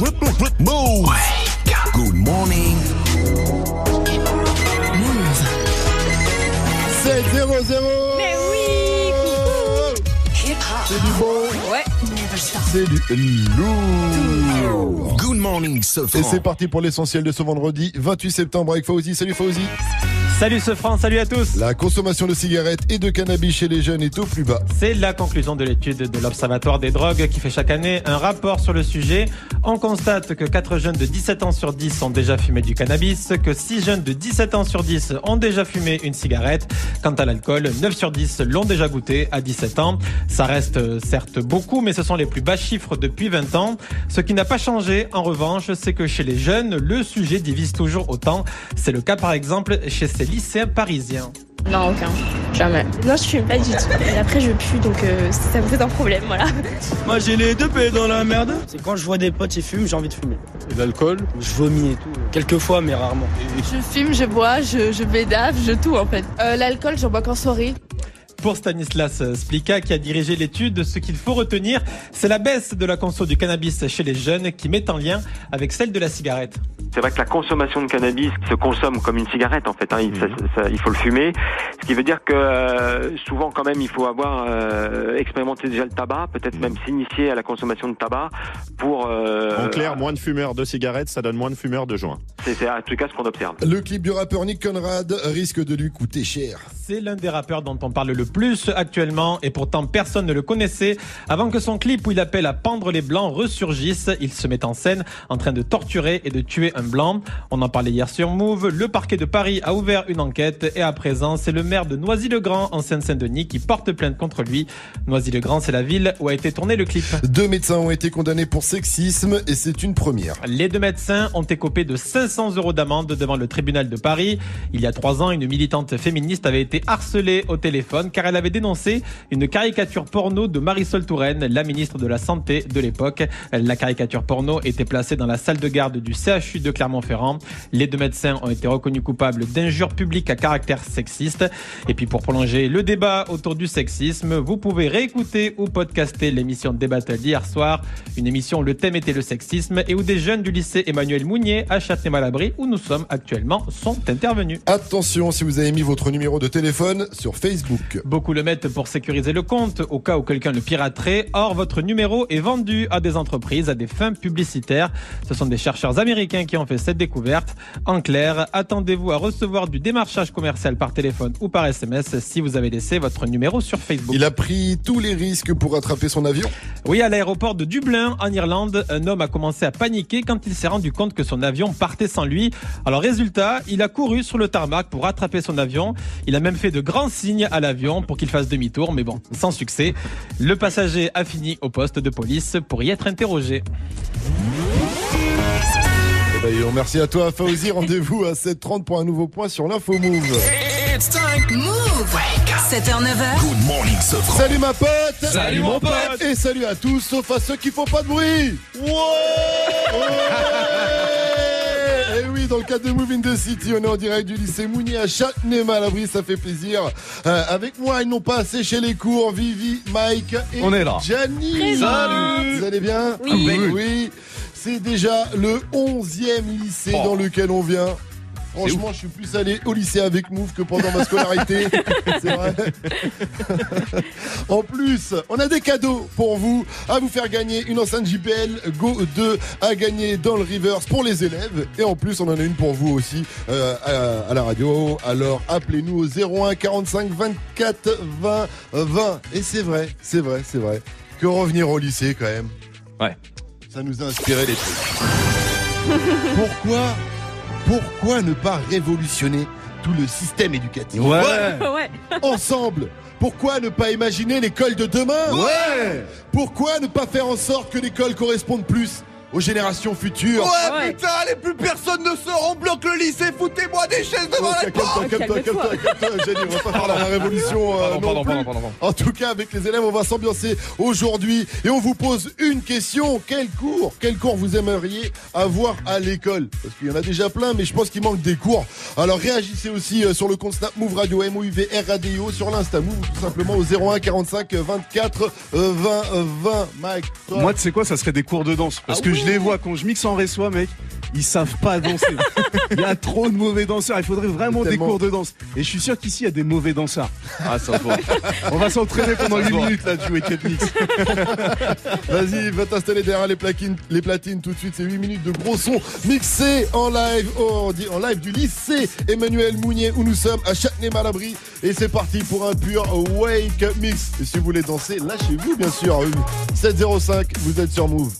Move. Good morning. 7 0 0 Mais oui, C'est du bon, Ouais. c'est du lourd. Good morning, Et Sofran. c'est parti pour l'essentiel de ce vendredi 28 septembre avec Fauzi. Salut Fauzi. Salut ce franc, salut à tous. La consommation de cigarettes et de cannabis chez les jeunes est au plus bas. C'est la conclusion de l'étude de l'Observatoire des drogues qui fait chaque année un rapport sur le sujet. On constate que 4 jeunes de 17 ans sur 10 ont déjà fumé du cannabis, que 6 jeunes de 17 ans sur 10 ont déjà fumé une cigarette. Quant à l'alcool, 9 sur 10 l'ont déjà goûté à 17 ans. Ça reste certes beaucoup, mais ce sont les plus bas chiffres depuis 20 ans. Ce qui n'a pas changé, en revanche, c'est que chez les jeunes, le sujet divise toujours autant. C'est le cas par exemple chez ces lycéens parisiens. Non, aucun. Jamais. Non, je fume pas du tout. Et après, je pue, donc euh, ça me fait un problème, voilà. Moi j'ai les deux pieds dans la merde. C'est quand je vois des potes qui fument, j'ai envie de fumer. Et l'alcool Je vomis et tout. Quelques fois, mais rarement. Je fume, je bois, je, je bédave, je tout en fait. Euh, L'alcool, j'en bois qu'en soirée. Pour Stanislas Splika, qui a dirigé l'étude, ce qu'il faut retenir, c'est la baisse de la conso du cannabis chez les jeunes qui met en lien avec celle de la cigarette. C'est vrai que la consommation de cannabis se consomme comme une cigarette en fait. hein. Il, ça- ça- il faut le fumer, ce qui veut dire que euh, souvent quand même il faut avoir euh, expérimenté déjà le tabac, peut-être même s'initier à la consommation de tabac pour. euh, En clair, moins de fumeurs de cigarettes, ça donne moins de fumeurs de joints. c'est c'est en tout cas ce qu'on observe. Le clip du rappeur Nick Conrad risque de lui coûter cher. C'est l'un des rappeurs dont on parle le plus actuellement et pourtant personne ne le connaissait. Avant que son clip où il appelle à pendre les blancs ressurgisse, il se met en scène en train de torturer et de tuer un blanc. On en parlait hier sur Move. Le parquet de Paris a ouvert une enquête et à présent, c'est le maire de Noisy-le-Grand en Seine-Saint-Denis qui porte plainte contre lui. Noisy-le-Grand, c'est la ville où a été tourné le clip. Deux médecins ont été condamnés pour sexisme et c'est une première. Les deux médecins ont écopé de 500 euros d'amende devant le tribunal de Paris. Il y a trois ans, une militante féministe avait été harcelée au téléphone car elle avait dénoncé une caricature porno de Marisol Touraine, la ministre de la Santé de l'époque. La caricature porno était placée dans la salle de garde du CHU de Clermont-Ferrand. Les deux médecins ont été reconnus coupables d'injures publiques à caractère sexiste. Et puis pour prolonger le débat autour du sexisme, vous pouvez réécouter ou podcaster l'émission Débat d'hier soir, une émission où le thème était le sexisme et où des jeunes du lycée Emmanuel Mounier à Châtenay-Malabry, où nous sommes actuellement, sont intervenus. Attention si vous avez mis votre numéro de téléphone sur Facebook. Beaucoup le mettent pour sécuriser le compte au cas où quelqu'un le piraterait. Or, votre numéro est vendu à des entreprises à des fins publicitaires. Ce sont des chercheurs américains qui ont fait cette découverte. En clair, attendez-vous à recevoir du démarchage commercial par téléphone ou par SMS si vous avez laissé votre numéro sur Facebook. Il a pris tous les risques pour attraper son avion. Oui, à l'aéroport de Dublin, en Irlande, un homme a commencé à paniquer quand il s'est rendu compte que son avion partait sans lui. Alors, résultat, il a couru sur le tarmac pour rattraper son avion. Il a même fait de grands signes à l'avion pour qu'il fasse demi-tour, mais bon, sans succès. Le passager a fini au poste de police pour y être interrogé. D'ailleurs, merci à toi Fauzi. Rendez-vous à 7h30 pour un nouveau point sur l'info Move. It's time. Move 7h, 9h. Good morning, Sofran. Salut ma pote Salut, mon pote Et salut à tous, sauf à ceux qui font pas de bruit Ouais oui, dans le cadre de Move in the City, on est en direct du lycée Mounier à Châtenay-Malabry, ça fait plaisir. Euh, avec moi, ils n'ont pas séché les cours, Vivi, Mike et On est là. Gianni Salut. Vous allez bien Oui. Oui, c'est déjà le 11e lycée Oh. dans lequel on vient. Franchement, je suis plus allé au lycée avec Move que pendant ma scolarité. c'est vrai. en plus, on a des cadeaux pour vous à vous faire gagner une enceinte JPL Go 2 à gagner dans le reverse pour les élèves. Et en plus, on en a une pour vous aussi euh, à, à la radio. Alors appelez-nous au 01 45 24 20 20. Et c'est vrai, c'est vrai, c'est vrai que revenir au lycée quand même. Ouais. Ça nous a inspiré des trucs. Pourquoi pourquoi ne pas révolutionner tout le système éducatif Ouais. Ouais. Ensemble Pourquoi ne pas imaginer l'école de demain? Ouais. Pourquoi ne pas faire en sorte que l'école corresponde plus aux générations futures Ouais. putain, allez, plus personne ne sort, on bloque le lycée, foutez-moi des chaises devant Oh, la porte Calme-toi, calme-toi, calme-toi, Jenny, on va pas faire la révolution euh, non plus. En tout cas, avec les élèves, on va s'ambiancer aujourd'hui et on vous pose une question. Quel cours, quel cours vous aimeriez avoir à l'école? Parce qu'il y en a déjà plein, mais je pense qu'il manque des cours. Alors réagissez aussi euh, sur le compte Snap Move Radio MOUV RADIO sur l'Insta Move ou tout simplement au 01 45 24 euh, 20 euh, 20. Mike, Moi, tu sais quoi, ça serait des cours de danse. Parce Ah que oui je les vois quand je mixe en reçoit, mec. Ils savent pas danser. Il y a trop de mauvais danseurs. Il faudrait vraiment des cours de danse. Et je suis sûr qu'ici, il y a des mauvais danseurs. Ah, ça voit. On va s'entraîner pendant 8 minutes là, de jouer Ket Mix. Vas-y, va t'installer derrière les platines, les platines tout de suite. C'est 8 minutes de gros son mixé en live, oh, on dit en live du lycée Emmanuel Mounier où nous sommes à Châtenay-Malabry. Et c'est parti pour un pur wake mix. Et si vous voulez danser, lâchez-vous bien sûr. 705, vous êtes sur Move.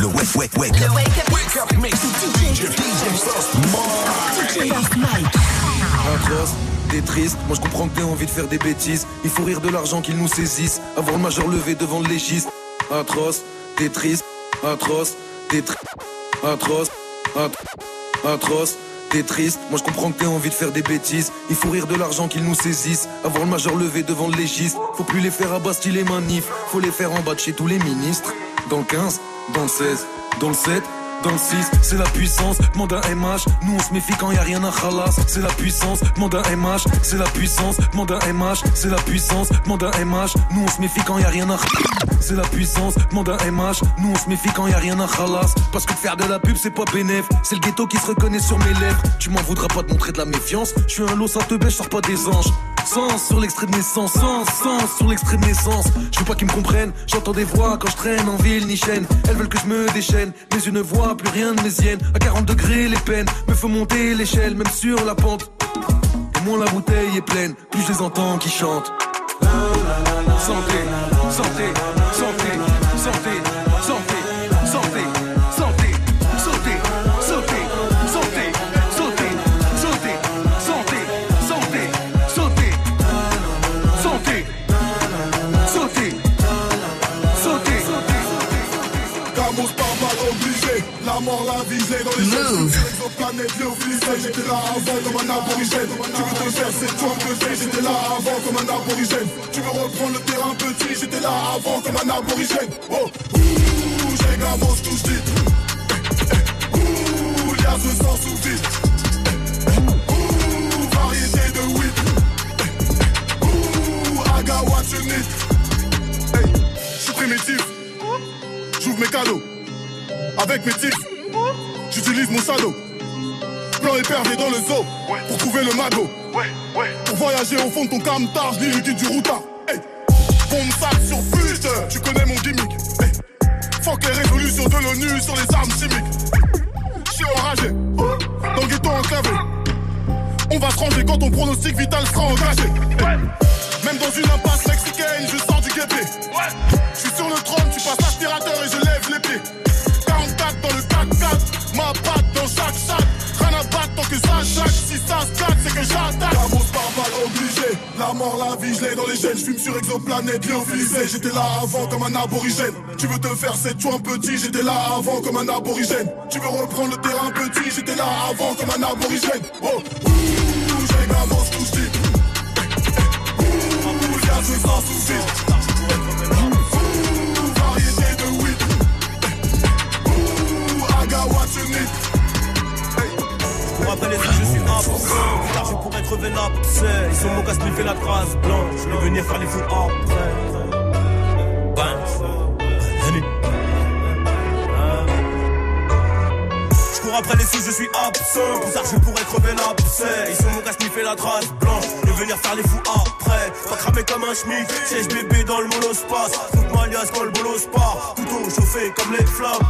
Le wake, wake, wake. Le wake up. Wake up mix. DJ, DJ. Atroce, t'es triste, moi je comprends que t'aies envie de faire des bêtises. Il faut rire de l'argent qu'ils nous saisissent, avoir le majeur levé devant le légiste. Atroce, t'es triste, atroce, t'es triste, atroce, at- atroce. T'es triste, moi je comprends que t'aies envie de faire des bêtises. Il faut rire de l'argent qu'ils nous saisissent, avoir le majeur levé devant le légiste. Faut plus les faire à Bastille les manifs, faut les faire en bas de chez tous les ministres. Dans le 15, dans le 16, dans le 7, dans le 6, c'est la puissance, demande un MH, nous on se méfie quand y a rien à khalas, c'est la puissance, demande un MH, c'est la puissance, demande un MH, c'est la puissance, demande un MH, nous on se méfie quand y a rien à c'est la puissance, demande un MH, nous on se méfie quand y a rien à khalas, parce que faire de la pub c'est pas bénéf, c'est le ghetto qui se reconnaît sur mes lèvres, tu m'en voudras pas de montrer de la méfiance, je suis un lot ça te je sors pas des anges. Sens sur l'extrait de naissance, sens, sens sur l'extrait de naissance. Je veux pas qu'ils me comprennent, j'entends des voix quand je traîne en ville ni chaîne. Elles veulent que je me déchaîne, mes yeux ne plus rien de mes. À 40 degrés, les peines me font monter l'échelle, même sur la pente. Et moins la bouteille est pleine, plus je les entends qui chantent. Santé, santé, santé, santé, lyophilisé, j'étais là avant comme un aborigène. Tu veux te faire, c'est toi que j'ai, j'étais là avant comme un aborigène. Tu veux reprendre le terrain petit, j'étais là avant comme un aborigène. Oh, ouh, j'ai gamos tout dit. Ouh, lias me sens sous vide. Ouh, variété de weed. Ouh, got what you need. Hey, je suis primitif. J'ouvre mes cadeaux. Avec mes tics, j'utilise mon shadow. Plan épervé dans le zoo pour trouver le magot. Pour voyager au fond de ton camtar, je lis le guide du routard. Hey. Bombe sac sur pute, tu connais mon gimmick. Hey. Fuck les résolutions de l'ONU sur les armes chimiques. Je suis enragé, dans le ghetto enclavé. On va se ranger quand ton pronostic vital sera engagé. Hey. Même dans une impasse mexicaine, je sors du guépé. Je suis sur le trône, tu passes l'aspirateur et je lève les pieds. 44 dans le 4-4, ma patte dans chaque sac. Tant que ça chaque. Si ça se c'est que j'attaque. Ramos par balle obligé, la mort, la vie, je l'ai dans les gènes. Je fume sur exoplanète, lyophilisé. J'étais là avant comme un aborigène. Tu veux te faire cette joint petit, j'étais là avant comme un aborigène. Tu veux reprendre le terrain petit, j'étais là avant comme un aborigène. Oh, j'ai gamos tout vide. Ouh, variété de weed. Ouh, I got what you need. Rappeler les je suis absent. Car je pourrais crever l'abcès. Ils sont mon casse fait la trace blanche. Je vais venir faire les fous après. Bang. Après les sous, je suis absent. Pour ça, je pourrais crever l'abcès. Ils sont mon casse fait la trace blanche. Vais venir faire les fous après. Pas cramer comme un schmick. Siège bébé dans le monospace. Toute ma liasse quand le bolos part. Couteau chauffé comme les flammes.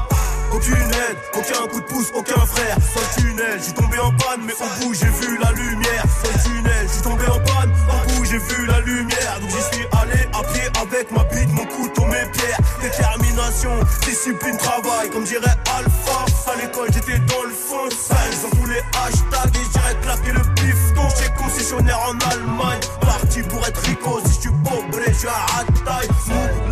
Aucune aide, aucun coup de pouce, aucun frère. Le tunnel, j'suis tombé en panne, mais au bout j'ai vu la lumière. Le tunnel, j'suis tombé en panne, au bout j'ai vu la lumière. Donc j'y suis allé à pied avec ma bite, mon couteau, mes pierres. Détermination, discipline, travail, comme dirait Alpha. À l'école, j'étais dans le fond, sale, dans tous les hashtags. Et j'irais claquer le pifton, j'étais concessionnaire en Allemagne. Parti pour être rico, si j'suis pauvre, j'suis à taille.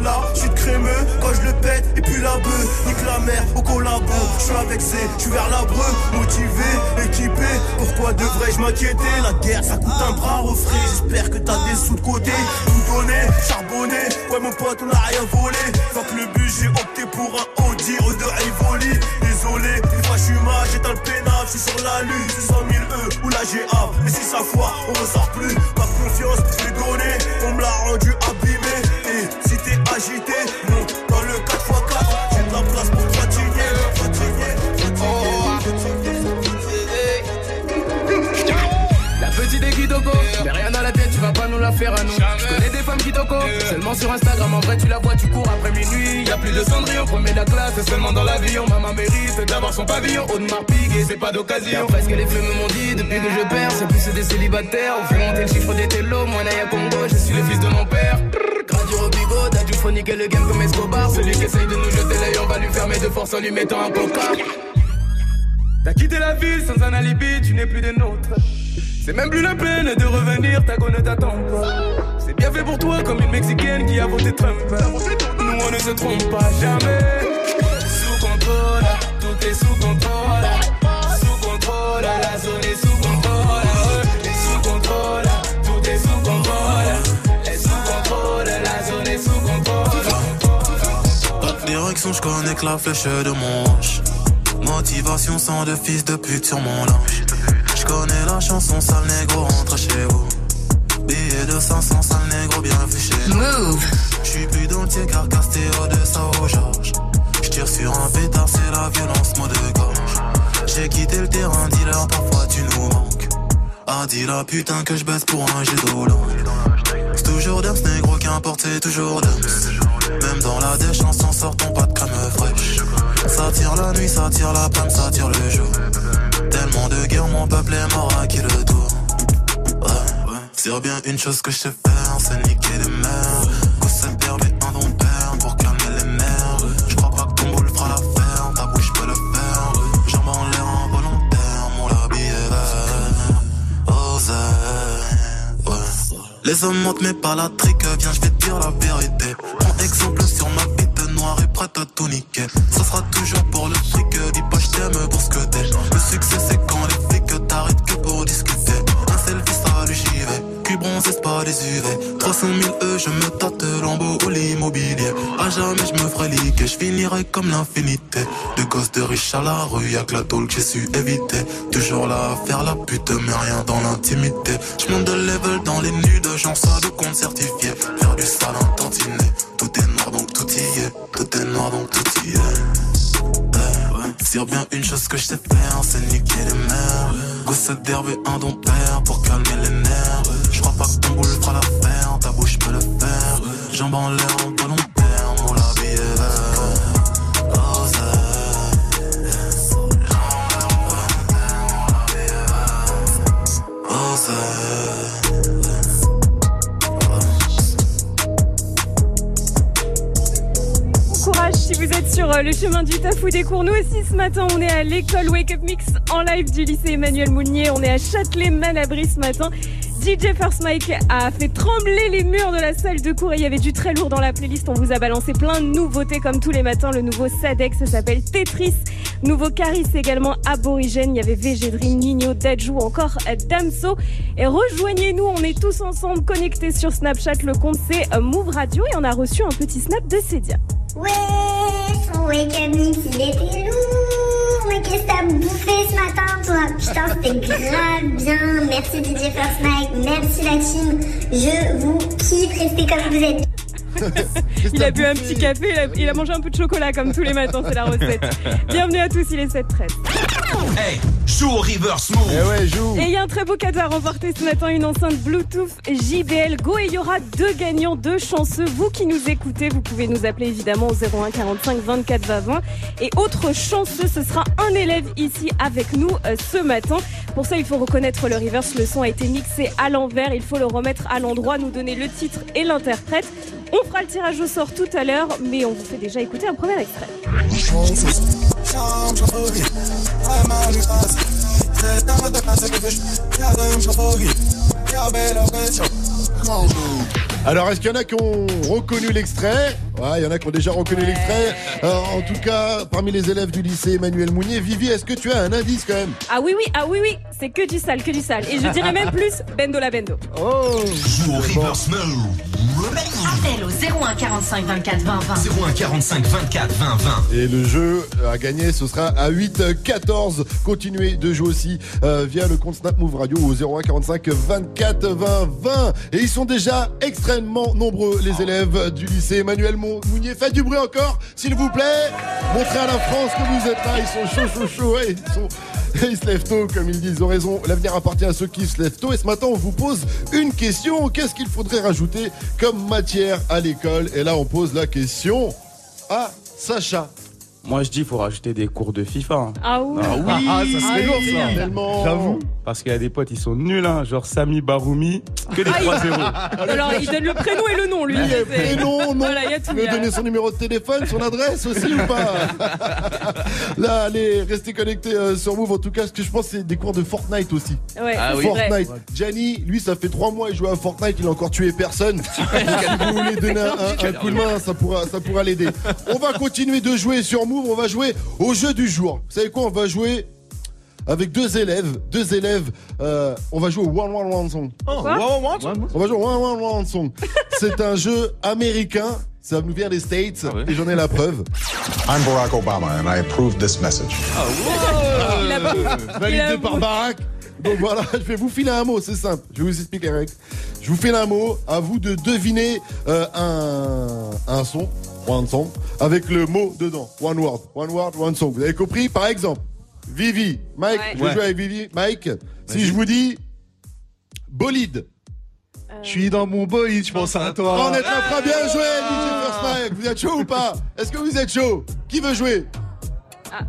Là, j'suis crémeux quand je le pète, la bœuf, nique la mère au collabo. J'suis avec C, j'suis vers l'abreu, motivé, équipé. Pourquoi devrais-je m'inquiéter La guerre, ça coûte un bras refrais. J'espère que t'as des sous de côté. Tout donné, charbonné. Ouais, mon pote, on a rien volé. Que le but, j'ai opté pour un Audi de Rivoli. Désolé, des fois j'suis mal, j'éteins le pénal, j'suis sur la lune, c'est 100 000 E ou la GA. Mais si ça foire, on ressort plus. Pas confiance, j'l'ai donné, on me l'a rendu abîmé. Et si t'es agité, Mais rien dans la tête, tu vas pas nous la faire à nous. Je connais des femmes qui toco, seulement sur Instagram. En vrai, tu la vois, tu cours après minuit. Y a plus de cendrillon, premier la classe, seulement dans l'avion. Maman mérite d'avoir son pavillon. Audemars Piguet, c'est pas d'occasion. Parce que les feux m'ont dit, depuis que je perds, c'est plus des célibataires. On fait monter le chiffre des télos. Moi, Naya Congo, je suis le fils de mon père. Radio Robigo, Dadju faut niquer le game comme Escobar. Celui qui essaye de nous jeter l'œil, on va lui fermer de force en lui mettant un coca. T'as quitté la ville sans un alibi, tu n'es plus des nôtres. C'est même plus la peine de revenir, ta go ne t'attend pas. C'est bien fait pour toi comme une Mexicaine qui a voté Trump. Nous on ne se trompe pas jamais. Sous contrôle, tout est sous contrôle. Sous contrôle, la zone est sous contrôle. Et sous contrôle, tout est sous contrôle. Et sous contrôle, la zone est sous contrôle. Pas de direction, je connais que la flèche de mon hanche. Motivation sans de fils de pute sur mon linge. Connais la chanson, sale négro, rentre chez vous. Billet de 500, sale négro, bienvenue chez nous. Move. J'suis plus dans le car casté au de au Georges. J'tire sur un pétard, c'est la violence, mot de gorge. J'ai quitté le terrain, dealer, parfois tu nous manques. Ah, dis la putain que je baisse pour un jet d'eau C'est toujours Dams, négro, qu'importe, c'est toujours Dams. Même dans la dèche, on s'en sortons pas de crème fraîche. Ça tire la nuit, ça tire la panne, ça tire le jour. Tellement de guerre, mon peuple est mort à qui le tour. Ouais. C'est bien une chose que je sais faire, c'est niquer les mères. Que cette terre est un père pour calmer les nerfs. Je crois pas que ton boule fera l'affaire, ta bouche peut le faire. Jambes en l'air involontaire, mon habit est vert. Ouais. Les hommes mentent mais pas la trique, viens je vais te dire la vérité. Prends exemple tout niquer. Ça sera toujours pour le fric, dis pas je t'aime pour ce que t'es. Le succès c'est pas des UV. 300 000 E, je me tâte lambeau ou l'immobilier. À jamais je me ferai liquer, je finirai comme l'infinité. De gosses de riches à la rue, y'a que la tôle que j'ai su éviter. Toujours là à faire la pute, mais rien dans l'intimité. Je monte de level dans les nudes, j'en sors de compte certifié. Faire du sale un tantinet, tout est noir donc tout y est. Tout est noir donc tout y est. Eh. Sur bien une chose que je sais faire, c'est niquer les mères. Gosse d'herbe et un don père pour calmer les nerfs. Je ton boule fera l'affaire, ta bouche peut. Jambes en l'air si vous êtes sur euh, le chemin du taf ou des cours. Nous aussi ce matin, on est à l'école Wake Up Mix en live du lycée Emmanuel Mounier. On est à Châtelet-Manabry ce matin. DJ First Mike a fait trembler les murs de la salle de cours et il y avait du très lourd dans la playlist. On vous a balancé plein de nouveautés comme tous les matins. Le nouveau Sadex, ça s'appelle Tetris. Nouveau Caris également Aborigène. Il y avait VG Dream, Nino, Dajou, encore Damso. Et rejoignez-nous, on est tous ensemble connectés sur Snapchat. Le compte c'est euh, Move Radio et on a reçu un petit snap de Cédia. Ouais, son il. T'as bouffé ce matin, toi Putain, c'était grave bien. Merci DJ First Mike, merci la team. Je vous kiffe, restez comme vous êtes. Il a bu un petit café, il a, il a mangé un peu de chocolat comme tous les matins, c'est la recette. Bienvenue à tous, il est 7-13. Hey, joue au reverse move. Eh ouais, joue. Et il y a un très beau cadeau à remporter ce matin, une enceinte Bluetooth JBL Go et il y aura deux gagnants, deux chanceux. Vous qui nous écoutez, vous pouvez nous appeler évidemment au 01 45 24 20 20. Et autre chanceux, ce sera un élève ici avec nous euh, ce matin. Pour ça, il faut reconnaître le reverse. Le son a été mixé à l'envers. Il faut le remettre à l'endroit, nous donner le titre et l'interprète. On fera le tirage au sort tout à l'heure, mais on vous fait déjà écouter un premier extrait. mi pasa. Te llamo, te hace que yo ya doy un poquito. Ya ve lo que yo. Come on, dude. Alors, est-ce qu'il y en a qui ont reconnu l'extrait? Ouais, il y en a qui ont déjà reconnu l'extrait. Euh, en tout cas, parmi les élèves du lycée Emmanuel Mounier, Vivi, est-ce que tu as un indice quand même? Ah oui, oui, ah oui, oui, c'est que du sale, que du sale. Et je dirais même plus, Bendo la Bendo. Oh Joue au reverse. Appel au 01 45 24 20 20. 01 45 24 20 20. Et le jeu à gagner, ce sera à 8 14. Continuez de jouer aussi euh, via le compte Snap Move Radio au 01 45 24 20 20. Et ils sont déjà extrêmement nombreux, les élèves du lycée Emmanuel Mounier. Faites du bruit encore, s'il vous plaît. Montrez à la France que vous êtes là. Ils sont chauds, chauds, chauds. Ouais, ils sont se lèvent tôt, comme ils disent. Ils ont raison. L'avenir appartient à ceux qui se lèvent tôt. Et ce matin, on vous pose une question. Qu'est-ce qu'il faudrait rajouter comme matière à l'école? Et là, on pose la question à Sacha. Moi, je dis, il faut rajouter des cours de FIFA. hein. Ah oui. Ah oui, Ah, ça serait Ah lourd, ça. Tellement. J'avoue. Parce qu'il y a des potes, ils sont nuls, hein, genre Sami Baroumi, que des Ah, il- 3-0. Alors, il donne le prénom et le nom, lui. C'est- prénom, nom. Voilà, il y a tout. Il y a- donner son numéro de téléphone, son adresse aussi ou pas? Là, allez, restez connectés euh, sur Move. En tout cas, ce que je pense, c'est des cours de Fortnite aussi. Ouais, Ah oui. c'est vrai. Fortnite. Gianni, lui, ça fait trois mois, il joue à Fortnite, il a encore tué personne. Donc, si vous voulez donner un, un- un coup de main, ça pourra, ça pourra l'aider. On va continuer de jouer sur Move. On va jouer au jeu du jour. Vous savez quoi On va jouer avec deux élèves, deux élèves, euh, on va jouer au One One One Song. Oh, One One One On va jouer au One One One Song. C'est un jeu américain, ça nous vient des States et j'en ai la preuve. I'm Barack Obama and I approve this message. Il a pris- il a- Validé par Barack. Donc voilà, je vais vous filer un mot, c'est simple. Je vais vous expliquer les règles. Je vous file un mot, à vous de deviner euh, un, un son, one song, avec le mot dedans. One word, one word, one song. Vous avez compris? Par exemple, Vivi, Mike, Ouais. je vais Ouais. jouer avec Vivi. Mike, si je vous dis bolide. Je suis dans mon boy, je pense à toi. On est très très bien joué, DJ First Mike. Vous êtes chaud ou pas? Est-ce que vous êtes chaud? Qui veut jouer?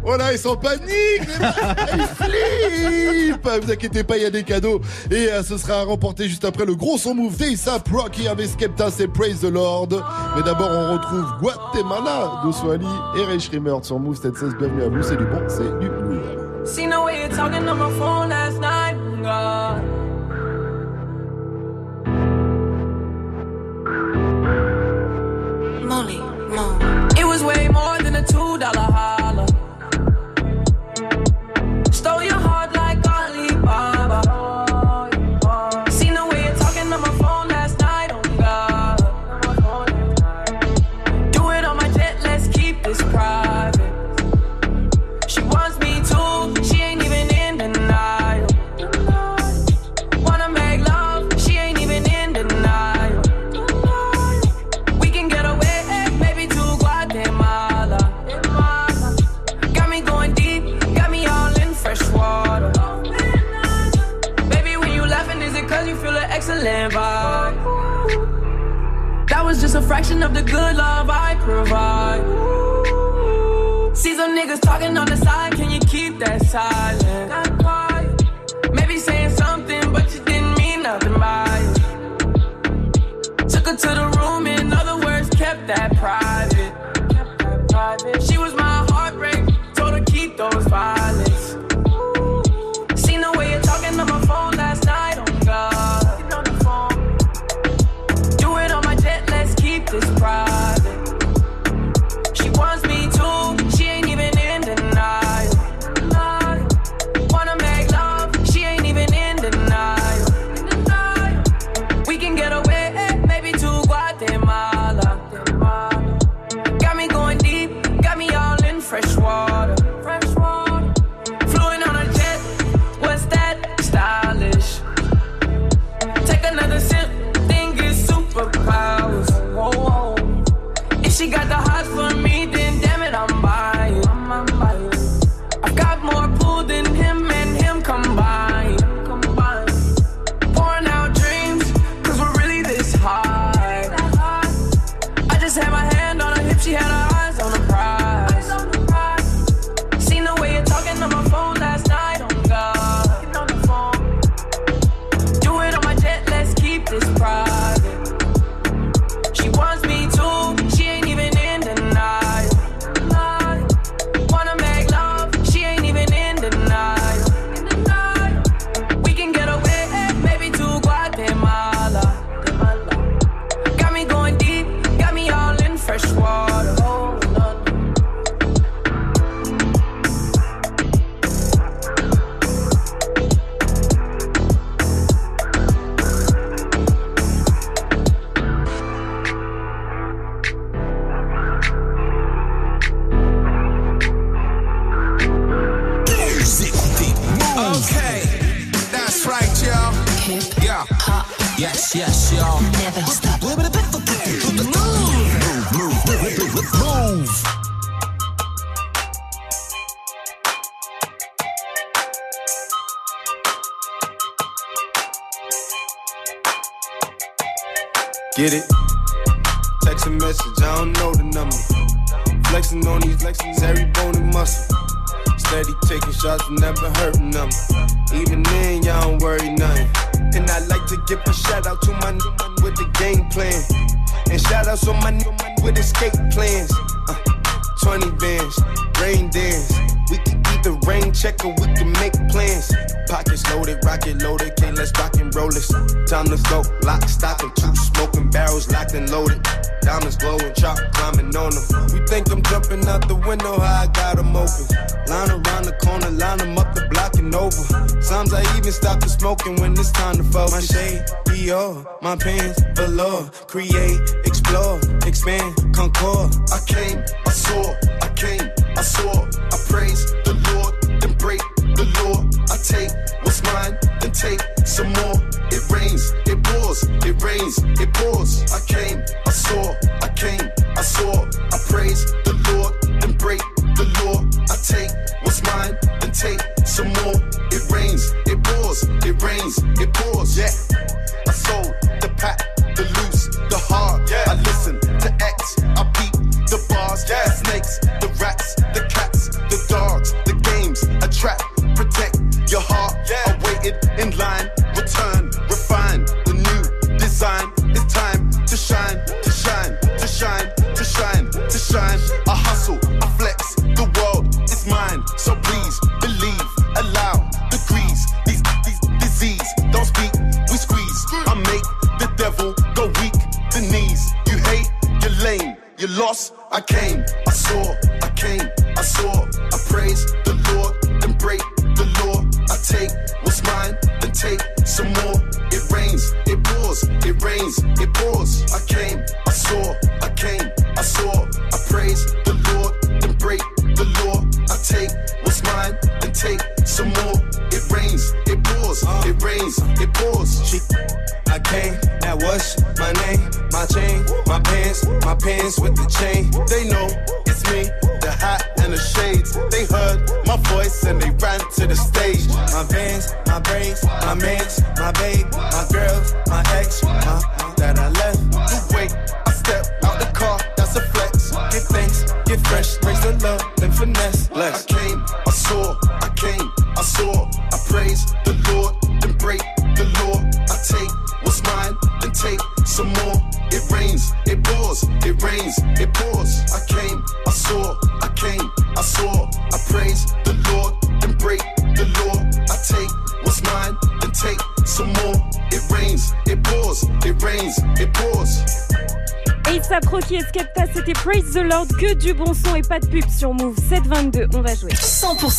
Oh là, ils sont en panique Ils flippent Vous inquiétez pas, il y a des cadeaux. Et euh, ce sera remporté juste après le gros son move d'Aesop Rocky avec Skepta, c'est Praise the Lord. Mais d'abord, on retrouve Guatemala d'Oswali et Ray Schrimmer sur Move 76. Bienvenue à vous, c'est du bon, c'est du lourd. Way you're talking on my phone last night. It was way more than a two dollar holler. Fraction of the good love I provide. See some niggas talking on the side, can you keep that silent?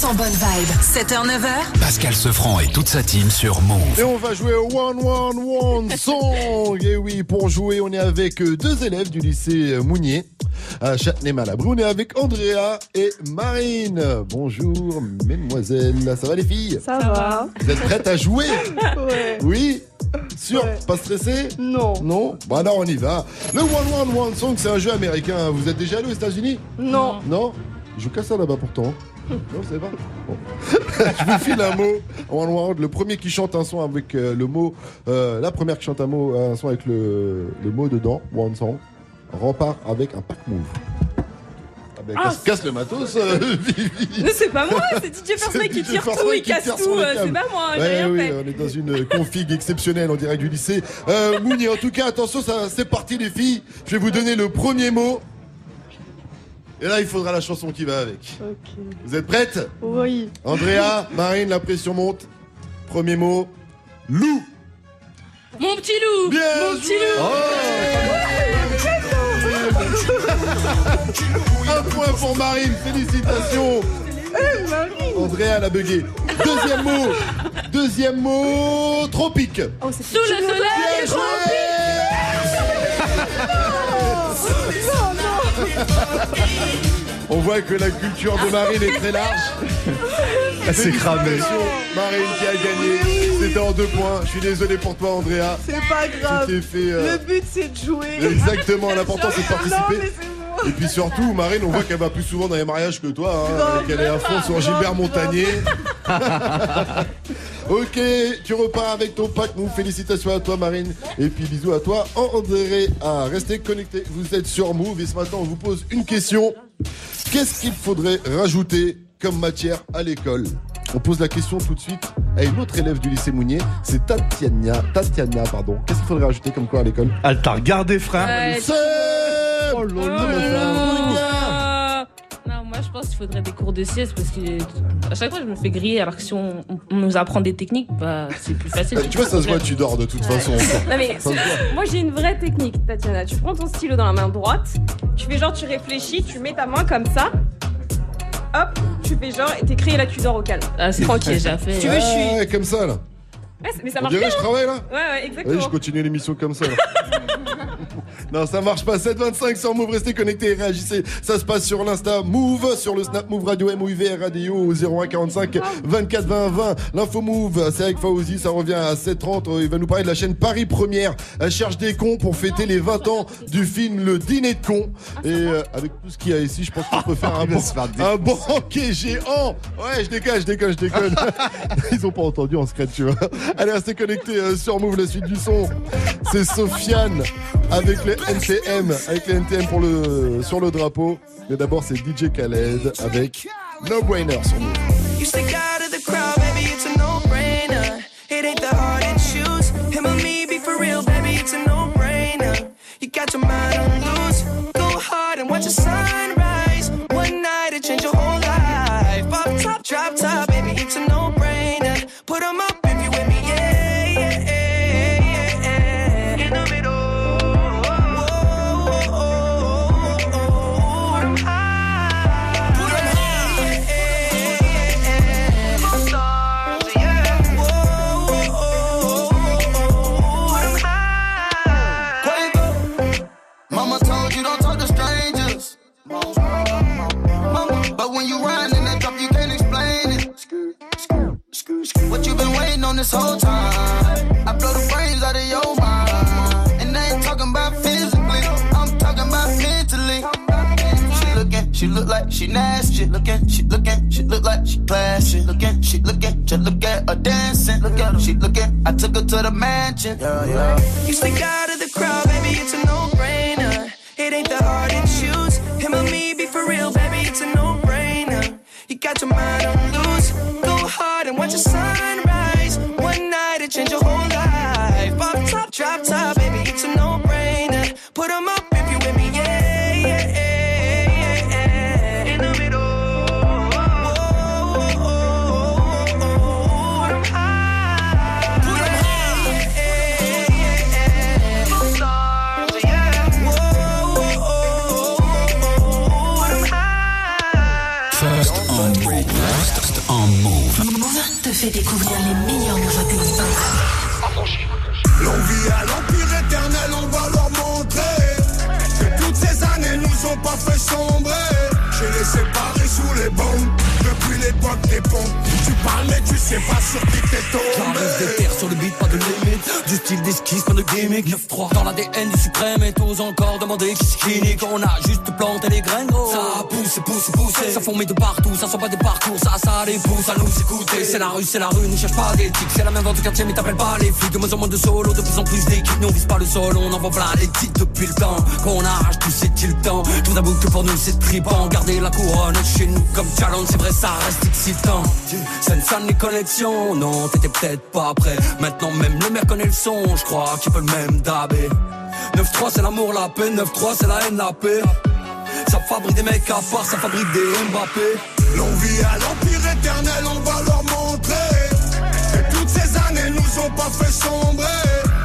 100% bonne vibe. 7h, 9h. Pascal Sefranc et toute sa team sur Move. Et on va jouer au One One One Song. Et oui, pour jouer, on est avec euh, deux élèves du lycée euh, Mounier à Châtenay-Malabry. On est avec Andrea et Marine. Bonjour, mesdemoiselles. Ça va les filles? Ça va. Vous êtes prêtes à jouer? Ouais. Oui? Sûr? Ouais. Pas stressé? Non. Non? Bah alors on y va. Le One One One Song, c'est un jeu américain. Vous êtes déjà allé aux États-Unis? Non. Non? Je casse ça là-bas pourtant. Non, savez pas Bon. Je vous file un mot. One One, le premier qui chante un son avec euh, le mot. euh, la première qui chante un, mot, un son avec le, le mot dedans, One Song, repart avec un pack move. Ah ben, Ah, casse, casse le matos. euh, Mais c'est pas moi, c'est DJ Mike qui tire tout, il casse tout. euh, C'est pas moi, j'ai Ouais, rien oui, fait. on est dans une config exceptionnelle en direct du lycée. Mouni, en tout cas, attention, ça, c'est parti les filles. Je vais vous donner le premier mot. Et là, il faudra la chanson qui va avec. Vous êtes prêtes? Oui. Andrea, Marine, la pression monte. Premier mot, loup. Mon petit loup Bien Mon petit loup Un point pour Marine, félicitations. Andrea l'a bugué. Deuxième mot, deuxième mot, tropique. Sous le soleil On voit que la culture de Marine est très large. Elle s'est cramée. Marine qui a gagné. C'était en deux points. Je suis désolé pour toi, Andrea. C'est pas grave. Fait. euh, Le but c'est de jouer. Exactement, l'important c'est de Non, participer. Et puis surtout, Marine, on voit qu'elle va plus souvent dans les mariages que toi, hein, qu'elle est à fond sur Gilbert Montagnier. Ok, tu repars avec ton pack Move. Félicitations à toi, Marine. Et puis bisous à toi, André. À rester connecté. Vous êtes sur Move et ce matin, on vous pose une question. Qu'est-ce qu'il faudrait rajouter comme matière à l'école? On pose la question tout de suite à une autre élève du lycée Mounier. C'est Tatiana. Tatiana, pardon. Qu'est-ce qu'il faudrait rajouter comme quoi à l'école? Elle t'a regardé, frère. Ouais, C'est Oh là Oh là. là là. Non, moi je pense qu'il faudrait des cours de CS parce que à chaque fois je me fais griller alors que si on, on nous apprend des techniques, bah c'est plus facile. Euh, Tu vois, ça se voit, tu dors de toute Ouais. façon. Non mais Ça se voit. moi j'ai une vraie technique, Tatiana. Tu prends ton stylo dans la main droite, tu fais genre tu réfléchis, tu mets ta main comme ça. Hop, tu fais genre et t'écris et là tu dors au calme. Ah, c'est tranquille, j'ai fait. Si tu veux, je suis. Ouais, comme ça, là. Ouais, mais ça On marche dirait je hein. travaille, là Ouais, ouais, Oui, exactement. je continue l'émission comme ça. là. non, ça marche pas. 725 sur Move, restez connectés et réagissez. Ça se passe sur l'Insta Move, sur le Snap Move Radio MOUV Radio au 01 45 24 20 20. L'info Move, c'est avec Fauzi, ça revient à 7h30. Il va nous parler de la chaîne Paris Première. Elle cherche des cons pour fêter les 20 ans du film Le Dîner de cons. Et euh, avec tout ce qu'il y a ici, je pense qu'on peut faire un, bon, un banquet géant. Ouais, je déconne, je déconne, je déconne. Ils ont pas entendu en secret, tu vois. Allez, restez connectés euh, sur Move, la suite du son. C'est Sofiane avec les NTM, avec les NTM pour le, sur le drapeau. Mais d'abord, c'est DJ Khaled avec No Brainer sur Move. Go hard and watch. When you run in that drop, you can't explain it. What you been waiting on this whole time? I blow the brains out of your mind. And I ain't talking about physically, I'm talking about mentally. She looking, she look like she nasty. She looking, she looking, she look like she classy. Looking, she looking, just look at her dancing. Look at she looking. I took her to the mansion. Yeah, yeah. You stick out of the crowd, baby, it's a no-brainer. Tu parles mais tu sais pas sur qui t'es tombé J'arrive des terres sur le beat, pas de limite. Du style d'esquisse, pas de gimmick. 9-3 dans l'ADN du suprême et tous encore demander qui qui nique. On a juste planté les graines, gros. Ça pousse, pousse, pousse. Ça fourmille de partout, ça sent pas des parcours. Ça, ça les pousse à nous écouter. C'est la rue, c'est la rue, ne cherche pas d'éthique. C'est la même dans tout quartier, mais t'appelles pas les flics. De moins en moins de solo, de plus en plus d'équipes. Nous on vise pas le sol, on envoie plein les titres depuis le temps. Qu'on arrache tout, c'est-il le temps. Tout d'abord que pour nous c'est tripant. Garder la couronne chez nous comme challenge, c'est vrai, ça reste excitant. Sonne les connexions, non, t'étais peut-être pas prêt. Maintenant même le maire connaît le son, je crois qu'il peut le même dabé. 9-3 c'est l'amour, la paix, 9-3 c'est la haine, la paix. Ça fabrique des mecs à part, ça fabrique des Mbappé. L'envie à l'empire éternel, on va leur montrer. Et toutes ces années nous ont pas fait sombrer.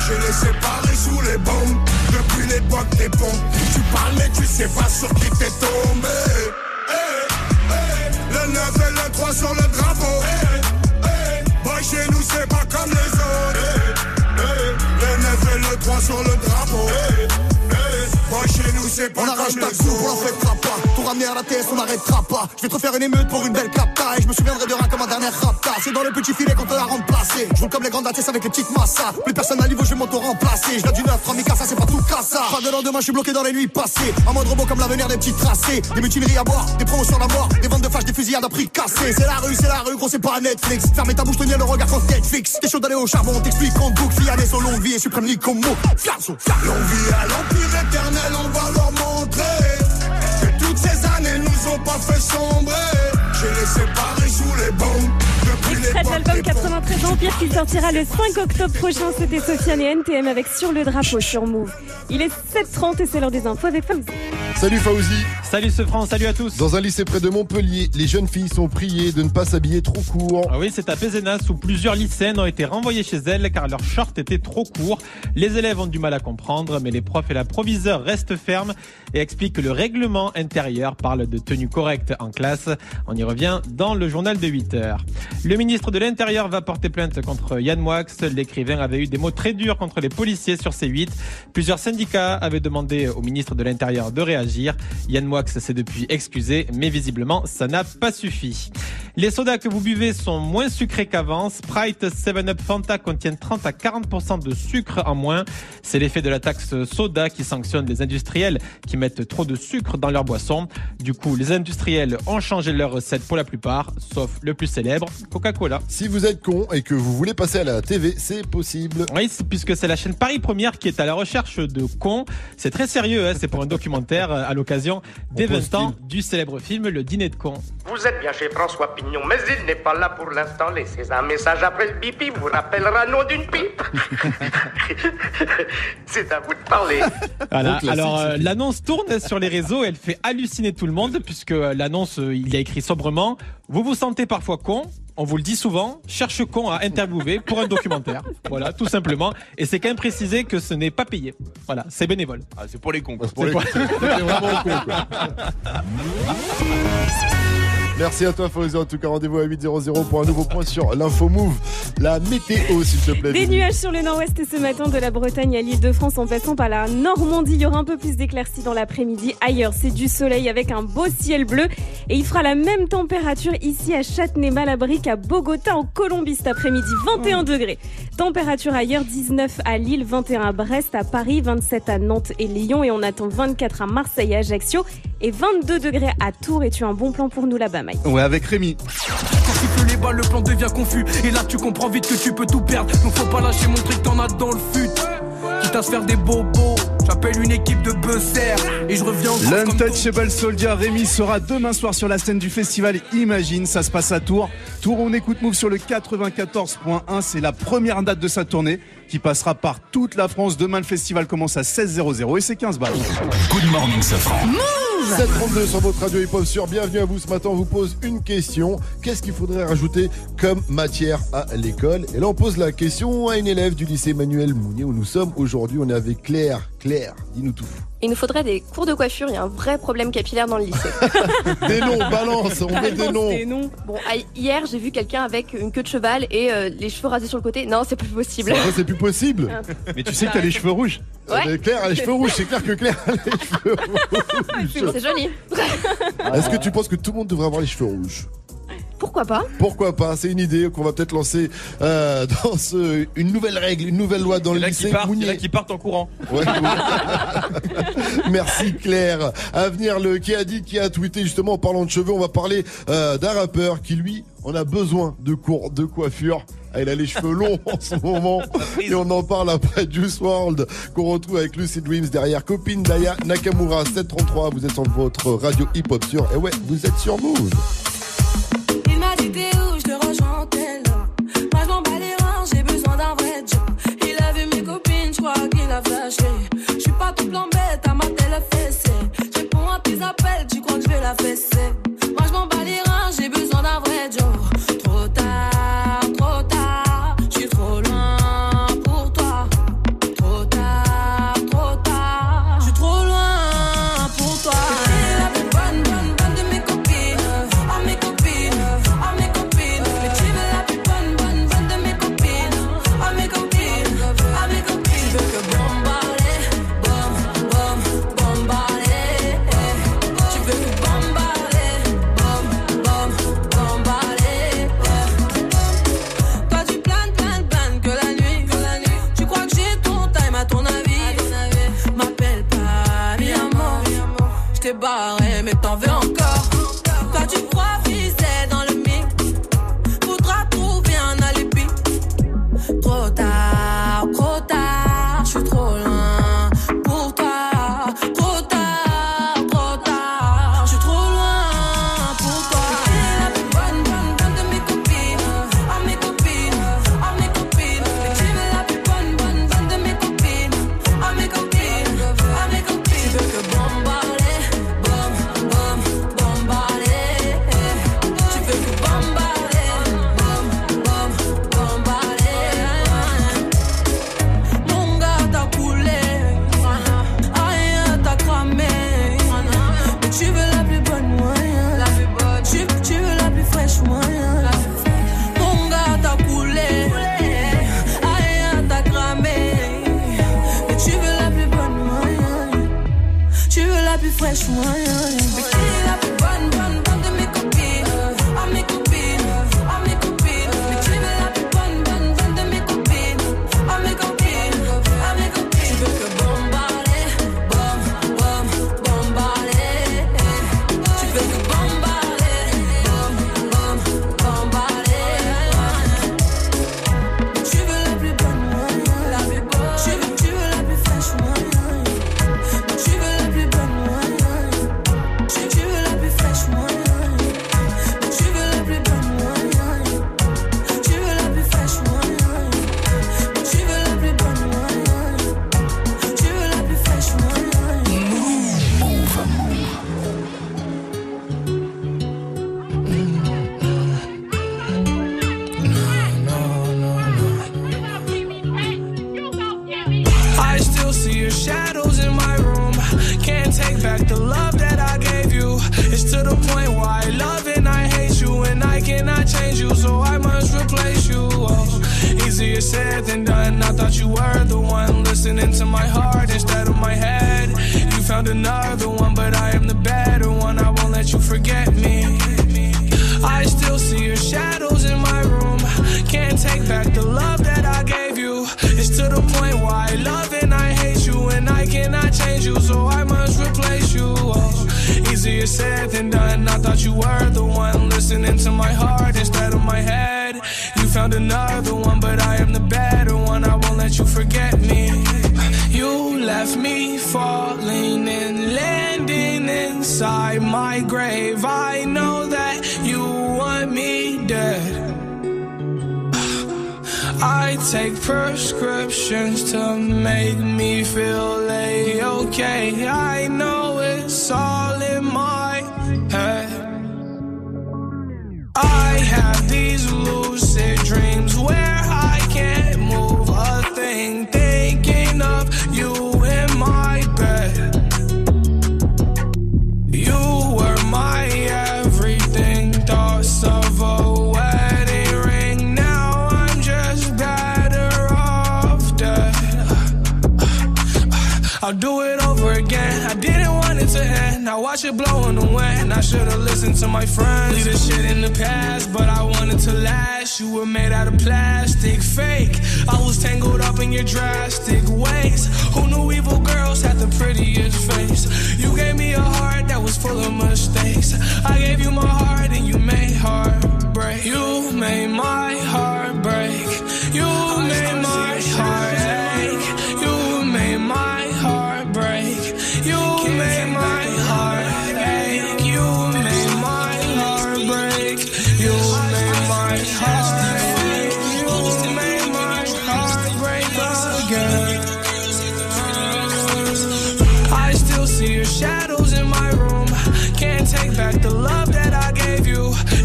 J'ai les séparés sous les bombes. Depuis l'époque des pompes Tu parles mais tu sais pas sur qui t'es tombé. Eh, eh, Le 9 et le 3 sur le drapeau. Eh, eh, Boy chez nous c'est pas comme les autres. Le 9 et le 3 sur le drapeau Chez nous pas On je ta coupe, on fêtera pas. Tout ramener à la TS, on n'arrêtera pas. Je vais te faire une émeute pour une belle capta. Et je me souviendrai de rien comme un dernier rapta. C'est dans le petit filet qu'on te l'a remplacé. Je roule comme les grandes ATS avec les petites massas. Plus personne à niveau, je vais m'auto-remplacer. Je viens du 9, 3000 ça c'est pas tout cassa. Pas de lendemain, je suis bloqué dans les nuits passées. Un mode robot comme l'avenir des petits tracés. Des mutineries à boire, des promotions à la mort. Des ventes de flash, des fusillades à prix cassés. C'est la rue, c'est la rue, gros, c'est pas Netflix. Fermez ta bouche, tenir le regard contre Netflix. T'es chaud d'aller au charbon, on t'explique en boucle. Fiané, son longue vie et suprême mot. Fiasso, fiasso. L'envie à l'empire éternel, on va leur montrer que toutes ces années nous ont pas fait sombrer. J'ai les séparés sous les bombes. Extrait de l'album des 93 Empire qui sortira le 5 octobre prochain. C'était Sofiane et NTM avec Sur le drapeau sur Move. Il est 7h30 et c'est l'heure des infos avec Fauzi. Salut Fauzi. Salut ce France, salut à tous. Dans un lycée près de Montpellier, les jeunes filles sont priées de ne pas s'habiller trop court. Ah oui, c'est à Pézenas où plusieurs lycéennes ont été renvoyées chez elles car leurs shorts étaient trop courts. Les élèves ont du mal à comprendre, mais les profs et la proviseure restent fermes et expliquent que le règlement intérieur parle de tenue correcte en classe. On y revient dans le journal de 8 heures. Le ministre de l'Intérieur va porter plainte contre Yann Moix. L'écrivain avait eu des mots très durs contre les policiers sur C8. Plusieurs syndicats avaient demandé au ministre de l'Intérieur de réagir. Yann Moix s'est depuis excusé, mais visiblement, ça n'a pas suffi. Les sodas que vous buvez sont moins sucrés qu'avant. Sprite, 7-Up, Fanta contiennent 30 à 40% de sucre en moins. C'est l'effet de la taxe soda qui sanctionne les industriels qui mettent trop de sucre dans leurs boissons. Du coup, les industriels ont changé leur recette pour la plupart, sauf le plus célèbre, Coca-Cola. Si vous êtes con et que vous voulez passer à la TV, c'est possible. Oui, puisque c'est la chaîne Paris Première qui est à la recherche de cons. C'est très sérieux, hein, c'est pour un documentaire euh, à l'occasion des 20 ans du célèbre film Le Dîner de cons. Vous êtes bien chez François Pignon, mais il n'est pas là pour l'instant. Laissez un message après le bipi, vous rappellera nom d'une pipe. C'est à vous de parler. Voilà. Alors euh, c'est- l'annonce tourne sur les réseaux, elle fait halluciner tout le monde puisque euh, l'annonce euh, il y a écrit sobrement vous vous sentez parfois con, on vous le dit souvent, cherche con à interviewer pour un documentaire. Voilà, tout simplement et c'est quand même précisé que ce n'est pas payé. Voilà, c'est bénévole. c'est pour les cons. pour les cons. C'est vraiment con. Merci à toi Fauzi. En tout cas, rendez-vous à 8.00 pour un nouveau point sur l'info move. La météo, s'il te plaît. Des nuages sur le nord-ouest ce matin de la Bretagne à l'île de France en passant par la Normandie. Il y aura un peu plus d'éclaircies dans l'après-midi. Ailleurs, c'est du soleil avec un beau ciel bleu. Et il fera la même température ici à Châtenay-Malabry qu'à Bogota en Colombie cet après-midi. 21 degrés. Température ailleurs, 19 à Lille, 21 à Brest, à Paris, 27 à Nantes et Lyon. Et on attend 24 à Marseille et Ajaccio. Et 22 degrés à Tours. Et tu as un bon plan pour nous là-bas, Mike. Ouais, avec Rémi. Quand siffle les balles, le plan devient confus. Et là, tu comprends vite que tu peux tout perdre. Donc faut pas lâcher, montrer que t'en as dans le fut. Quitte à se faire des bobos. J'appelle une équipe de buzzer. Et je reviens L'Untouchable Soldier Rémi sera demain soir sur la scène du festival Imagine. Ça se passe à Tours. Tours, on écoute Move sur le 94.1. C'est la première date de sa tournée qui passera par toute la France. Demain, le festival commence à 16h00 et c'est 15 balles. Good morning, Safran. 732 sur votre radio hip-hop sur Bienvenue à vous. Ce matin, on vous pose une question. Qu'est-ce qu'il faudrait rajouter comme matière à l'école? Et là, on pose la question à une élève du lycée Emmanuel Mounier où nous sommes aujourd'hui. On est avec Claire. Claire, dis-nous tout. Il nous faudrait des cours de coiffure, il y a un vrai problème capillaire dans le lycée. Des noms, balance, on met des noms. Bon, ah, hier j'ai vu quelqu'un avec une queue de cheval et euh, les cheveux rasés sur le côté. Non, c'est plus possible. C'est plus possible. Mais tu sais que t'as les cheveux rouges. Ouais. Claire a les cheveux rouges. C'est clair que Claire a les cheveux rouges. C'est joli. Est-ce que tu penses que tout le monde devrait avoir les cheveux rouges? Pourquoi pas Pourquoi pas C'est une idée qu'on va peut-être lancer euh, dans ce, une nouvelle règle, une nouvelle loi dans le lycée qui partent, il y en Mounier. a qui partent en courant. Ouais, Merci Claire. À venir, le qui a dit, qui a tweeté justement en parlant de cheveux, on va parler euh, d'un rappeur qui lui, on a besoin de cours de coiffure. Ah, Il a les cheveux longs en ce moment et on en parle après Juice World qu'on retrouve avec Lucy Dreams derrière copine Daya Nakamura 733 vous êtes sur votre radio hip hop sur et ouais vous êtes sur Move T'es où, je te rejoins tel Moi je m'en bats les reins, j'ai besoin d'un vrai job. Il a vu mes copines, je crois qu'il a flashé. Je suis pas tout plan bête, à ma télé fessée. Je réponds à tes appels, tu crois que je vais la fesser? Moi je m'en bats les reins, j'ai besoin d'un vrai job.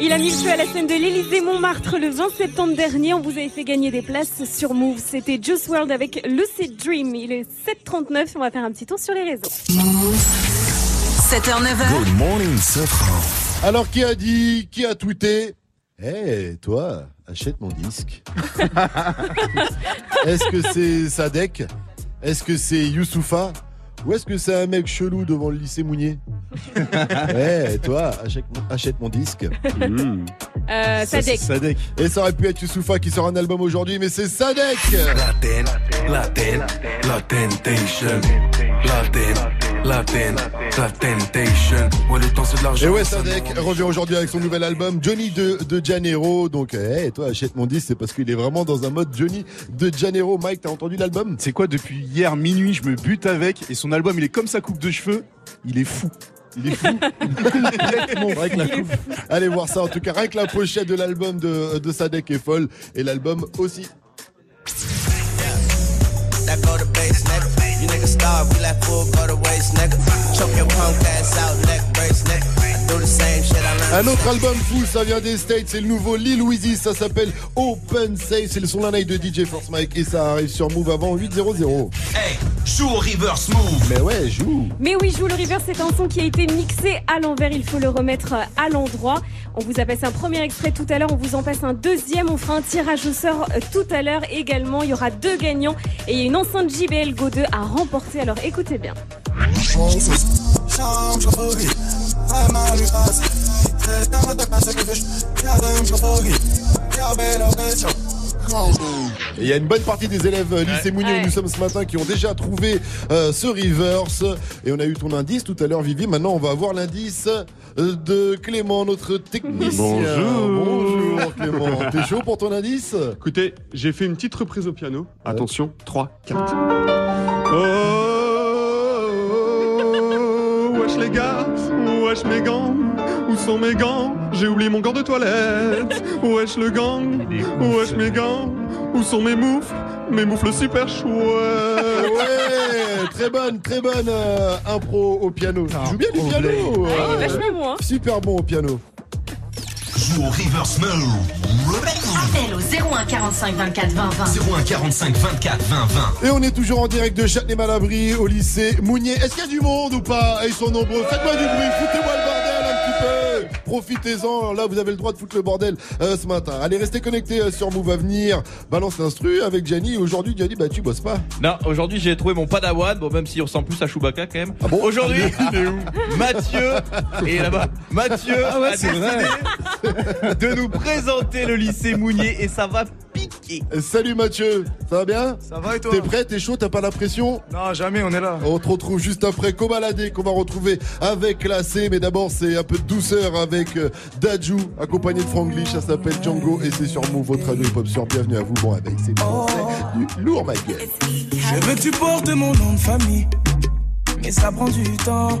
Il a mis le feu à la scène de l'Elysée Montmartre le 20 septembre dernier. On vous avait fait gagner des places sur Move. C'était Juice World avec Lucid Dream. Il est 7h39. On va faire un petit tour sur les réseaux. 7h09. Good morning, Alors, qui a dit, qui a tweeté? Eh, toi, achète mon disque. Est-ce que c'est Sadek? Est-ce que c'est Youssoufa? Ou est-ce que c'est un mec chelou devant le lycée Mounier? Eh, toi, achète, achète mon disque. Euh, Ça, c'est Sadek. Et ça aurait pu être Youssoufa qui sort un album aujourd'hui, mais c'est Sadek La ten, la ten, la temptation. La ten, la ten, la temptation. Ouais, le temps c'est de l'argent. Et ouais, Sadek revient aujourd'hui avec son nouvel album Johnny de, de Janeiro. Donc, eh, toi, achète mon disque, c'est parce qu'il est vraiment dans un mode Johnny de Janeiro. Mike, t'as entendu l'album? C'est quoi, depuis hier minuit, je me bute avec et son album, il est comme sa coupe de cheveux, il est fou. Il est fou. Complètement. Rien que la coupe. Allez voir ça, en tout cas, rien que la pochette de l'album de, de Sadek est folle. Et l'album aussi. You niggas starve, we like full go to waste, nigga. Choke your punk ass out, neck brace, nigga. Un autre album fou, ça vient des States, c'est le nouveau Lil Weezy, ça s'appelle Open Safe, c'est le son d'un de DJ Force Mike et ça arrive sur Move avant 8.00. Hey, joue au reverse move. Mais ouais, joue. Mais oui, Joue le River, c'est un son qui a été mixé à l'envers. Il faut le remettre à l'endroit. On vous a passé un premier extrait tout à l'heure. On vous en passe un deuxième. On fera un tirage au sort euh, tout à l'heure également. Il y aura deux gagnants et il y a une enceinte JBL Go 2 à remporter. Alors écoutez bien. Et il y a une bonne partie des élèves euh, lycée Mounier où nous sommes ce matin qui ont déjà trouvé euh, ce reverse. Et on a eu ton indice tout à l'heure, Vivi. Maintenant, on va avoir l'indice euh, de Clément, notre technicien. Bonjour. Bonjour, Clément. T'es chaud pour ton indice? Écoutez, j'ai fait une petite reprise au piano. Attention, 3, 4. Oh, wesh les gars, wesh mes gants, où sont mes gants? J'ai oublié mon gant de toilette. Wesh le gang, wesh mes gants, où sont mes moufles? Mes moufles super chouettes. Ouais, très bonne, très bonne euh, impro au piano. Tu joues bien du piano? Ah, euh, vachement bon, hein. Super bon au piano. Joue au reverse. Appel au 01 45 24 20 20. 01 45 24 20 20. Et on est toujours en direct de Châtenay-Malabry au lycée Mounier. Est-ce qu'il y a du monde ou pas? Ils sont nombreux. Faites-moi du bruit, foutez-moi le bordel un petit peu. Profitez-en. Là, vous avez le droit de foutre le bordel euh, ce matin. Allez, restez connectés euh, sur Move à venir. Balance l'instru avec Gianni. Aujourd'hui, Gianni, bah tu bosses pas. Non, aujourd'hui j'ai trouvé mon padawan, bon même s'il ressemble plus à Chewbacca quand même. Ah bon aujourd'hui, Mathieu, et là-bas, Mathieu Ah ouais, a c'est décidé de nous présenter le lycée Mounier et ça va piquer. Salut Mathieu, ça va bien? Ça va et toi? T'es prêt T'es chaud T'as pas la pression Non, jamais, on est là. On te retrouve juste après Cobaladé qu'on va retrouver avec la C. Mais d'abord, c'est un peu de douceur avec euh, Dajou, accompagné de Franglish. Ça s'appelle Django et c'est sur Move, votre radio hip-hop sur. Bienvenue à vous. Bon, avec c'est du lourd, ma gueule. Je veux que tu portes mon nom de famille, mais ça prend du temps.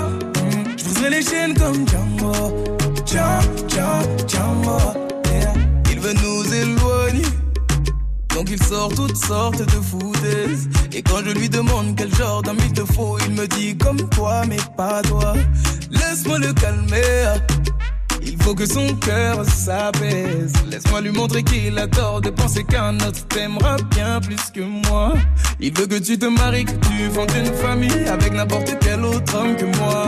Les chaînes comme Django, Django, Django. Yeah. Il veut nous éloigner. Donc il sort toutes sortes de foutaises. Et quand je lui demande quel genre d'homme il te faut Il me dit comme toi mais pas toi. Laisse-moi le calmer. Il faut que son cœur s'apaise. Laisse-moi lui montrer qu'il a tort de penser qu'un autre t'aimera bien plus que moi. Il veut que tu te maries, que tu fondes une famille Avec n'importe quel autre homme que moi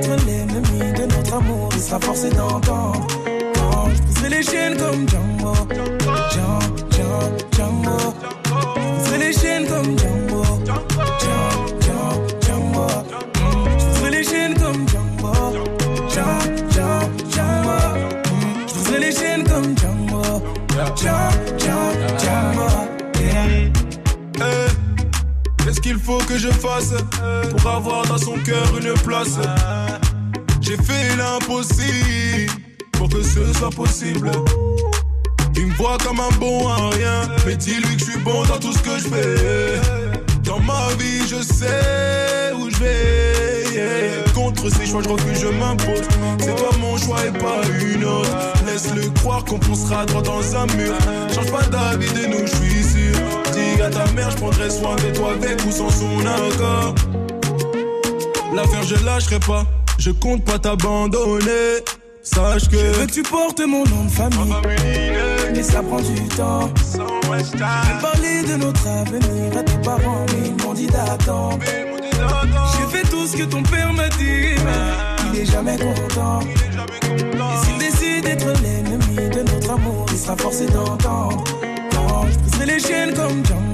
l'ennemi de notre amour Il sera forcé d'entendre je les chaînes comme Django. Django, Django. Je les chaînes comme Django. Django, Django. Je les chaînes comme Django. Je les chaînes comme. Django, Django, Qu'est-ce qu'il faut que je fasse pour avoir dans son cœur une place J'ai fait l'impossible pour que ce soit possible. Il me voit comme un bon à rien, mais dis-lui que je suis bon dans tout ce que je fais. Dans ma vie, je sais où je vais. Contre ces choix, je refuse, je m'impose. C'est pas mon choix et pas une autre. Laisse-le croire qu'on foncera droit dans un mur. Change pas d'avis de nous, je suis sûr. À ta mère, je prendrai soin de toi avec ou sans son accord. L'affaire, je lâcherai pas. Je compte pas t'abandonner. Sache que. Je veux que tu portes mon nom de famille. Mais ça prend du temps. J'ai parlé de notre avenir à tes parents, mais ils m'ont dit d'attendre. J'ai fait tout ce que ton père m'a dit, mais il est jamais content. Et s'il décide d'être l'ennemi de notre amour, il sera forcé d'entendre. Je briserai les chaînes comme Django.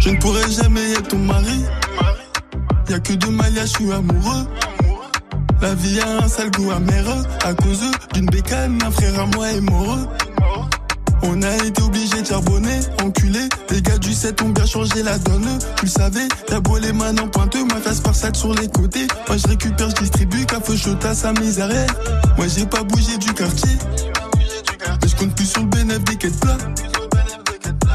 Je ne pourrai jamais être ton mari. Y'a que de Maya, je suis amoureux. La vie a un sale goût amer à cause d'une bécane, un frère à moi est mort. On a été obligé de charbonner, enculé. Les gars du 7 ont bien changé la donne. Tu le savais, t'as beau les mains en pointeux, ma face par sur les côtés. Moi je récupère, je distribue, café à sa misère. Moi j'ai pas bougé du quartier. Mais je compte plus sur le bénéfice des quêtes plats.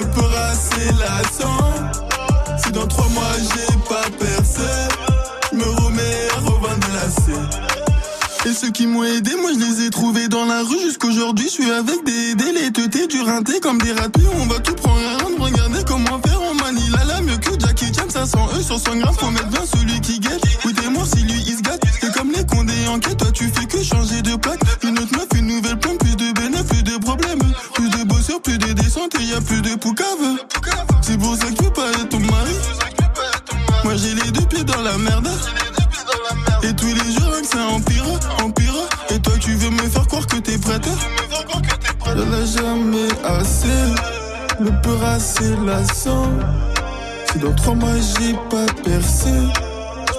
le assez lassant. Si dans trois mois j'ai pas percé, je me remets à revendre la scène. Et ceux qui m'ont aidé, moi je les ai trouvés dans la rue jusqu'aujourd'hui. Je suis avec des délétetés, du rinté comme des ratés. On va tout prendre un round, regardez comment faire. On manie la la mieux que Jackie Chan, 500 E sur 100 grammes. Faut mettre bien celui qui guette. Écoutez-moi si lui il se gâte. C'est comme les condés en quête, toi tu fais que changer de plaque. Une autre meuf, une nouvelle plombe, Plus de bosseurs, plus de descentes et y a plus de poucave. C'est pour ça que tu pas être ton mari. Moi j'ai les deux pieds dans la merde. Et tous les jours que ça empire, empire Et toi tu veux me faire croire que t'es prête Y'en a jamais assez Le peur assez lassant Si dans trois mois j'ai pas percé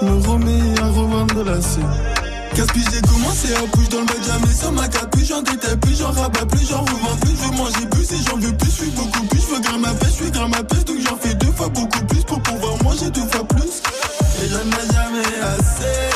Je me remets à revendre la scène Qu'est-ce que j'ai commencé à bouger dans le bac jamais sans ma capuche J'en détaille plus, j'en rabats plus, j'en revends plus Je veux manger plus et j'en veux plus, je suis beaucoup plus Je veux grimper ma pêche, je suis grimper ma pêche Donc j'en fais deux fois beaucoup plus pour pouvoir manger deux fois plus. Et j'en ai jamais assez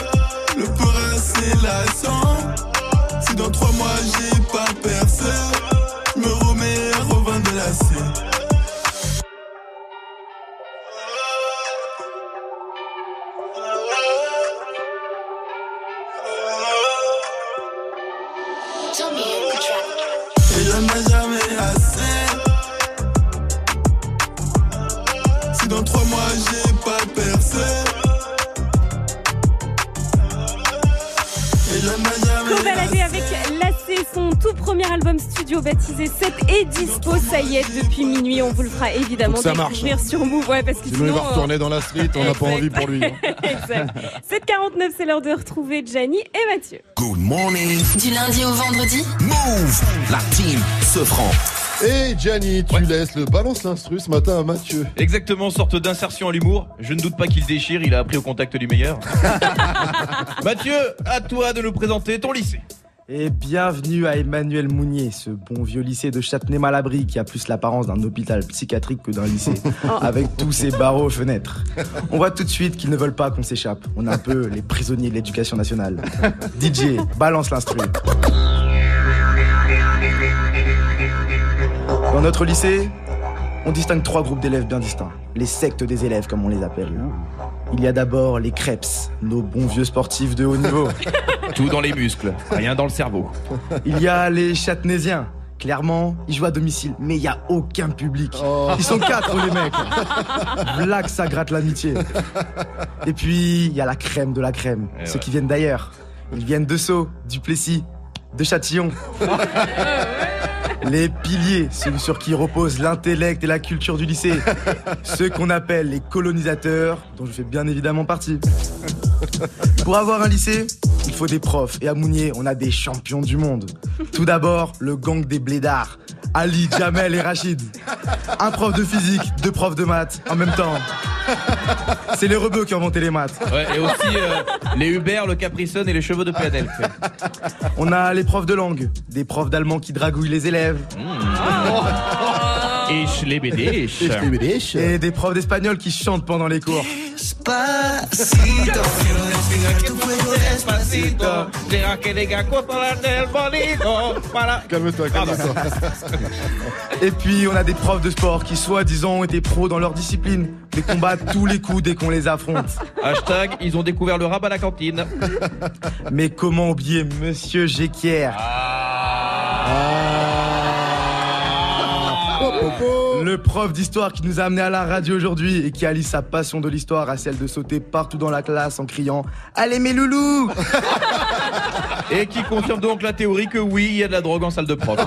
est dispo, ça y est, depuis minuit. On vous le fera évidemment ça marche, découvrir sur Move, ouais, parce que Sinon, il va retourner dans la street, on n'a pas envie pour lui. hein. exact. 7h49, c'est l'heure de retrouver Gianni et Mathieu. Good morning. Du lundi au vendredi, Move La team se franc. Et Gianni, tu laisses le balance l'instru ce matin à Mathieu. Exactement, sorte d'insertion à l'humour. Je ne doute pas qu'il déchire, il a appris au contact du meilleur. Mathieu, à toi de nous présenter ton lycée. Et bienvenue à Emmanuel Mounier, ce bon vieux lycée de Châtenay-Malabry qui a plus l'apparence d'un hôpital psychiatrique que d'un lycée, avec tous ses barreaux aux fenêtres. On voit tout de suite qu'ils ne veulent pas qu'on s'échappe. On est un peu les prisonniers de l'éducation nationale. DJ, balance l'instru. Dans notre lycée, on distingue trois groupes d'élèves bien distincts. Les sectes des élèves, comme on les appelle. Il y a d'abord les Krebs, nos bons vieux sportifs de haut niveau. Tout dans les muscles, rien dans le cerveau. Il y a les Châtenaisiens. Clairement, ils jouent à domicile, mais il n'y a aucun public. Ils sont quatre, les mecs. Là que ça gratte l'amitié. Et puis, il y a la crème de la crème, Eh ceux ouais. qui viennent d'ailleurs. Ils viennent de Sceaux, du Plessis, de Châtillon. Les piliers, ceux sur qui repose l'intellect et la culture du lycée. Ceux qu'on appelle les colonisateurs, dont je fais bien évidemment partie. Pour avoir un lycée, il faut des profs. Et à Mounier, on a des champions du monde. Tout d'abord, le gang des blédards. Ali, Jamel et Rachid. Un prof de physique, deux profs de maths en même temps. C'est les rebeux qui ont inventé les maths. Ouais, et aussi euh, les Hubert, le Capricone et les cheveux de PNL. On a les profs de langue, des profs d'allemand qui dragouillent les élèves. Ich lebe dich. Ich lebe dich. Et des profs d'espagnol qui chantent pendant les cours. Despacito, tu fuego despacito. Deja que diga cosas del bonito. Para... Calme-toi, calme-toi. Et puis on a des profs de sport qui soi-disant ont été pros dans leur discipline, mais combattent tous les coups dès qu'on les affronte. Hashtag, ils ont découvert le rap à la cantine. Mais comment oublier Monsieur Jequier? Le prof d'histoire qui nous a amené à la radio aujourd'hui et qui allie sa passion de l'histoire à celle de sauter partout dans la classe en criant Allez mes loulous Et qui confirme donc la théorie que oui, il y a de la drogue en salle de prof.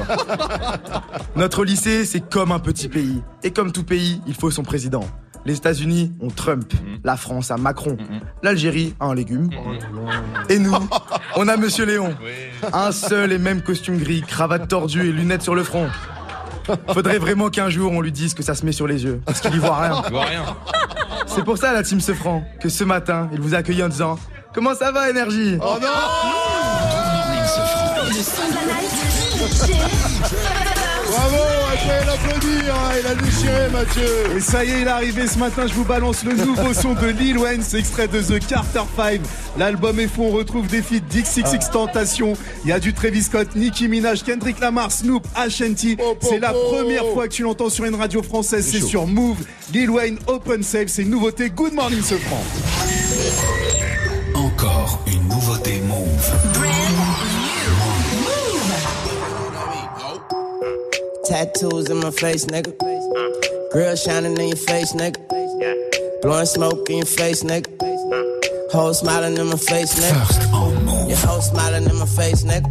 Notre lycée, c'est comme un petit pays. Et comme tout pays, il faut son président. Les États-Unis ont Trump, la France a Macron, l'Algérie a un légume. Et nous, on a Monsieur Léon. Un seul et même costume gris, cravate tordue et lunettes sur le front. Faudrait vraiment qu'un jour on lui dise que ça se met sur les yeux, parce qu'il y voit rien. Il voit rien. C'est pour ça, la team Sefran, que ce matin, il vous accueille en disant Comment ça va, énergie? Oh non! Bravo, L'applaudir, hein, il a déchiré Mathieu. Et ça y est, il est arrivé ce matin, je vous balance le nouveau son de Lil Wayne, c'est extrait de The Carter 5. L'album est fou, on retrouve des feats d'XXX Tentation, il y a du Travis Scott, Nicki Minaj, Kendrick Lamar, Snoop, Ashanti. C'est la première fois que tu l'entends sur une radio française, c'est sur Move. Lil Wayne, Open Save, c'est une nouveauté. Good morning, ce franc. Encore une nouveauté Tattoos in my face, nigga. Grill shining in your face, nigga. Blowing smoke in your face, nigga. Whole smiling in my face, nigga. Your whole smiling in my face, nigga.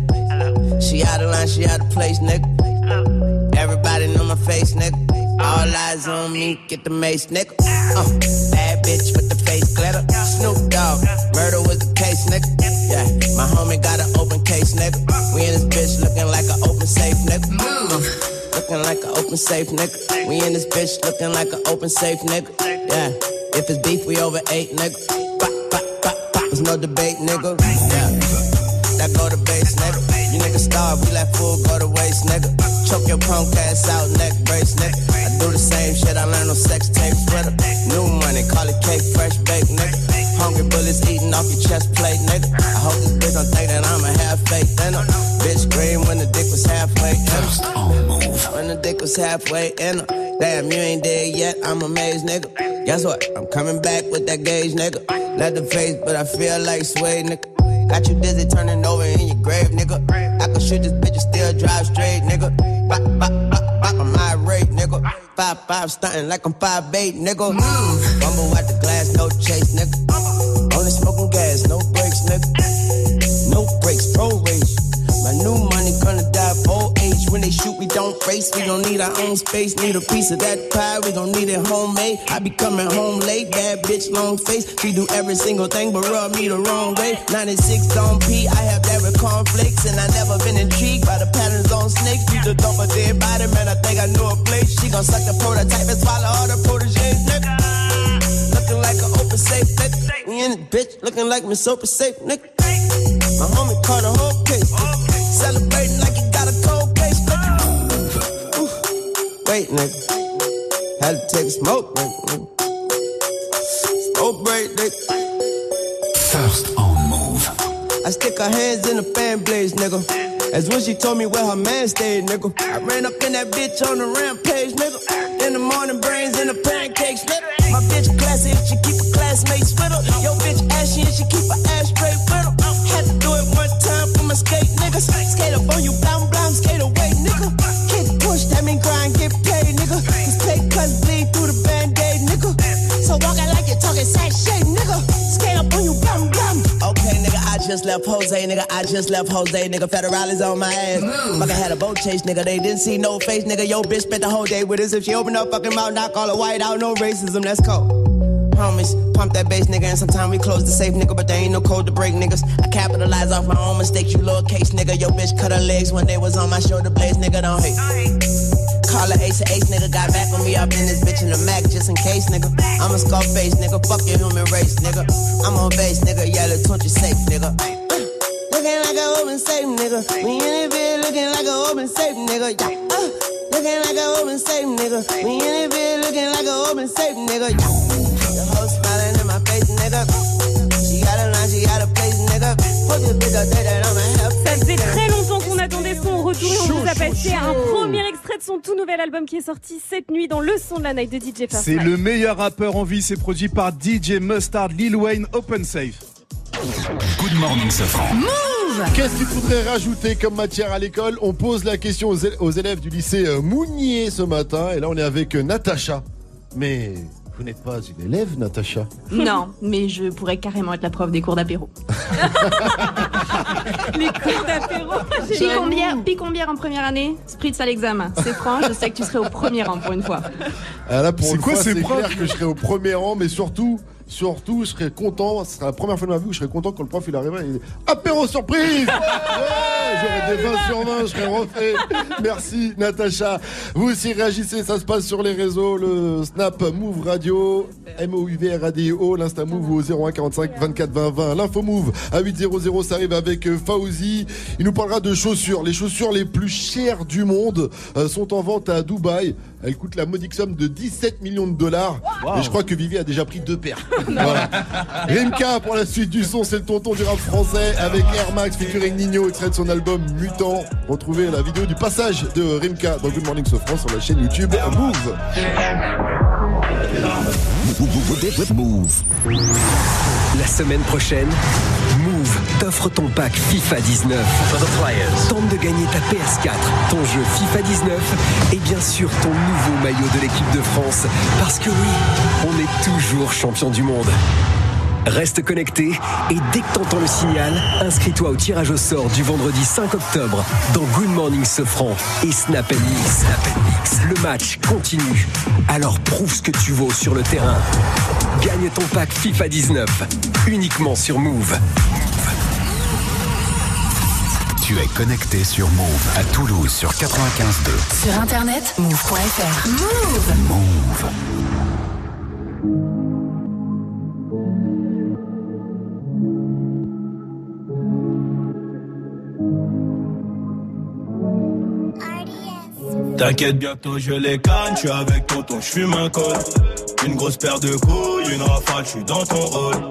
She out of line, she out of place, nigga. Everybody know my face, nigga. All eyes on me, get the mace, nigga. Uh, bad bitch with the face glitter. Snoop Dogg, murder was the case, nigga. Yeah, my homie got an open case, nigga. We in this bitch looking like an open safe, nigga. Uh, looking like an open safe, nigga. We in this bitch looking like an open safe, nigga. Yeah, if it's beef, we over eight, nigga. Bop, bop, bop, bop. There's no debate, nigga. Yeah, that go to base, nigga. You niggas starve, we let food go to waste, nigga. Choke your punk ass out, neck brace, nigga. I do the same shit, I learned on sex tape, Twitter. New money, call it cake, fresh baked, nigga. Hungry bullets eating off your chest plate, nigga. I hope this bitch don't think that I'm a half fake dinner. Bitch scream when the dick was halfway in her. When the dick was halfway in her. Damn, you ain't dead yet, I'm amazed, nigga. Guess what? I'm coming back with that gauge, nigga. Let the face, but I feel like sway, nigga. Got you dizzy turning over in your grave, nigga. I can shoot this bitch and still drive straight, nigga. Bop, bop, bop, bop, I'm irate, nigga. Five, five, stunting like I'm five, eight, nigga. Bumble out the glass, no chase, nigga. Don't race. We don't need our own space. Need a piece of that pie. We don't need it homemade. I be coming home late. Bad bitch, long face. She do every single thing but rub me the wrong way. 96 on P. I have with cornflakes. And I never been intrigued by the patterns on snakes. Used to dump a dead body. Man, I think I know a place. She gon' suck the prototype and swallow all the proteges. Nigga. Looking like an open safe, nigga. We in it, bitch. Looking like Miss Open Safe, nigga. Wait, nigga. Had to take a smoke, nigga. Smoke break, nigga. First on move. I stick her hands in the fan blades, nigga. As when she told me where her man stayed, nigga. I ran up in that bitch on the rampage, nigga. In the morning, brains in the pancakes, nigga. My bitch classy, she keep her classmates with her. Yo, bitch ashy, and she keep her ass straight with her. Had to do it one time for my skate, nigga. Skate up on you, blam, blam, just left Jose, nigga. I just left Jose, nigga. Federal is on my ass. Fucking had a boat chase, nigga. They didn't see no face, nigga. Yo, bitch spent the whole day with us. If she open up fucking mouth, knock all the white out, no racism, that's cold. Homies, pump that bass, nigga, and sometimes we close the safe, nigga, but there ain't no code to break, niggas. I capitalize off my own mistakes, you little case, nigga. Yo, bitch cut her legs when they was on my shoulder blades, nigga, don't hate. Call her ace ace, nigga. Got back on me up in this bitch in the Mac just in case, nigga. I'm a Scarface, nigga. Fuck your human race, nigga. I'm on base, nigga. Yeah, the torture safe, nigga. Looking like an open safe, nigga. We in it bed looking like an open safe, nigga. Yeah. Uh, looking like an open safe, nigga. We in it bed looking like an open safe, nigga. Yeah. The hoe smiling in my face, nigga. She got a line, she got a place, nigga. Put this bitch up there that I'm a half Ça faisait très longtemps attendait son retour et on vous a passé un premier extrait de son tout nouvel album qui est sorti cette nuit dans le son de la night de DJ First C'est le meilleur rappeur en vie, c'est produit par DJ Mustard, Lil Wayne, Open Safe. Good morning, Safran. Qu'est-ce qu'il faudrait rajouter comme matière à l'école? On pose la question aux élèves du lycée euh, Mounier ce matin. Et là, on est avec euh, Natacha. Mais vous n'êtes pas une élève, Natacha Non, mais je pourrais carrément être la prof des cours d'apéro. Les cours d'apéro. Picombière, picombière en première année, spritz à l'examen. C'est franc, je sais que tu serais au premier rang pour une fois. Ah, là, pour C'est une quoi fois, ces c'est profs? clair que je serai au premier rang, mais surtout, surtout, je serais content. Ce sera la première fois de ma vie où je serais content quand le prof il arriverait. Il dit, Apéro surprise Ouais, J'aurais des 20 sur 20, je serais refait. Merci, Natacha. Vous aussi réagissez, ça se passe sur les réseaux. Le Snap Move Radio, M-O-U-V R-A-D-I-O, l'Insta Move au 0145 24 20 20. L'info Move à 800, ça arrive avec euh, Fauzi. Il nous parlera de chaussures. Les chaussures les plus chères du monde euh, sont en vente à Dubaï. Elles coûtent la modique somme de 17 millions de dollars. Et je crois que Vivi a déjà pris deux paires. voilà. Rimka pour la suite du son, c'est le tonton du rap français avec Air Max featuring Nino, extrait de son album Mutant. Retrouvez la vidéo du passage de Rimka dans Good Morning Sofran sur la chaîne YouTube Move. Move. La semaine prochaine, t'offre ton pack FIFA 19. Tente de gagner ta PS4, ton jeu FIFA 19 et bien sûr ton nouveau maillot de l'équipe de France. Parce que oui, on est toujours champion du monde. Reste connecté et dès que t'entends le signal, inscris-toi au tirage au sort du vendredi 5 octobre dans Good Morning Sofran et Snap Mix. Le match continue. Alors prouve ce que tu vaux sur le terrain. Gagne ton pack FIFA 19 uniquement sur Move. Tu es connecté sur Move à Toulouse sur 95.2. Sur internet, move.fr. Move Move. T'inquiète, bientôt je les canne, je suis avec tonton, je fume un col. Une grosse paire de couilles, une rafale, je suis dans ton rôle.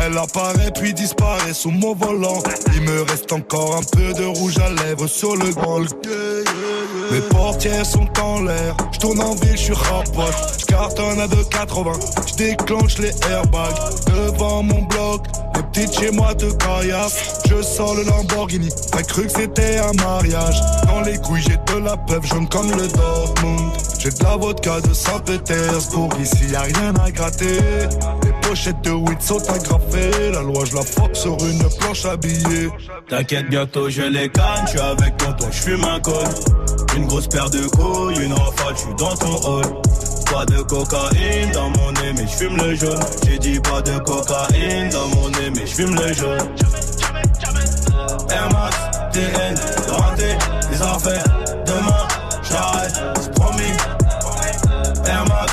Elle apparaît puis disparaît sous mon volant. Il me reste encore un peu de rouge à lèvres sur le grand. Mes portières sont en l'air, je tourne en ville, je suis rapote, je cartonne à 2,80, je déclenche les airbags. Devant mon bloc, les petites chez moi de caillasse, je sors le Lamborghini, t'as cru que c'était un mariage, dans les couilles j'ai de la peuple jaune comme le Dortmund, j'ai de la vodka de Saint-Pétersbourg, ici y a rien à gratter, les pochettes de weed sont agrafées, la loi je la fuck sur une planche habillée. T'inquiète, bientôt je les canne, je suis avec tonton, je fume un col. Une grosse paire de couilles, une rafale, je suis dans ton hall. Pas de cocaïne dans mon nez, mais je fume le jaune. J'ai dit pas de cocaïne dans mon nez, mais je fume le jaune. Air Max, TN, renté, les affaires. Demain, j'arrête, c'est promis. Air Max,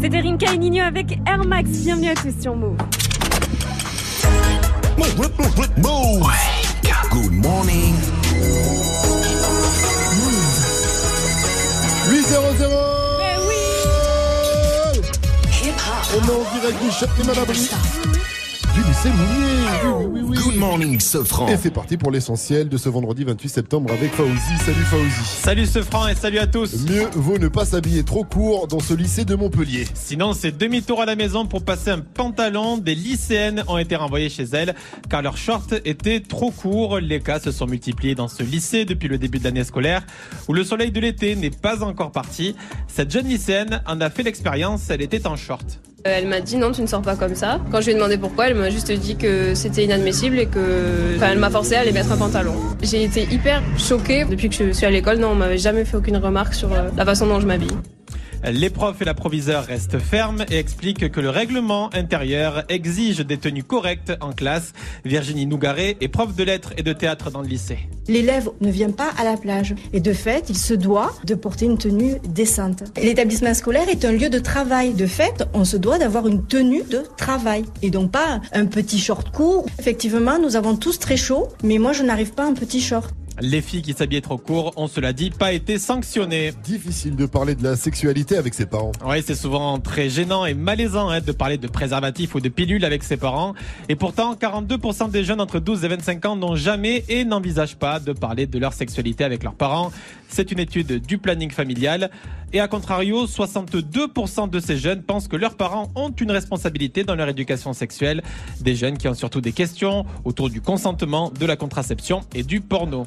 C'était Rinka et Nino avec Air Max. Bienvenue à tous sur Move. Good morning. 800 On est en direct du Châtelet Malabry du lycée Mounier. Oui, oui, oui, Good morning, Sofran. Et c'est parti pour l'essentiel de ce vendredi 28 septembre avec Faouzi. Salut Faouzi. Salut Sofran et salut à tous. Mieux vaut ne pas s'habiller trop court dans ce lycée de Montpellier. Sinon, c'est demi-tour à la maison pour passer un pantalon. Des lycéennes ont été renvoyées chez elles car leurs shorts étaient trop courts. Les cas se sont multipliés dans ce lycée depuis le début de l'année scolaire où le soleil de l'été n'est pas encore parti. Cette jeune lycéenne en a fait l'expérience. Elle était en short. Euh, Elle m'a dit non, tu ne sors pas comme ça. Quand je lui ai demandé pourquoi, elle m'a juste dit que c'était inadmissible et que. Enfin, elle m'a forcé à aller mettre un pantalon. J'ai été hyper choquée. Depuis que je suis à l'école, non, on m'avait jamais fait aucune remarque sur euh, la façon dont je m'habille. Les profs et la proviseure restent fermes et expliquent que le règlement intérieur exige des tenues correctes en classe. Virginie Nougaret est prof de lettres et de théâtre dans le lycée. L'élève ne vient pas à la plage et de fait, il se doit de porter une tenue décente. L'établissement scolaire est un lieu de travail. De fait, on se doit d'avoir une tenue de travail et donc pas un petit short court. Effectivement, nous avons tous très chaud, mais moi je n'arrive pas en petit short. Les filles qui s'habillaient trop court ont, cela dit, pas été sanctionnées. Difficile de parler de la sexualité avec ses parents. Oui, c'est souvent très gênant et malaisant hein, de parler de préservatifs ou de pilules avec ses parents. Et pourtant, 42% des jeunes entre 12 et 25 ans n'ont jamais et n'envisagent pas de parler de leur sexualité avec leurs parents. C'est une étude du planning familial. Et à contrario, 62% de ces jeunes pensent que leurs parents ont une responsabilité dans leur éducation sexuelle. Des jeunes qui ont surtout des questions autour du consentement, de la contraception et du porno.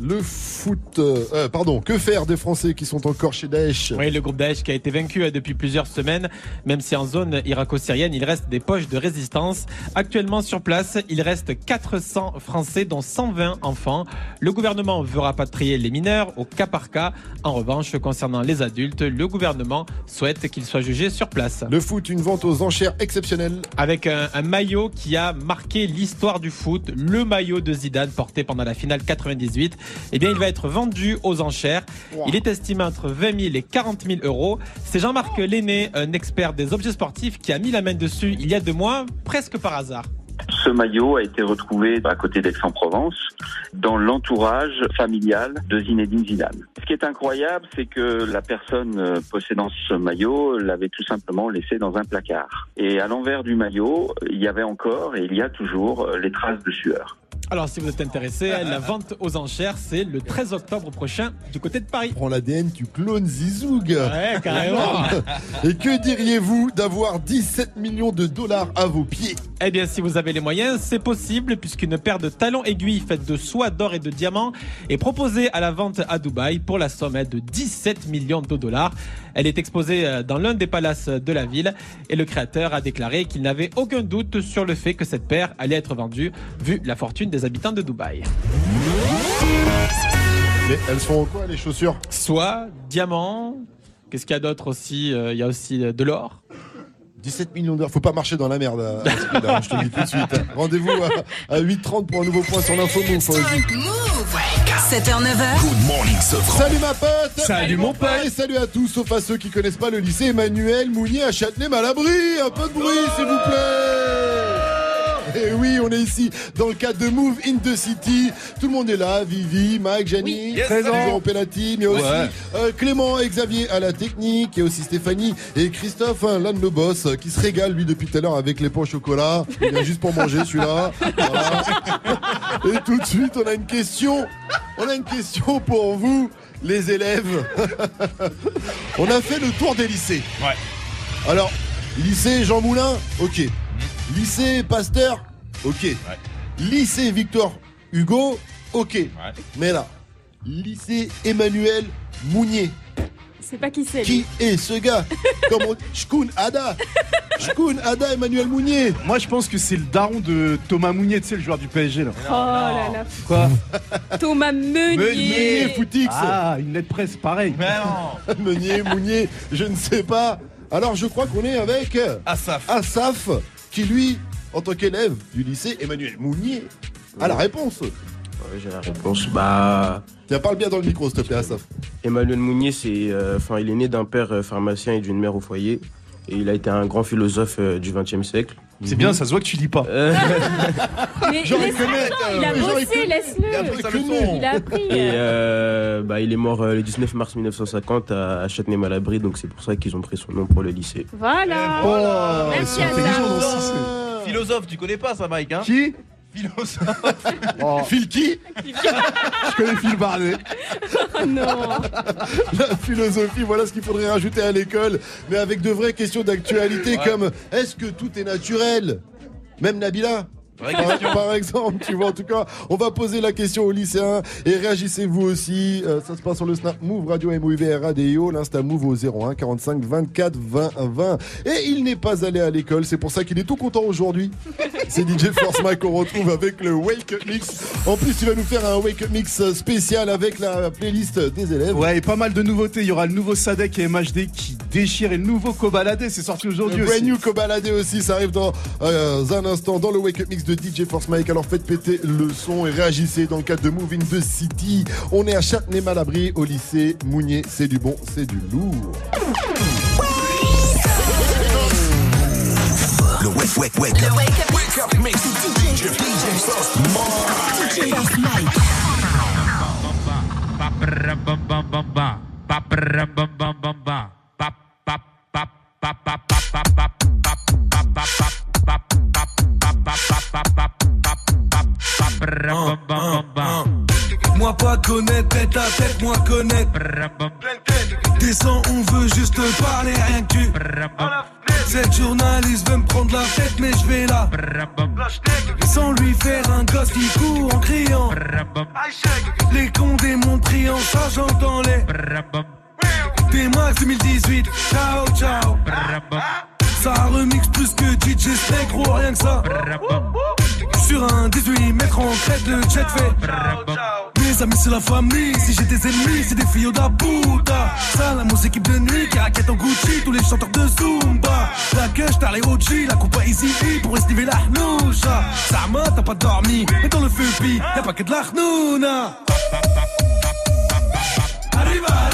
Le foot, euh, euh, pardon, que faire des Français qui sont encore chez Daesh? Oui, le groupe Daesh qui a été vaincu euh, depuis plusieurs semaines, même si en zone irako-syrienne, il reste des poches de résistance. Actuellement sur place, il reste 400 Français, dont 120 enfants. Le gouvernement veut rapatrier les mineurs au cas par cas. En revanche, concernant les adultes, le gouvernement souhaite qu'ils soient jugés sur place. Le foot, une vente aux enchères exceptionnelle. Avec un, un maillot qui a marqué l'histoire du foot, le maillot de Zidane porté pendant la finale 98 eh bien, il va être vendu aux enchères. Il est estimé entre 20 000 et 40 000 euros. C'est Jean-Marc Lenné, un expert des objets sportifs, qui a mis la main dessus il y a deux mois, presque par hasard. Ce maillot a été retrouvé à côté d'Aix-en-Provence, dans l'entourage familial de Zinedine Zidane. Ce qui est incroyable, c'est que la personne euh, possédant ce maillot l'avait tout simplement laissé dans un placard. Et à l'envers du maillot, il y avait encore et il y a toujours euh, les traces de sueur. Alors, si vous êtes intéressé, la vente aux enchères, c'est le 13 octobre prochain du côté de Paris. Prends l'ADN, tu clones Zizoug. Ouais, carrément. Et que diriez-vous d'avoir 17 millions de dollars à vos pieds? Eh bien, si vous avez les moyens, c'est possible puisqu'une paire de talons aiguilles faite de soie, d'or et de diamants est proposée à la vente à Dubaï pour la somme de 17 millions de dollars. Elle est exposée euh, dans l'un des palaces de la ville et le créateur a déclaré qu'il n'avait aucun doute sur le fait que cette paire allait être vendue vu la fortune des habitants de Dubaï. Mais elles sont en quoi les chaussures? Soie, diamant, Qu'est-ce qu'il y a d'autre aussi Euh, Il y a aussi euh, de l'or. 17 millions d'heures. Faut pas marcher dans la merde, à- à ce prix-là, je te le dis tout de suite. Rendez-vous à, à 8h30 pour un nouveau point sur l'info Move. Fauzi. 7h, 9h. Good morning, Sofran. Salut ma pote Salut, mon pote. Et salut à tous, sauf à ceux qui connaissent pas le lycée Emmanuel Mounier à Châtenay-Malabry Un peu de bruit, s'il vous plaît Et oui, on est ici dans le cadre de Move in the City. Tout le monde est là, Vivi, Mike, Jani, présent, Pellati, mais aussi Ouais. euh, Clément et Xavier à la technique, il y a aussi Stéphanie et Christophe, hein, l'un de nos boss, euh, qui se régale lui depuis tout à l'heure avec les pains au chocolat. Il vient juste pour manger celui-là. Voilà. Et tout de suite, on a une question. On a une question pour vous, les élèves. on a fait le tour des lycées. Ouais. Alors, lycée Jean Moulin, ok. Lycée Pasteur, ok. Lycée Victor Hugo, ok. Mais là, lycée Emmanuel Mounier. C'est pas qui c'est. Qui est ce gars Comment Shkun Ada Shkun Ada Emmanuel Mounier Moi, je pense que c'est le daron de Thomas Mounier, tu sais, le joueur du PSG là. Oh là là. Quoi Thomas Meunier. Meunier Footix Ah, une lettre presse, pareil. Meunier, Mounier, je ne sais pas. Alors je crois qu'on est avec Asaf. Asaf, qui lui, en tant qu'élève du lycée Emmanuel Mounier, a la réponse. Ouais, j'ai la réponse. Bah. Tiens, parle bien dans le micro, s'il te plaît, Asaf. Emmanuel Mounier, c'est, euh, enfin, il est né d'un père euh, pharmacien et d'une mère au foyer. Et il a été un grand philosophe euh, du XXe siècle. C'est bien, ça se voit que tu lis pas. Mais Genre, il laisse-le, connaît, attends, euh, il a bossé, laisse-le. Il a appris sa leçon. Il a appris. Et euh, bah, il est mort euh, le 19 mars 1950 à, à Châtenay-Malabry, donc c'est pour ça qu'ils ont pris son nom pour le lycée. Voilà. Oh, Merci à. Philosophe, tu connais pas ça, Mike hein? Qui? Philosophe. Oh, Phil qui Je connais Phil Barnet. Oh non. La philosophie, voilà ce qu'il faudrait rajouter à l'école, mais avec de vraies questions d'actualité comme est-ce que tout est naturel? Même Nabila? Par, exemple, tu vois, en tout cas, on va poser la question aux lycéens et réagissez vous aussi. Euh, ça se passe sur le Snap Move Radio MOUV Radio, l'Insta Move au 01 45 24 20 20. Et il n'est pas allé à l'école, c'est pour ça qu'il est tout content aujourd'hui. C'est DJ Force Mike qu'on retrouve avec le Wake Up Mix. En plus, il va nous faire un Wake Up Mix spécial avec la playlist des élèves. Ouais, et pas mal de nouveautés. Il y aura le nouveau Sadek et MHD qui déchire et le nouveau Kobalade, c'est sorti aujourd'hui Le aussi. brand new Kobalade aussi, ça arrive dans euh, un instant dans le Wake Up Mix de DJ Force Mike. Alors faites péter le son et réagissez dans le cadre de Moving the City. On est à Châtenay-Malabry au lycée Mounier. C'est du bon, c'est du lourd. Le wake, wake, wake. Le Wake Up Wake up mix. DJ, DJ First Mike. Moi pas connaître, tête à tête, moi connaître. Descends, on veut juste parler, rien que tu. Cette journaliste veut me prendre la tête, mais je vais là. Sans lui faire un gosse qui court en criant. Les cons des Montrians, ça j'entends les. Des max 2018, ciao ciao. Ça remix plus que DJ Snake, gros, rien que ça. Sur un 18 mètres en crête, le jet fait. Mes amis, c'est la famille. Si j'ai des ennemis, c'est des filles da puta. Ça, la musique équipe de nuit qui raquette en Gucci. Tous les chanteurs de Zumba. La gueule, t'as les OG, la coupe easy E pour estiver la hnoucha. Sama, t'as pas dormi. Mais dans le feu, pi, y'a pas que de la hnouna. Arriba.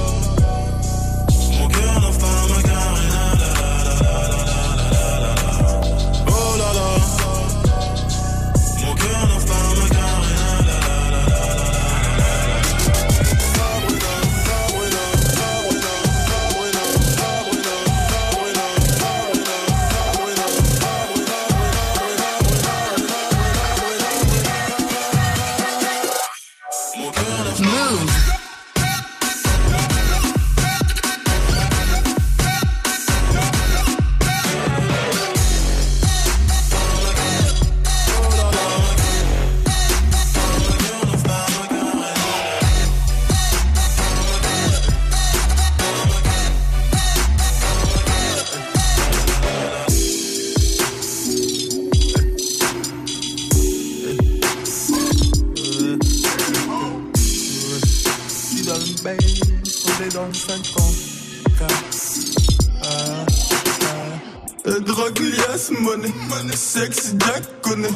Drogue, liasse, monnaie, sexe, diaconé.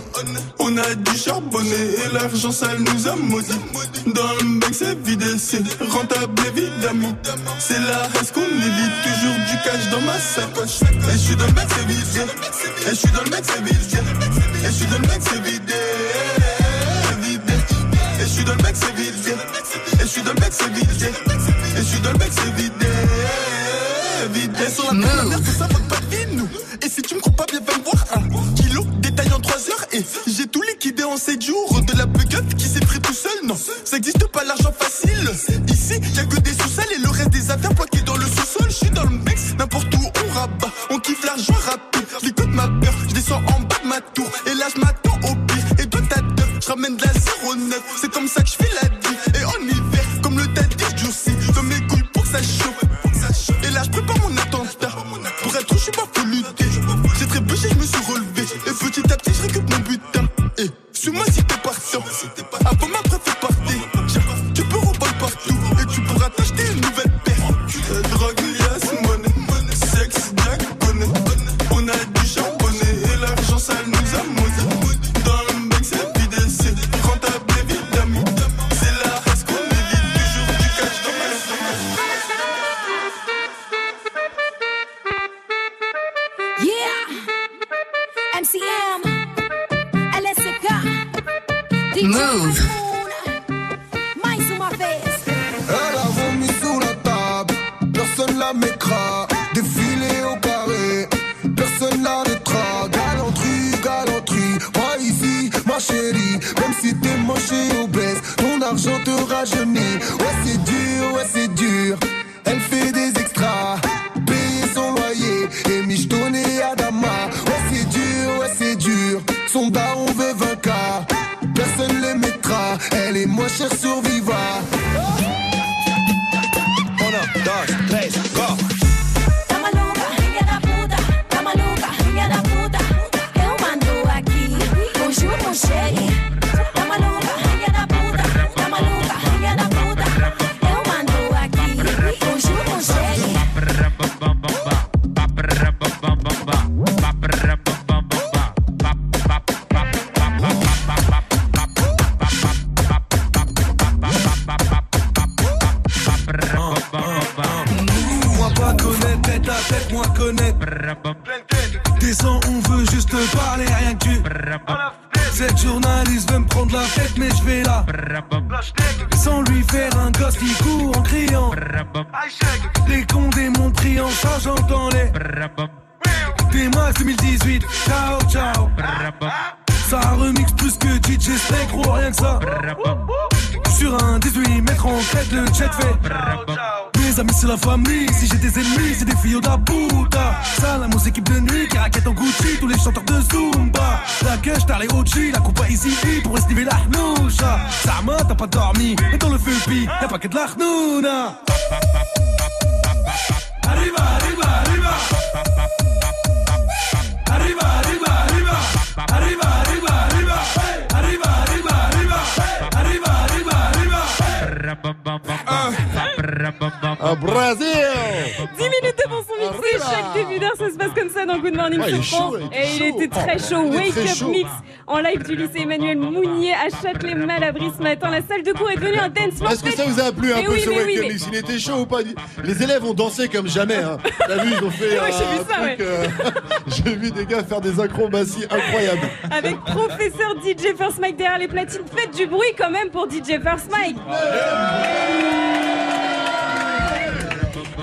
On a du charbonné et l'argent sale nous a maudit. Dans le bec c'est vidé, c'est rentable évidemment. C'est la reste qu'on évite, toujours du cash dans ma sacoche. Et je suis dans le bec c'est vidé, et je suis dans le bec c'est vidé, À Châtelet-Malabry ce matin. La salle de cours est devenue un dance floor. Est-ce que ça vous a plu un Mais peu oui, ce oui, mais- Mix Il était chaud ou pas Les élèves ont dansé comme jamais. Hein. T'as vu, ils ont fait Ouais, j'ai vu euh, des gars faire des acrobaties incroyables. Avec professeur DJ First Mike derrière les platines. Faites du bruit quand même pour DJ First Mike.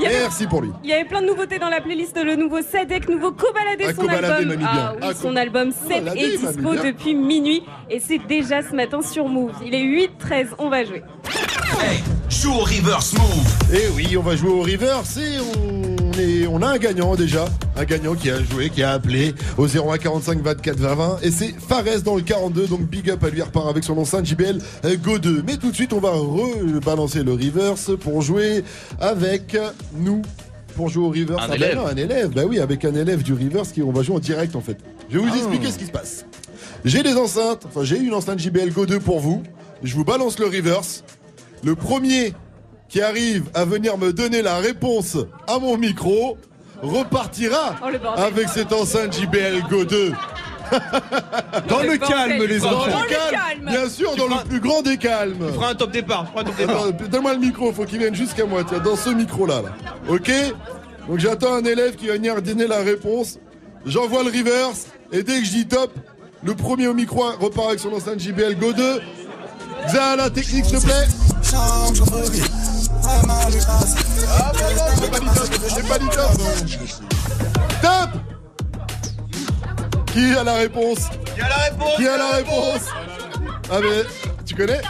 Avait- Merci pour lui. Il y avait plein de nouveautés dans la playlist, le nouveau Sadek, nouveau Kobalade, Ah, son Kobalade album, ah, oui, Ah, son album 7 Kobalade est dispo depuis minuit et c'est déjà ce matin sur Move. Il est 8-13, on va jouer. Joue au reverse move. Et oui, on va jouer au reverse et on, est, on a un gagnant déjà. Un gagnant qui a joué, qui a appelé au 01 45 24 20 20. Et c'est Fares dans le 42. Donc big up à lui, repart avec son enceinte JBL Go 2. Mais tout de suite, on va rebalancer le reverse pour jouer avec nous. Pour jouer au reverse. Un Ah ben non, un élève. Bah oui, avec un élève du reverse qui on va jouer en direct en fait. Je vais vous Ah. expliquer ce qui se passe. J'ai des enceintes, enfin j'ai une enceinte JBL Go 2 pour vous. Je vous balance le reverse. Le premier qui arrive à venir me donner la réponse à mon micro repartira Oh, avec cette enceinte JBL Go 2. Dans le calme, les enfants. Dans le calme. Bien sûr, Tu dans le plus grand des calmes. Tu feras un top départ. je ferai un top départ. Attends, Donne-moi le micro, faut qu'il vienne jusqu'à moi, tiens, dans ce micro-là. Là. Ok? Donc j'attends un élève qui va venir donner la réponse. J'envoie le reverse, et dès que je dis top, le premier au micro repart avec son enceinte JBL Go 2. Xa, la technique, s'il te plaît. Ah, non, j'ai pas dit top, j'ai pas top. Top Qui a la réponse Qui a la réponse Qui a la réponse Ah mais, tu connais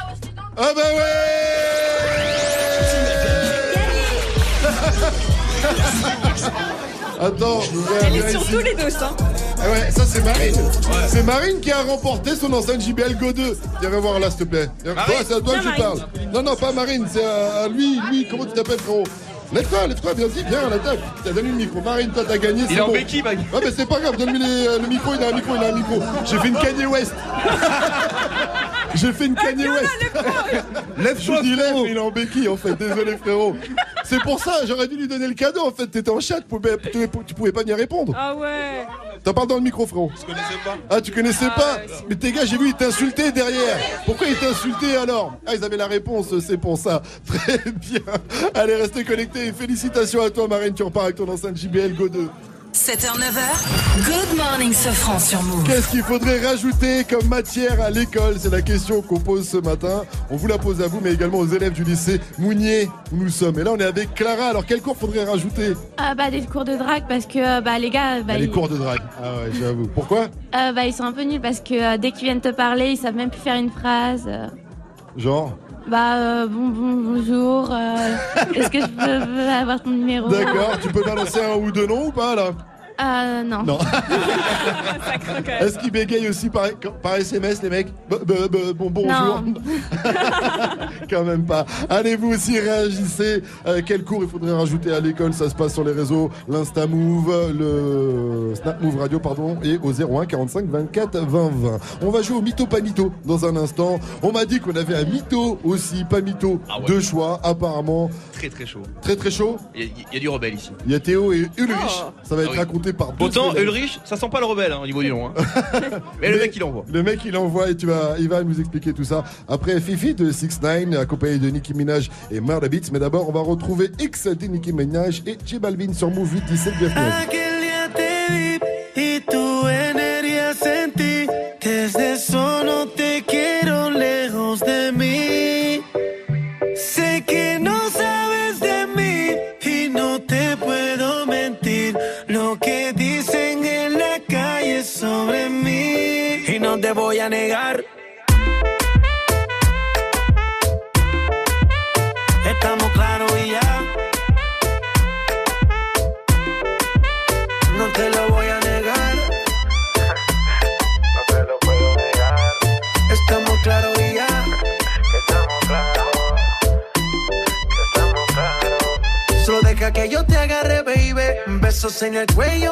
Ah bah ouais Attends, je vais Elle est sur tous les dos, hein. Ah ouais, ça c'est Marine. C'est Marine qui a remporté son enceinte JBL Go 2. Viens voir là, s'il te plaît. Viens- c'est à toi que je parle. Non, non, pas Marine, c'est à, à lui, lui, comment tu t'appelles, frérot? Lève-toi, lève-toi, viens-y, viens à la table. T'as donné le micro. Marine, toi, t'as gagné. Il est en bon. béquille, Mag. Ouais, mais c'est pas grave, donne-lui les- euh, le micro, il a un micro, il a un micro. J'ai fait une Kanye West. J'ai fait une Kanye West. Je Lève-toi, dis lève, frérot. mais il est en béquille en fait, désolé frérot. C'est pour ça, j'aurais dû lui donner le cadeau en fait, t'étais en chat, tu pouvais, tu pouvais- tu pouvais pas n'y répondre. Ah ouais. T'en parles dans le micro frérot. Je connaissais pas. Ah tu connaissais Ah, pas ouais, si. Mais tes gars j'ai vu ils t'insultaient derrière Pourquoi ils t'insultaient alors? Ah ils avaient la réponse c'est pour ça Très bien Allez restez connectés et félicitations à toi Marine Tu repars avec ton enceinte JBL Go 2 7h, 9h, Good Morning Sofran sur Move. Qu'est-ce qu'il faudrait rajouter comme matière à l'école? C'est la question qu'on pose ce matin. On vous la pose à vous, mais également aux élèves du lycée Mounier où nous sommes. Et là, on est avec Clara. Alors, quel cours faudrait rajouter? Ah bah des cours de drague parce que euh, bah les gars bah, Ah, Les ils, cours de drague. Ah ouais, j'avoue. Pourquoi? Euh, bah, ils sont un peu nuls parce que euh, dès qu'ils viennent te parler ils savent même plus faire une phrase. euh. Genre? Bah euh, bon, bon bonjour. euh, Est-ce que je peux, avoir ton numéro? D'accord. Tu peux balancer un ou deux noms ou pas là? Euh, non. Non. Est-ce qu'ils bégayent aussi par, par SMS, les mecs? Bon, bonjour. Non. Quand même pas. Allez, vous aussi réagissez. Euh, quel cours il faudrait rajouter à l'école? Ça se passe sur les réseaux, l'Insta Move, le Snap Move Radio, pardon, et au 01 45 24 20 20. On va jouer au mytho pas mytho dans un instant. On m'a dit qu'on avait un mytho aussi, pas mytho, Ah ouais. de choix, apparemment. Très très chaud. Très très chaud. Il y, a- il y a du rebelle ici. Il y a Théo et Ulrich. Oh. Ça va être Ah oui. raconté par élèves. Ulrich, ça sent pas le rebelle hein, au niveau du nom. hein. Mais le mec il envoie. Le mec il envoie et tu vas, il va nous expliquer tout ça. Après Fifi de 6 9 accompagné de Nicki Minaj et Murda Beats. Mais d'abord on va retrouver X de Nicki Minaj et J Balvin sur Move 8 17 bienvenue. Aquel día te vi y tu energía sentí. Desde eso no te te voy a negar. Estamos claros y ya. No te lo voy a negar. No te lo puedo negar. Estamos claros y ya. Estamos claros. Estamos claros. Solo deja que yo te agarre, baby. Besos en el cuello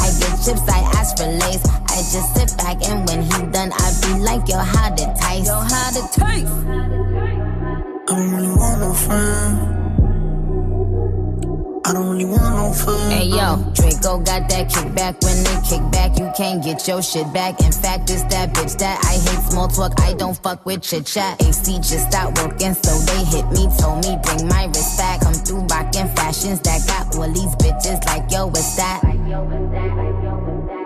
I get chips, I ask for lace. I just sit back and when he done, I be like, yo, how to taste? Yo, how to taste? I don't really want no friends. I don't really want no friends. Hey yo, Draco got that kickback. When they kick back, you can't get your shit back. In fact, it's that bitch that I hate small talk. I don't fuck with chit chat. AC just stopped working, so they hit me. Told me bring my wrist back. Come through rockin' fashions that got all these bitches like yo, what's that?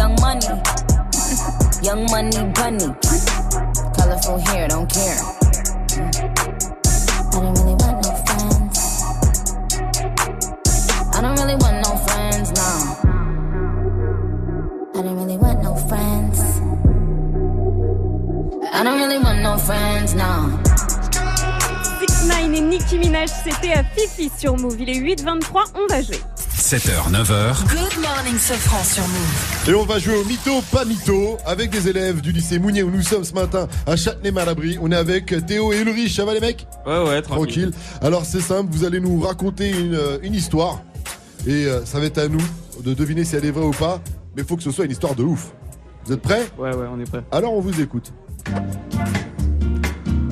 Young money, young money bunny. Colorful hair, don't care. I don't really want no friends. I don't really want no friends, no. I don't really want no friends. I don't really want no friends, no. 6 9 et Nicki Minaj, c'était à Fifi sur Move. Il est 8h23, on va. 7h, 9h. Good morning, Sofran sur Move. Et on va jouer au mytho, pas mytho, avec des élèves du lycée Mounier où nous sommes ce matin à Châtenay-Malabry. On est avec Théo et Ulrich. Ça va les mecs? Ouais, ouais, tranquille. Alors c'est simple, vous allez nous raconter une, euh, une histoire. Et euh, ça va être à nous de deviner si elle est vraie ou pas. Mais il faut que ce soit une histoire de ouf. Vous êtes prêts? Ouais, ouais, on est prêt. Alors on vous écoute.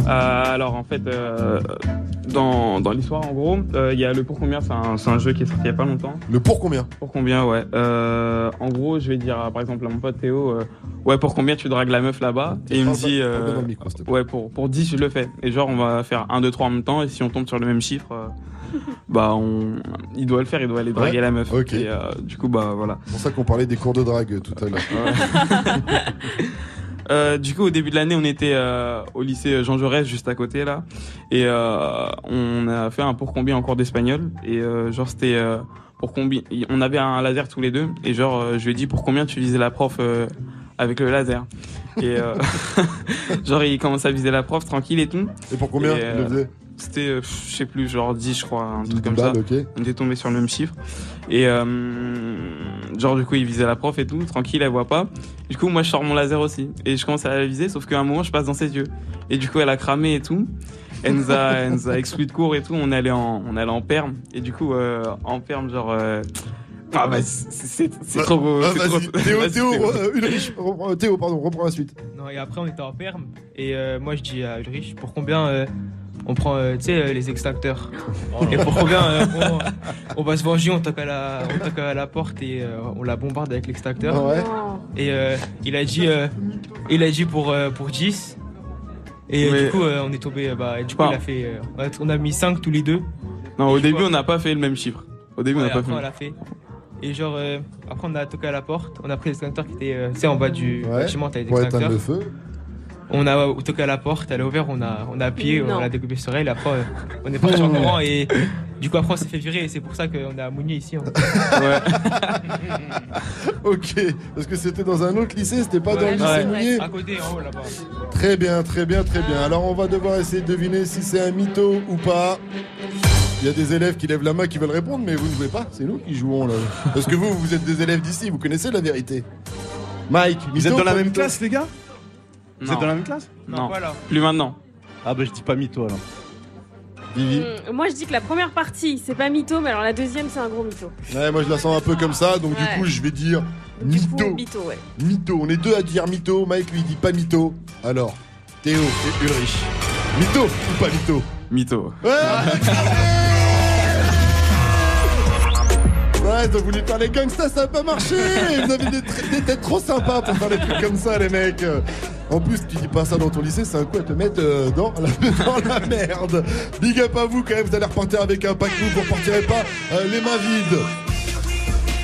Euh, alors en fait, euh, dans, dans l'histoire en gros, euh, il y a le pour combien, c'est un, c'est un jeu qui est sorti il y a pas longtemps. Le pour combien Pour combien, ouais. En gros, je vais dire par exemple à mon pote Théo, ouais pour combien tu dragues la meuf là-bas? Et il me dit, micro, ouais pour, pour 10 je le fais. Et genre on va faire 1, 2, 3 en même temps et si on tombe sur le même chiffre, bah on, il doit le faire, il doit aller draguer Ouais, la meuf. ok. Et euh, du coup bah voilà. C'est pour ça qu'on parlait des cours de drague tout à l'heure. Euh, du coup, au début de l'année, on était euh, au lycée Jean Jaurès, juste à côté là, et euh, on a fait un pour combien en cours d'espagnol. Et genre c'était euh, pour combien, on avait un laser tous les deux, et genre je lui ai dit pour combien tu visais la prof avec le laser? Et euh, genre il commence à viser la prof tranquille et tout. Et pour combien Et, il le faisait? C'était, je sais plus, genre 10 je crois, un truc comme balles, ça. On était tombé sur le même chiffre. Et euh, genre du coup il visait la prof et tout, tranquille, elle voit pas. Du coup moi je sors mon laser aussi. Et je commence à la viser, sauf qu'à un moment je passe dans ses yeux. Et du coup elle a cramé et tout. Elle nous a, elle nous a exclu de cours et tout, on allait en, on allait en perme. Et du coup euh, en perme genre... euh, ah bah c'est- trop beau. Ah, c'est trop-. Théo, Théo, Théo. euh, Ulrich, reprends- Théo, pardon, reprends la suite. Non, et après, on était en perme. Et euh, moi, je dis à Ulrich, pour combien euh, on prend euh, tu sais, euh, les extincteurs Et pour combien euh, on, on va se venger, on toque à la, on toque à la porte et euh, on la bombarde avec l'extincteur. Ouais Et euh, il a dit, euh, il a dit pour, euh, pour 10. Et Mais- du coup, euh, on est tombé. Bah, du coup, il a fait. euh, on a- mis 5 tous les deux. Non, au Et début on n'a pas fait le même chiffre. Au début, on n'a Ouais, pas fait. on l'a fait. Et genre, euh, après, on a toqué à la porte. On a pris l'extincteur qui était, euh, tu sais, en bas du Ouais, bâtiment, éteindre l'extincteur. le feu. On a toqué à la porte, elle est ouverte, on a, on a appuyé, Non. on a découpé sur elle. Après, on est parti en courant et du coup, après, on s'est fait virer. Et c'est pour ça qu'on est à Mounier ici. hein. Ok, parce que c'était dans un autre lycée, c'était pas dans le lycée Ouais. Mounier. À côté, en haut là-bas. Très bien, très bien, très bien. Alors on va devoir essayer de deviner si c'est un mytho ou pas. Il y a des élèves qui lèvent la main qui veulent répondre, mais vous ne pouvez pas. C'est nous qui jouons là. Parce que vous, vous êtes des élèves d'ici, vous connaissez la vérité. Mike, Vous êtes dans la même classe, les gars? Vous êtes dans la même classe Non, voilà. plus maintenant. Ah bah je dis pas mytho alors. Vivi Hum, Moi, je dis que la première partie, c'est pas mytho, mais alors la deuxième, c'est un gros mytho. Ouais, moi je la sens un peu comme ça, donc Ouais. du coup je vais dire Du coup, mytho. mytho, ouais. Mytho, on est deux à dire mytho, Mike lui dit pas mytho. Alors, Théo et Ulrich. Mytho ou pas mytho? Mytho. Ouais Donc vous voulez faire les gangsters, ça a pas marché. Vous avez des, têtes trop sympas pour faire des trucs comme ça, les mecs. En plus, tu dis pas ça dans ton lycée, c'est un coup à te mettre euh, dans, la, merde. Big up à vous quand même, vous allez repartir avec un pack vous repartirez pas euh, les mains vides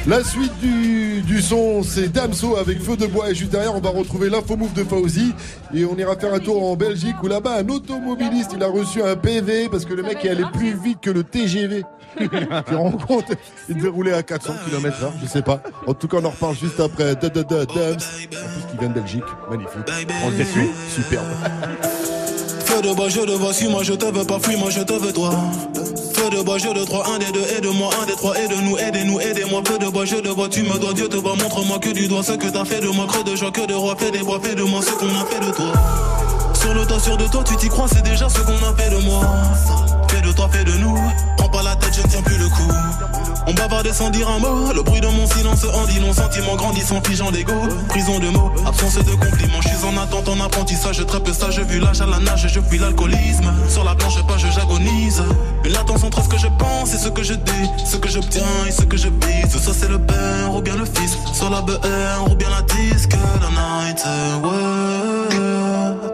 la suite du, du son, c'est Damso avec Feu de Bois et juste derrière, on va retrouver l'info move de Fauzi et on ira faire un tour en Belgique où là-bas, un automobiliste, il a reçu un PV parce que le mec est allé plus vite que le TGV. tu te rends compte? Il devait rouler à 400 km h je sais pas. En tout cas, on en reparle juste après. Da, da, da, Dams. En plus, qui vient de Belgique. Magnifique. On le suit. Superbe. Feu de bois, je te vois, suis-moi, je te veux pas, fuis-moi, je te veux toi. Feu de bois, je de trois, un des deux, aide-moi, un des trois, aide-nous, aidez-nous, aidez-moi. Feu de bois, je te vois, tu me dois, Dieu te voit, montre-moi que du doigt ce que t'as fait de moi, creux de joie, que de roi, fais des bois, fais de moi ce qu'on a fait de toi. Sur le toit, sûr de toi, tu t'y crois, c'est déjà ce qu'on a fait de moi. Fais de toi, fais de nous, prends pas la tête, je ne tiens plus le coup. On bavardait sans dire un mot, le bruit de mon silence en dit non, sentiment grandissant, figeant d'ego. Prison de mots, absence de compliments, je suis en attente, en apprentissage, je trappe ça, je vu l'âge à la nage, je fuis l'alcoolisme. Sur la blanche page, j'agonise. Une latence entre ce que je pense et ce que je dis, ce que j'obtiens et ce que je vise. Ça c'est le père ou bien le fils, sur la BR ou bien la disque, la night, ouais.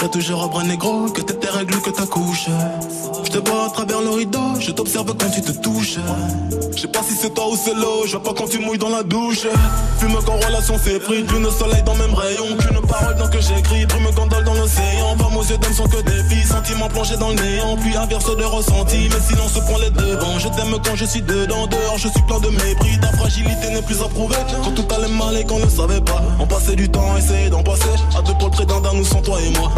je toujours un bras négro, que t'aies tes règles, que ta couche. Je te vois à travers le rideau, je t'observe quand tu te touches. Je sais pas si c'est toi ou c'est l'eau, je vois pas quand tu mouilles dans la douche. Fume quand relation s'est pris, lune soleil dans même rayon. Qu'une parole dans que j'écris, brume gondole dans l'océan. Femmes aux yeux d'homme sont que des filles, sentiments plongés dans le néant. Puis inverse de ressenti, mais sinon se prend les devants. Je t'aime quand je suis dedans, dehors je suis plein de mépris. Ta fragilité n'est plus à prouver. Quand tout allait mal et qu'on ne savait pas, on passait du temps à essayer d'en passer. À deux pour le d'un d'un, nous sans toi et moi.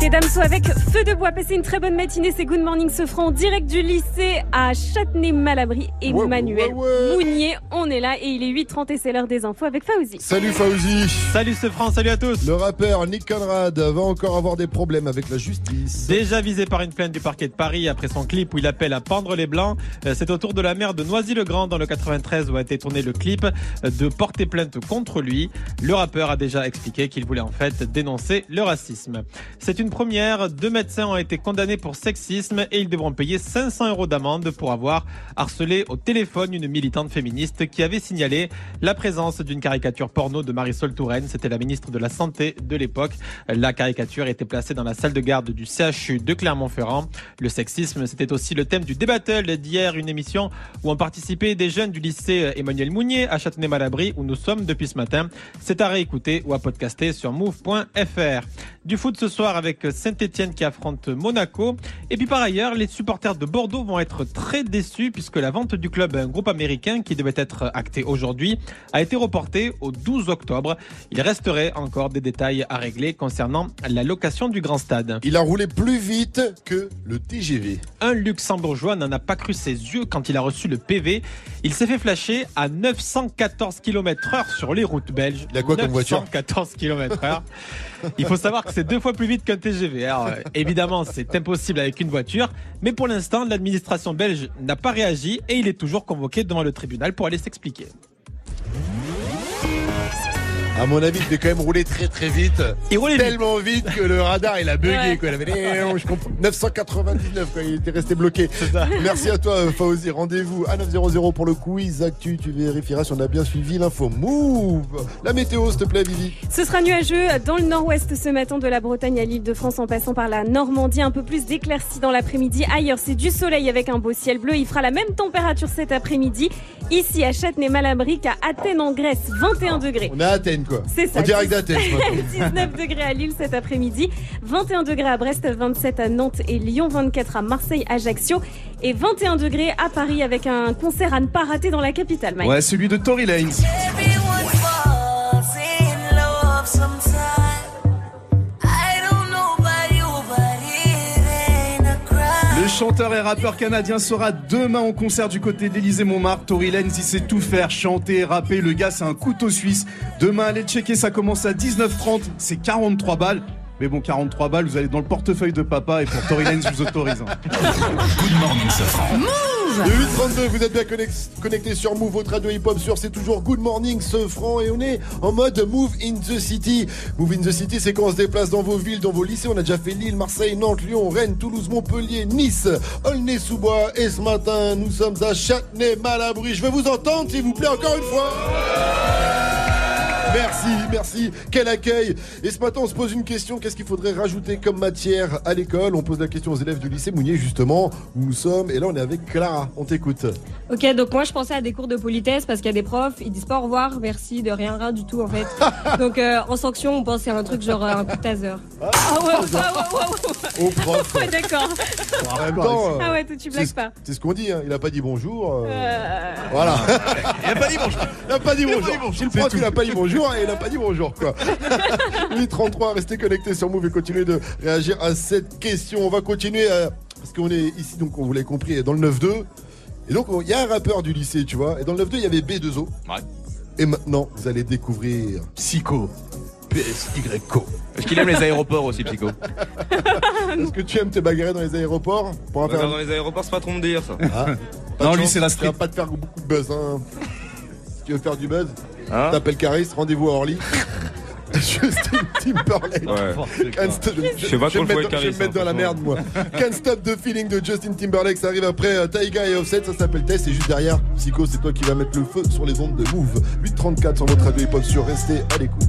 C'était Damso avec Feu de Bois. Passez une très bonne matinée. C'est Good Morning en direct du lycée à Châtenay-Malabry. Emmanuel Mounier, on est là et il est 8h30 et c'est l'heure des infos avec Fauzi. Salut Fauzi Salut ce France, salut à tous Le rappeur Nick Conrad va encore avoir des problèmes avec la justice. Déjà visé par une plainte du parquet de Paris après son clip où il appelle à pendre les blancs, euh, c'est au tour de la mère de Noisy-le-Grand dans le 93 où a été tourné le clip euh, de porter plainte contre lui. Le rappeur a déjà expliqué qu'il voulait en fait dénoncer le racisme. C'est une première. Deux médecins ont été condamnés pour sexisme et ils devront payer 500 euros d'amende pour avoir harcelé au téléphone une militante féministe qui avait signalé la présence d'une caricature porno de Marisol Touraine. C'était la ministre de la Santé de l'époque. La caricature était placée dans la salle de garde du CHU de Clermont-Ferrand. Le sexisme, c'était aussi le thème du débattle d'hier, une émission où ont participé des jeunes du lycée Emmanuel Mounier à Châtenay-Malabry où nous sommes depuis ce matin. C'est à réécouter ou à podcaster sur move.fr. Du foot ce soir avec Saint-Etienne qui affronte Monaco. Et puis par ailleurs, les supporters de Bordeaux vont être très déçus puisque la vente du club à un groupe américain qui devait être actée aujourd'hui a été reportée au 12 octobre. Il resterait encore des détails à régler concernant la location du grand stade. Il a roulé plus vite que le TGV. Un luxembourgeois n'en a pas cru ses yeux quand il a reçu le PV. Il s'est fait flasher à 914 km heure sur les routes belges. Il a quoi comme voiture? 914 km heure. Il faut savoir que c'est deux fois plus vite qu'un TGV. Alors, évidemment, c'est impossible avec une voiture, mais pour l'instant, l'administration belge n'a pas réagi et il est toujours convoqué devant le tribunal pour aller s'expliquer. À mon avis, il devait quand même rouler très très vite. Il roulait tellement vite que le radar il a bugué. Ouais. Quoi. Il avait, je comprends. 999 quand il était resté bloqué. Merci à toi Fauzi. Rendez-vous à 900 pour le quiz actu. Tu vérifieras si on a bien suivi l'info. Move. La météo, s'il te plaît, Vivi. Ce sera nuageux dans le nord-ouest ce matin de la Bretagne à l'île de France en passant par la Normandie. Un peu plus d'éclaircies dans l'après-midi. Ailleurs, c'est du soleil avec un beau ciel bleu. Il fera la même température cet après-midi. Ici à Châtenay-Malabry qu'à Athènes en Grèce, 21 degrés. On est à Athènes quoi. C'est ça. En direct d'Athènes. ce matin. 19 degrés à Lille cet après-midi, 21 degrés à Brest, 27 à Nantes et Lyon, 24 à Marseille, Ajaccio et 21 degrés à Paris avec un concert à ne pas rater dans la capitale. Mike. Ouais, celui de Tory Lanez. Le chanteur et rappeur canadien sera demain en concert du côté d'Élysée Montmartre. Tory Lanez, il sait tout faire, chanter, rapper. Le gars, c'est un couteau suisse. Demain, allez checker, ça commence à 19h30. C'est 43 balles. Mais bon, 43 balles, vous allez dans le portefeuille de papa et pour Tory Lanez, je vous autorise. hein. Good morning, Safran. Le 832, vous êtes bien connectés sur Move, votre radio hip-hop sur C'est toujours Good Morning, ce franc, et on est en mode Move in the City. Move in the City, c'est quand on se déplace dans vos villes, dans vos lycées. On a déjà fait Lille, Marseille, Nantes, Lyon, Rennes, Toulouse, Montpellier, Nice, Aulnay-sous-Bois. Et ce matin, nous sommes à Châtenay-Malabry. Je vais vous entendre, s'il vous plaît, encore une fois. Merci, merci. Quel accueil. Et ce matin, on se pose une question. Qu'est-ce qu'il faudrait rajouter comme matière à l'école? On pose la question aux élèves du lycée Mounier, justement, où nous sommes. Et là, on est avec Clara. On t'écoute. Ok, donc moi je pensais à des cours de politesse parce qu'il y a des profs, ils disent pas au revoir, merci, de rien, rien du tout en fait. donc euh, en sanction, on pense à un truc genre euh, un coup de taser. Ah ouais, ouais, ouais, ouais, ouais. Au prof. Ouais, d'accord. En même temps, euh, Ah ouais, toi, tu blagues pas. C'est ce qu'on dit, hein. il a pas dit bonjour. euh, Euh, Voilà. Il a pas dit bonjour. Il a pas dit bonjour. Si le prof il a pas dit bonjour et il a pas dit bonjour quoi. 833, restez connectés sur Move et continuez de réagir à cette question. On va continuer euh, parce qu'on est ici donc on vous l'avez compris dans le 9-2. Et donc on- il y a un rappeur du lycée, tu vois. Et dans le 9-2 il y avait B2O. Ouais. Et maintenant vous allez découvrir Psycho. PSYCO. Parce qu'il aime les aéroports aussi, Psycho. Est-ce que tu aimes te bagarrer dans les aéroports? Pour en faire Dans les aéroports, c'est pas trop mon délire ça. Ah, pas Non, lui, c'est la Tu vas pas te faire beaucoup de buzz. Hein. Si tu veux faire du buzz, Hein t'appelles Caris, rendez-vous à Orly. Justin Timberlake. Ouais. Can't stop- Je sais pas je vais me le mettre, je vais me mettre dans la hein, merde, moi. Can't Stop the Feeling de Justin Timberlake. Ça arrive après euh, Taiga et Offset. Ça s'appelle Test. Et juste derrière, Psycho, c'est toi qui vas mettre le feu sur les ondes de Move. 834 sur votre radio hip-hop sur Restez à l'écoute.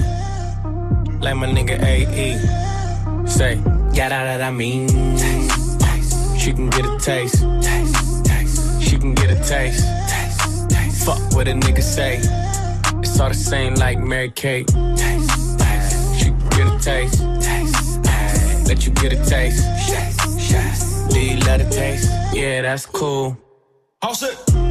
Like my nigga AE. Say, yada that I mean. Taste, taste. She can get a taste. taste, taste. She can get a taste. taste, taste. Fuck what a nigga say. It's all the same like Mary Kate. Taste, taste. She can get a taste. taste, taste. Let you get a taste. Do you love the taste? Yeah, that's cool. All set.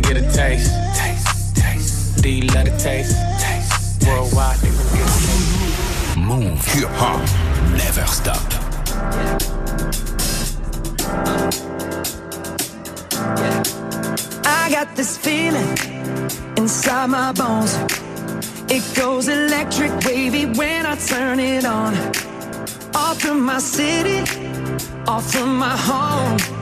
Taste. She can get a taste. taste. taste. Do you love the taste? taste. Worldwide, they gon' get a taste. Move. Hip hop. Never stop. I got this feeling inside my bones. It goes electric wavy when I turn it on. Off from my city, off from my home.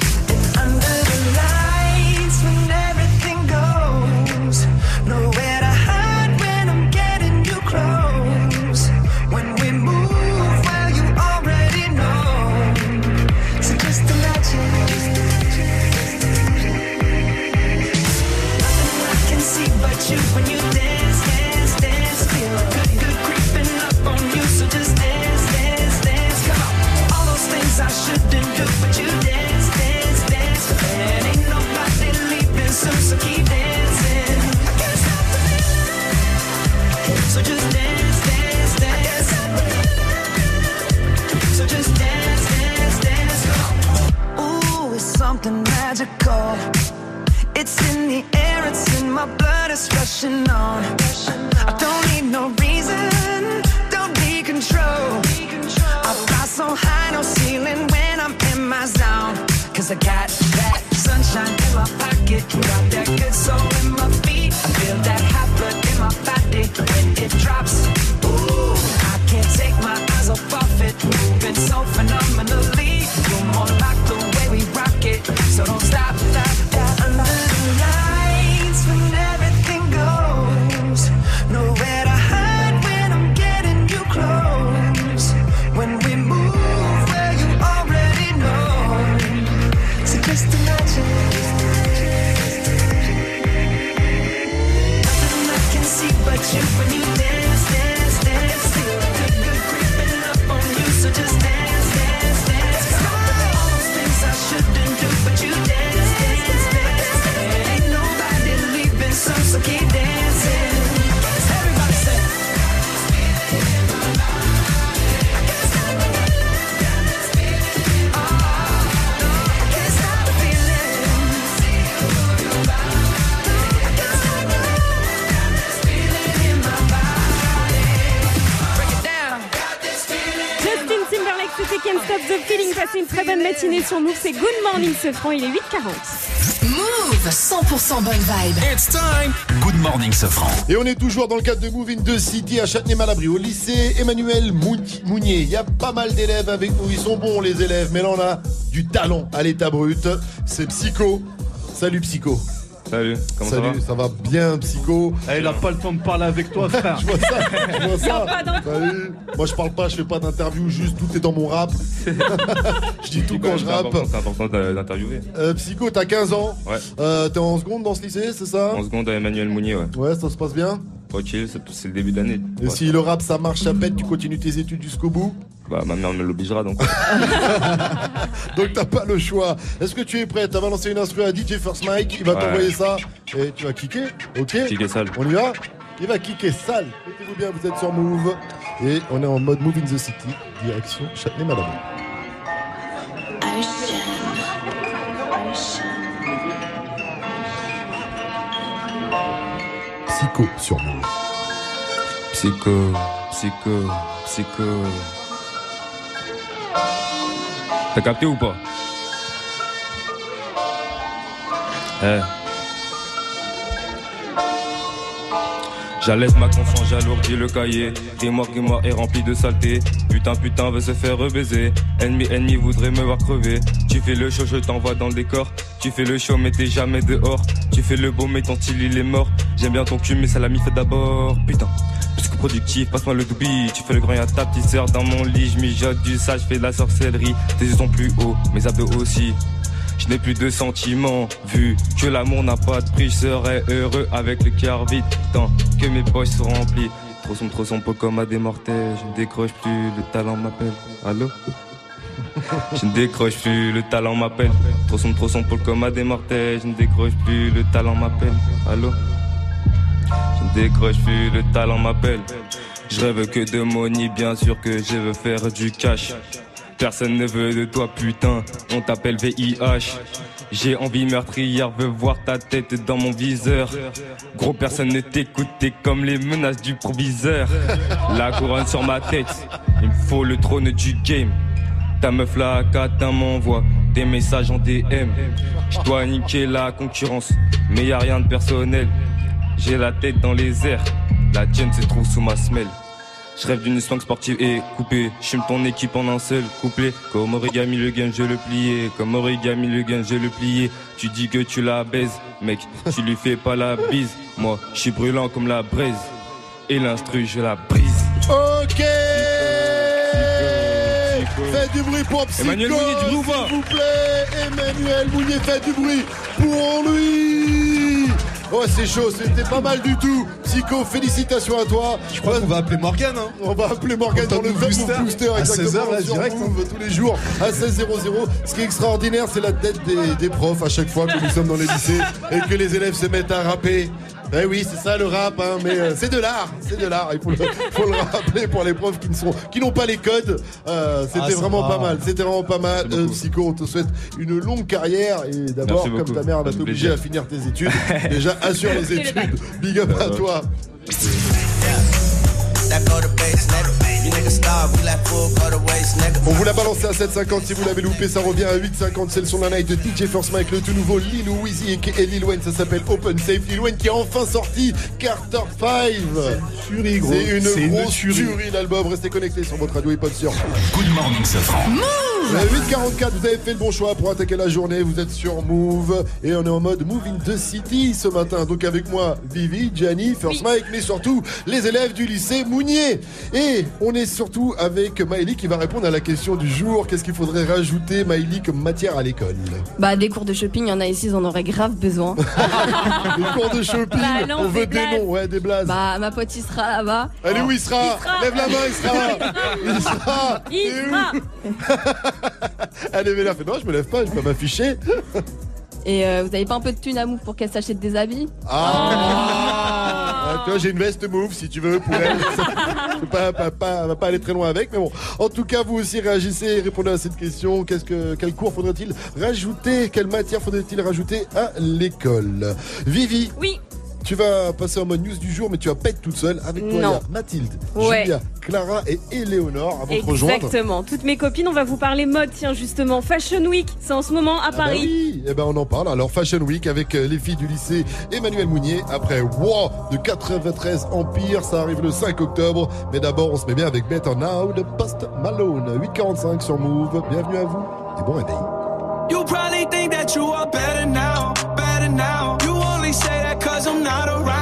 Rushing on. I don't need no reason, don't need control. I fly so high, no ceiling when I'm in my zone. Cause I got that sunshine in my pocket, got that good soul The Feeling. Passez une très bonne matinée sur Move. C'est Good Morning ce franc. Il est 8h40. Move 100% bonne vibe. It's time. Good morning, Sofran. Et on est toujours dans le cadre de Moving the City à Châtenay-Malabry, au lycée Emmanuel Mouni- Mounier. Il y a pas mal d'élèves avec nous. Ils sont bons, les élèves, mais là, on a du talent à l'état brut. C'est Psycho. Salut, Psycho. Salut, comment Salut, ça va ça va bien, Psycho. Eh, il a pas le temps de parler avec toi, frère. je vois ça, je vois ça. Salut. Moi, je parle pas, je fais pas d'interview, juste tout est dans mon rap. je dis tout quand je rappe. C'est important d'interviewer. Euh, Psycho, t'as 15 ans. Ouais. Euh, T'es en seconde dans ce lycée, c'est ça? En seconde à Emmanuel Mounier, ouais. Ouais, ça se passe bien? Tranquille, c'est le début d'année. Et si le rap ça marche, ça pète, tu continues tes études jusqu'au bout Bah, ma mère me l'obligera donc. Donc t'as pas le choix. Est-ce que tu es prêt? T'as balancé une instru à DJ First Mike, il va Ouais. t'envoyer ça et tu vas kicker, ok Kicker sale. On y va? Il va kicker sale. Mettez-vous bien, vous êtes sur Move. Et on est en mode Move in the City, direction Châtenay-Malabry. Psycho sur Move. Psycho, psycho, psycho. T'as capté ou pas? Eh. J'allaise ma conscience, j'alourdis le cahier. Grimoire, grimoire est rempli de saleté. Putain, putain, veut se faire rebaiser. Ennemi, ennemi voudrait me voir crever. Tu fais le show, je t'envoie dans le décor. Tu fais le show, mais t'es jamais dehors. Tu fais le beau, mais ton style il est mort. J'aime bien ton cul, mais ça l'a mis fait d'abord. Putain. Plus que productif, passe-moi le doubi. Tu fais le grand, y'a ta petite sœur dans mon lit. Je mijote du sage, fais de la sorcellerie. Tes yeux sont plus hauts, mes abdos aussi. Je n'ai plus de sentiments, vu que l'amour n'a pas de prix, je serais heureux avec le cœur vide, tant que mes poches sont remplies. Trop sombre, trop sombre, comme à des mortels, je ne décroche plus, le talent m'appelle. Allô? Je ne décroche plus, le talent m'appelle. Trop sombre, trop sombre, comme à des mortels, je ne décroche plus, le talent m'appelle. Allô? Décroche plus, le talent m'appelle. Je rêve que de money, bien sûr que je veux faire du cash. Personne ne veut de toi, putain. On t'appelle VIH. J'ai envie meurtrière, veux voir ta tête dans mon viseur. Gros, personne ne t'écoute, comme les menaces du proviseur. La couronne sur ma tête, il me faut le trône du game. Ta meuf là, catin m'envoie des messages en DM. Je dois niquer la concurrence, mais y a rien de personnel. J'ai la tête dans les airs, la tienne se trouve sous ma semelle. Je rêve d'une slang sportive et coupée. J'fume ton équipe en un seul couplet. Comme origami le game, je le pliais. Comme origami le game, je le pliais. Tu dis que tu la baises, mec. Tu lui fais pas la bise. Moi, je suis brûlant comme la braise. Et l'instru, je la brise. Ok Faites du bruit pour Psycho Emmanuel Mounier, du S'il vous plaît Emmanuel Mounier, faites du bruit pour lui Oh c'est chaud, c'était pas mal du tout Psycho, félicitations à toi Je crois qu'on va appeler Morgan hein. On va appeler Morgan dans le Booster. Booster À exactement, 16h, là, direct, hein. Move, tous les jours à 16h00 Ce qui est extraordinaire c'est la tête des, des profs à chaque fois que nous sommes dans les lycées Et que les élèves se mettent à rapper eh oui, c'est ça le rap, hein, mais euh, c'est de l'art, c'est de l'art. Il faut le, faut le rappeler pour les profs qui ne sont, qui n'ont pas les codes. Euh, c'était Ah, vraiment va. pas mal. C'était vraiment pas mal. Euh, Psycho, on te souhaite une longue carrière et d'abord, comme beaucoup. ta mère va t'obliger à finir tes études, déjà assure les études. Big up à toi. On vous l'a balancé à 7,50 si vous l'avez loupé, ça revient à 8,50. C'est le son de la night de DJ First Mike, le tout nouveau Lil Weezy et Lil Wayne. Ça s'appelle Open Safe. Lil Wayne qui a enfin sorti Carter 5. C'est gros. C'est une C'est une grosse tuerie. tuerie, l'album. Restez connectés sur votre radio hip hop sur Good morning, Sofran. Euh, 8h44, vous avez fait le bon choix pour attaquer la journée. Vous êtes sur Move et on est en mode Move in the City ce matin. Donc avec moi, Vivi, Gianni, First Mike, mais surtout les élèves du lycée Mounier. Et on est surtout avec Maëlie qui va répondre à la question du jour. Qu'est-ce qu'il faudrait rajouter, Maëlie, comme matière à l'école? Bah, des cours de shopping, il y en a ici, ils en auraient grave besoin. Des cours de shopping, Bah, non, on veut des noms, ouais, des blagues. Bah, ma pote, il sera là-bas. Allez, où il sera, Il sera. Lève la main, il sera là Il sera Il sera. Allez, mais là, fait non, je me lève pas, je peux m'afficher. Et euh, vous avez pas un peu de thune à Move pour qu'elle s'achète des habits? Ah, Toi, j'ai une veste move si tu veux pour elle. Pas, pas, pas, va pas aller très loin avec, mais bon. En tout cas, vous aussi réagissez et répondez à cette question. Qu'est-ce que, quel cours faudrait-il rajouter? Quelle matière faudrait-il rajouter à l'école? Vivi? Oui. Tu vas passer en mode news du jour, mais tu vas pas être toute seule. Avec toi, il y Non. a Mathilde, Ouais. Julia, Clara et Éléonore à vous rejoindre. Exactement. Toutes mes copines, on va vous parler mode, tiens, justement. Fashion Week, c'est en ce moment à Ah bah Paris. oui, eh ben on en parle. Alors Fashion Week avec euh, les filles du lycée Emmanuel Mounier. Après Wow de 93 Empire, ça arrive le 5 octobre. Mais d'abord, on se met bien avec Better Now de Post Malone. 8:45 sur Move. Bienvenue à vous et bon réveil. You probably think that you are better now. not alright.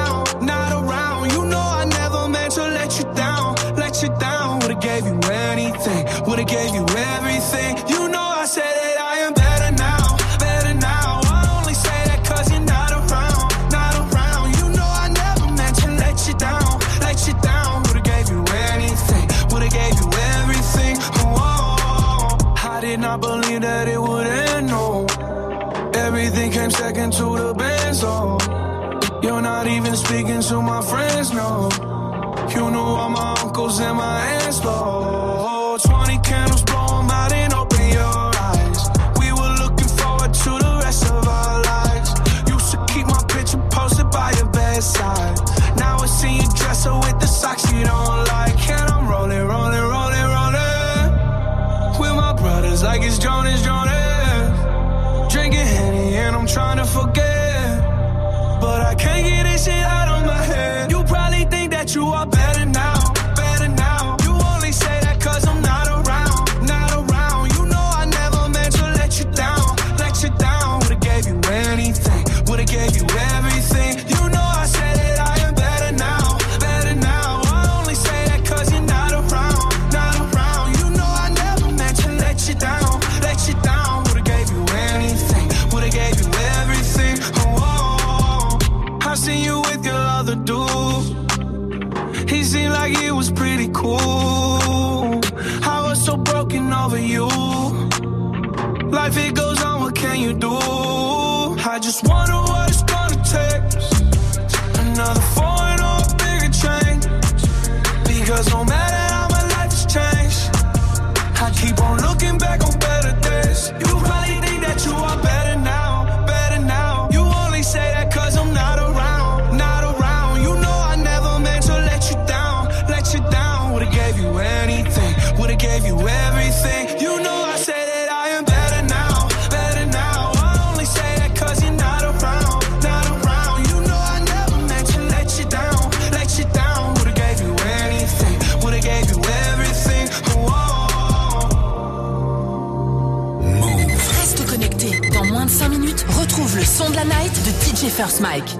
Speaking my friends, know. You knew all my uncles and my aunts, oh. 20 candles, blow 'em out and open your eyes. We were looking forward to the rest of our lives. Used to keep my picture posted by your bedside. Now I see you dresser with the socks you don't like. And I'm rolling, rolling, rolling, rolling. With my brothers like it's Jonas, Jonas. Drinking Henny and I'm trying to forget. But I can't get you are First Mike.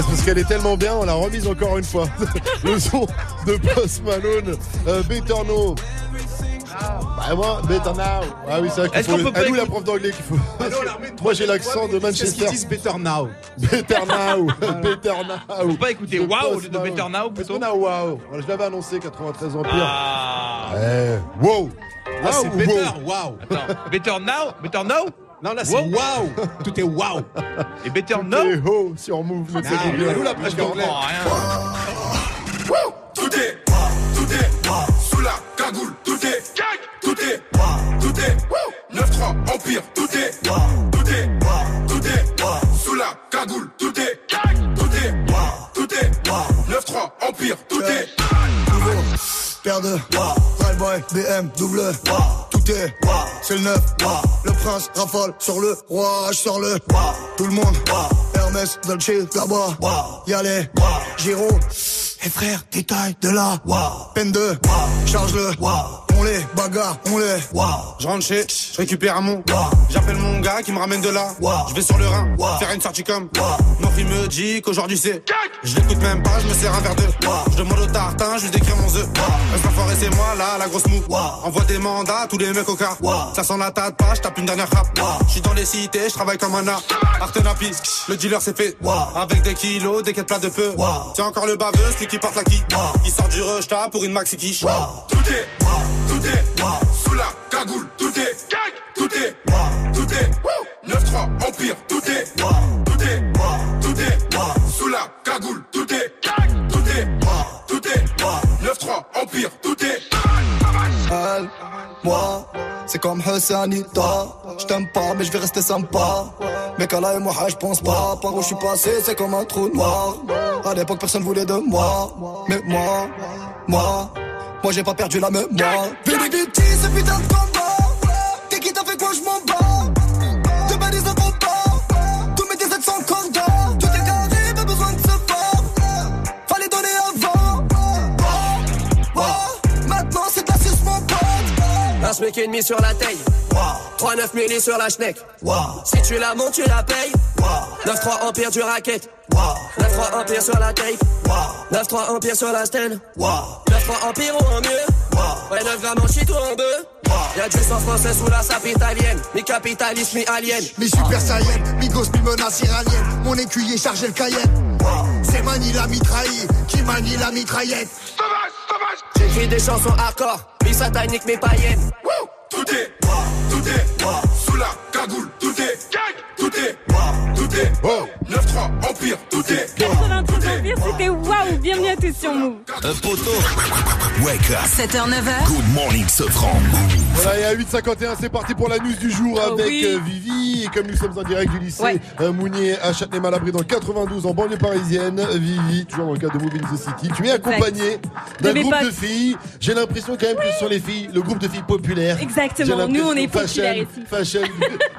Parce qu'elle est tellement bien, on l'a remise encore une fois. Le son de Post Malone, euh, Better Now. Bah moi, Better Now. Ah oui, c'est vrai qu'il Est-ce faut. qu'on peut À pas nous la prof d'anglais qu'il faut. Moi j'ai l'accent de Qu'est-ce qu'ils Manchester. disent Better Now Better Now. Better Now. Faut pas écouter De Wow Post de Malone. Better Now plutôt Better Now, wow. Je l'avais annoncé 93 Empire. Ah. Eh, wow. Là, c'est Wow, Better wow. Wow. Attends, Better Now Better Now Non, là, c'est Wow. Wow. Tout est Wow. Et Better Et Now ho sur Move, Ah, c'est bien. nous, la prof d'anglais. comprends rien. Tout est, tout est, sous la cagoule, tout est, tout est, tout est, 9-3, Empire, tout est, tout est, tout est, sous la cagoule, tout est, tout est, tout est, 9-3, Empire, tout est. Paire de Drive Boy, BM, double Tout est, c'est le neuf Le prince rafale sur le roi, je sors le Tout le monde, Hermès, Dolce, là-bas les Giro Et frère, détail de là Peine de, charge le On on les, bagarre, on les. Je rentre chez, je récupère un mon. J'appelle mon gars qui me ramène de là. Je vais sur le Rhin, faire une sortie comme. Mon fille me dit qu'aujourd'hui c'est. Je l'écoute même pas, je me sers un verre de. Je demande au tartin, je lui décris mon œuf. Un forêt c'est moi là, la grosse mou. Envoie des mandats, tous les mecs au car. Ça sent la tête pas, je tape une dernière rap. Je suis dans les cités, je travaille comme un art. Artenapi, le dealer c'est fait. Avec des kilos, des quêtes plats de peu. C'est encore le baveux, celui qui porte la qui. Il sort du rush t'as pour une maxi quiche. Tout est, tout est, sous la cagoule, tout est, tout est, tout est, 9-3, Empire, tout est, tout est, tout est, sous la cagoule, tout est, tout est, tout est, 9-3, Empire, tout est. Elle, moi, c'est comme Hassanita. Je t'aime pas, mais je vais rester sympa. Mais Kala et moi, je pense pas. Par où je suis passé, c'est comme un trou noir. À l'époque, personne voulait de moi. Mais moi, moi, moi, j'ai pas perdu la mémoire. Vite, vite, ce putain de combat. T'es qui t'as fait quoi, je m'en bats. De balises de combat. Tous mes 17 sont cordons. Tout est carré, pas besoin de se voir. Fallait donner avant. Maintenant, c'est de la suce, mon pote. Un SMIC et demi sur la taille. 3-9 milli sur la schneck. Si tu la montes, tu la payes. 9-3 empire du racket. 9-3 empire sur la tape. 9-3 empire sur la stand. 9-3 empire ou en mieux. Ouais, 9 grammes en shit ou en bœuf. Y'a du sang français sous la sape italienne. Mi capitaliste, mi alien. Mi super saiyan, mi gosse, mi menace iranienne. Mon écuyer chargé le cayenne. C'est Mani la mitraille, qui manie la mitraillette? J'écris des chansons hardcore. Mi satanique, mi païenne. Tout est, tout est, sous la cagoule, tout est, tout est, tout est, 9-3, Empire, tout est, 93 Empire, c'était waouh Bienvenue à tous sur Move. Un poteau. Wake up. 7h, 9h. Good morning, Sofran. Voilà, et à 8h51, c'est parti pour la news du jour Oh avec oui. euh, Vivi. Et comme nous sommes en direct du lycée Ouais. euh, Mounier à Châtenay-Malabry dans le 92 en banlieue parisienne, Vivi, toujours dans le cadre de Move in the City, tu es accompagnée d'un groupe de filles. J'ai l'impression quand même que ce sont les filles, le groupe de filles populaires. Exactement. Nous, on est fashion- populaires ici. Fashion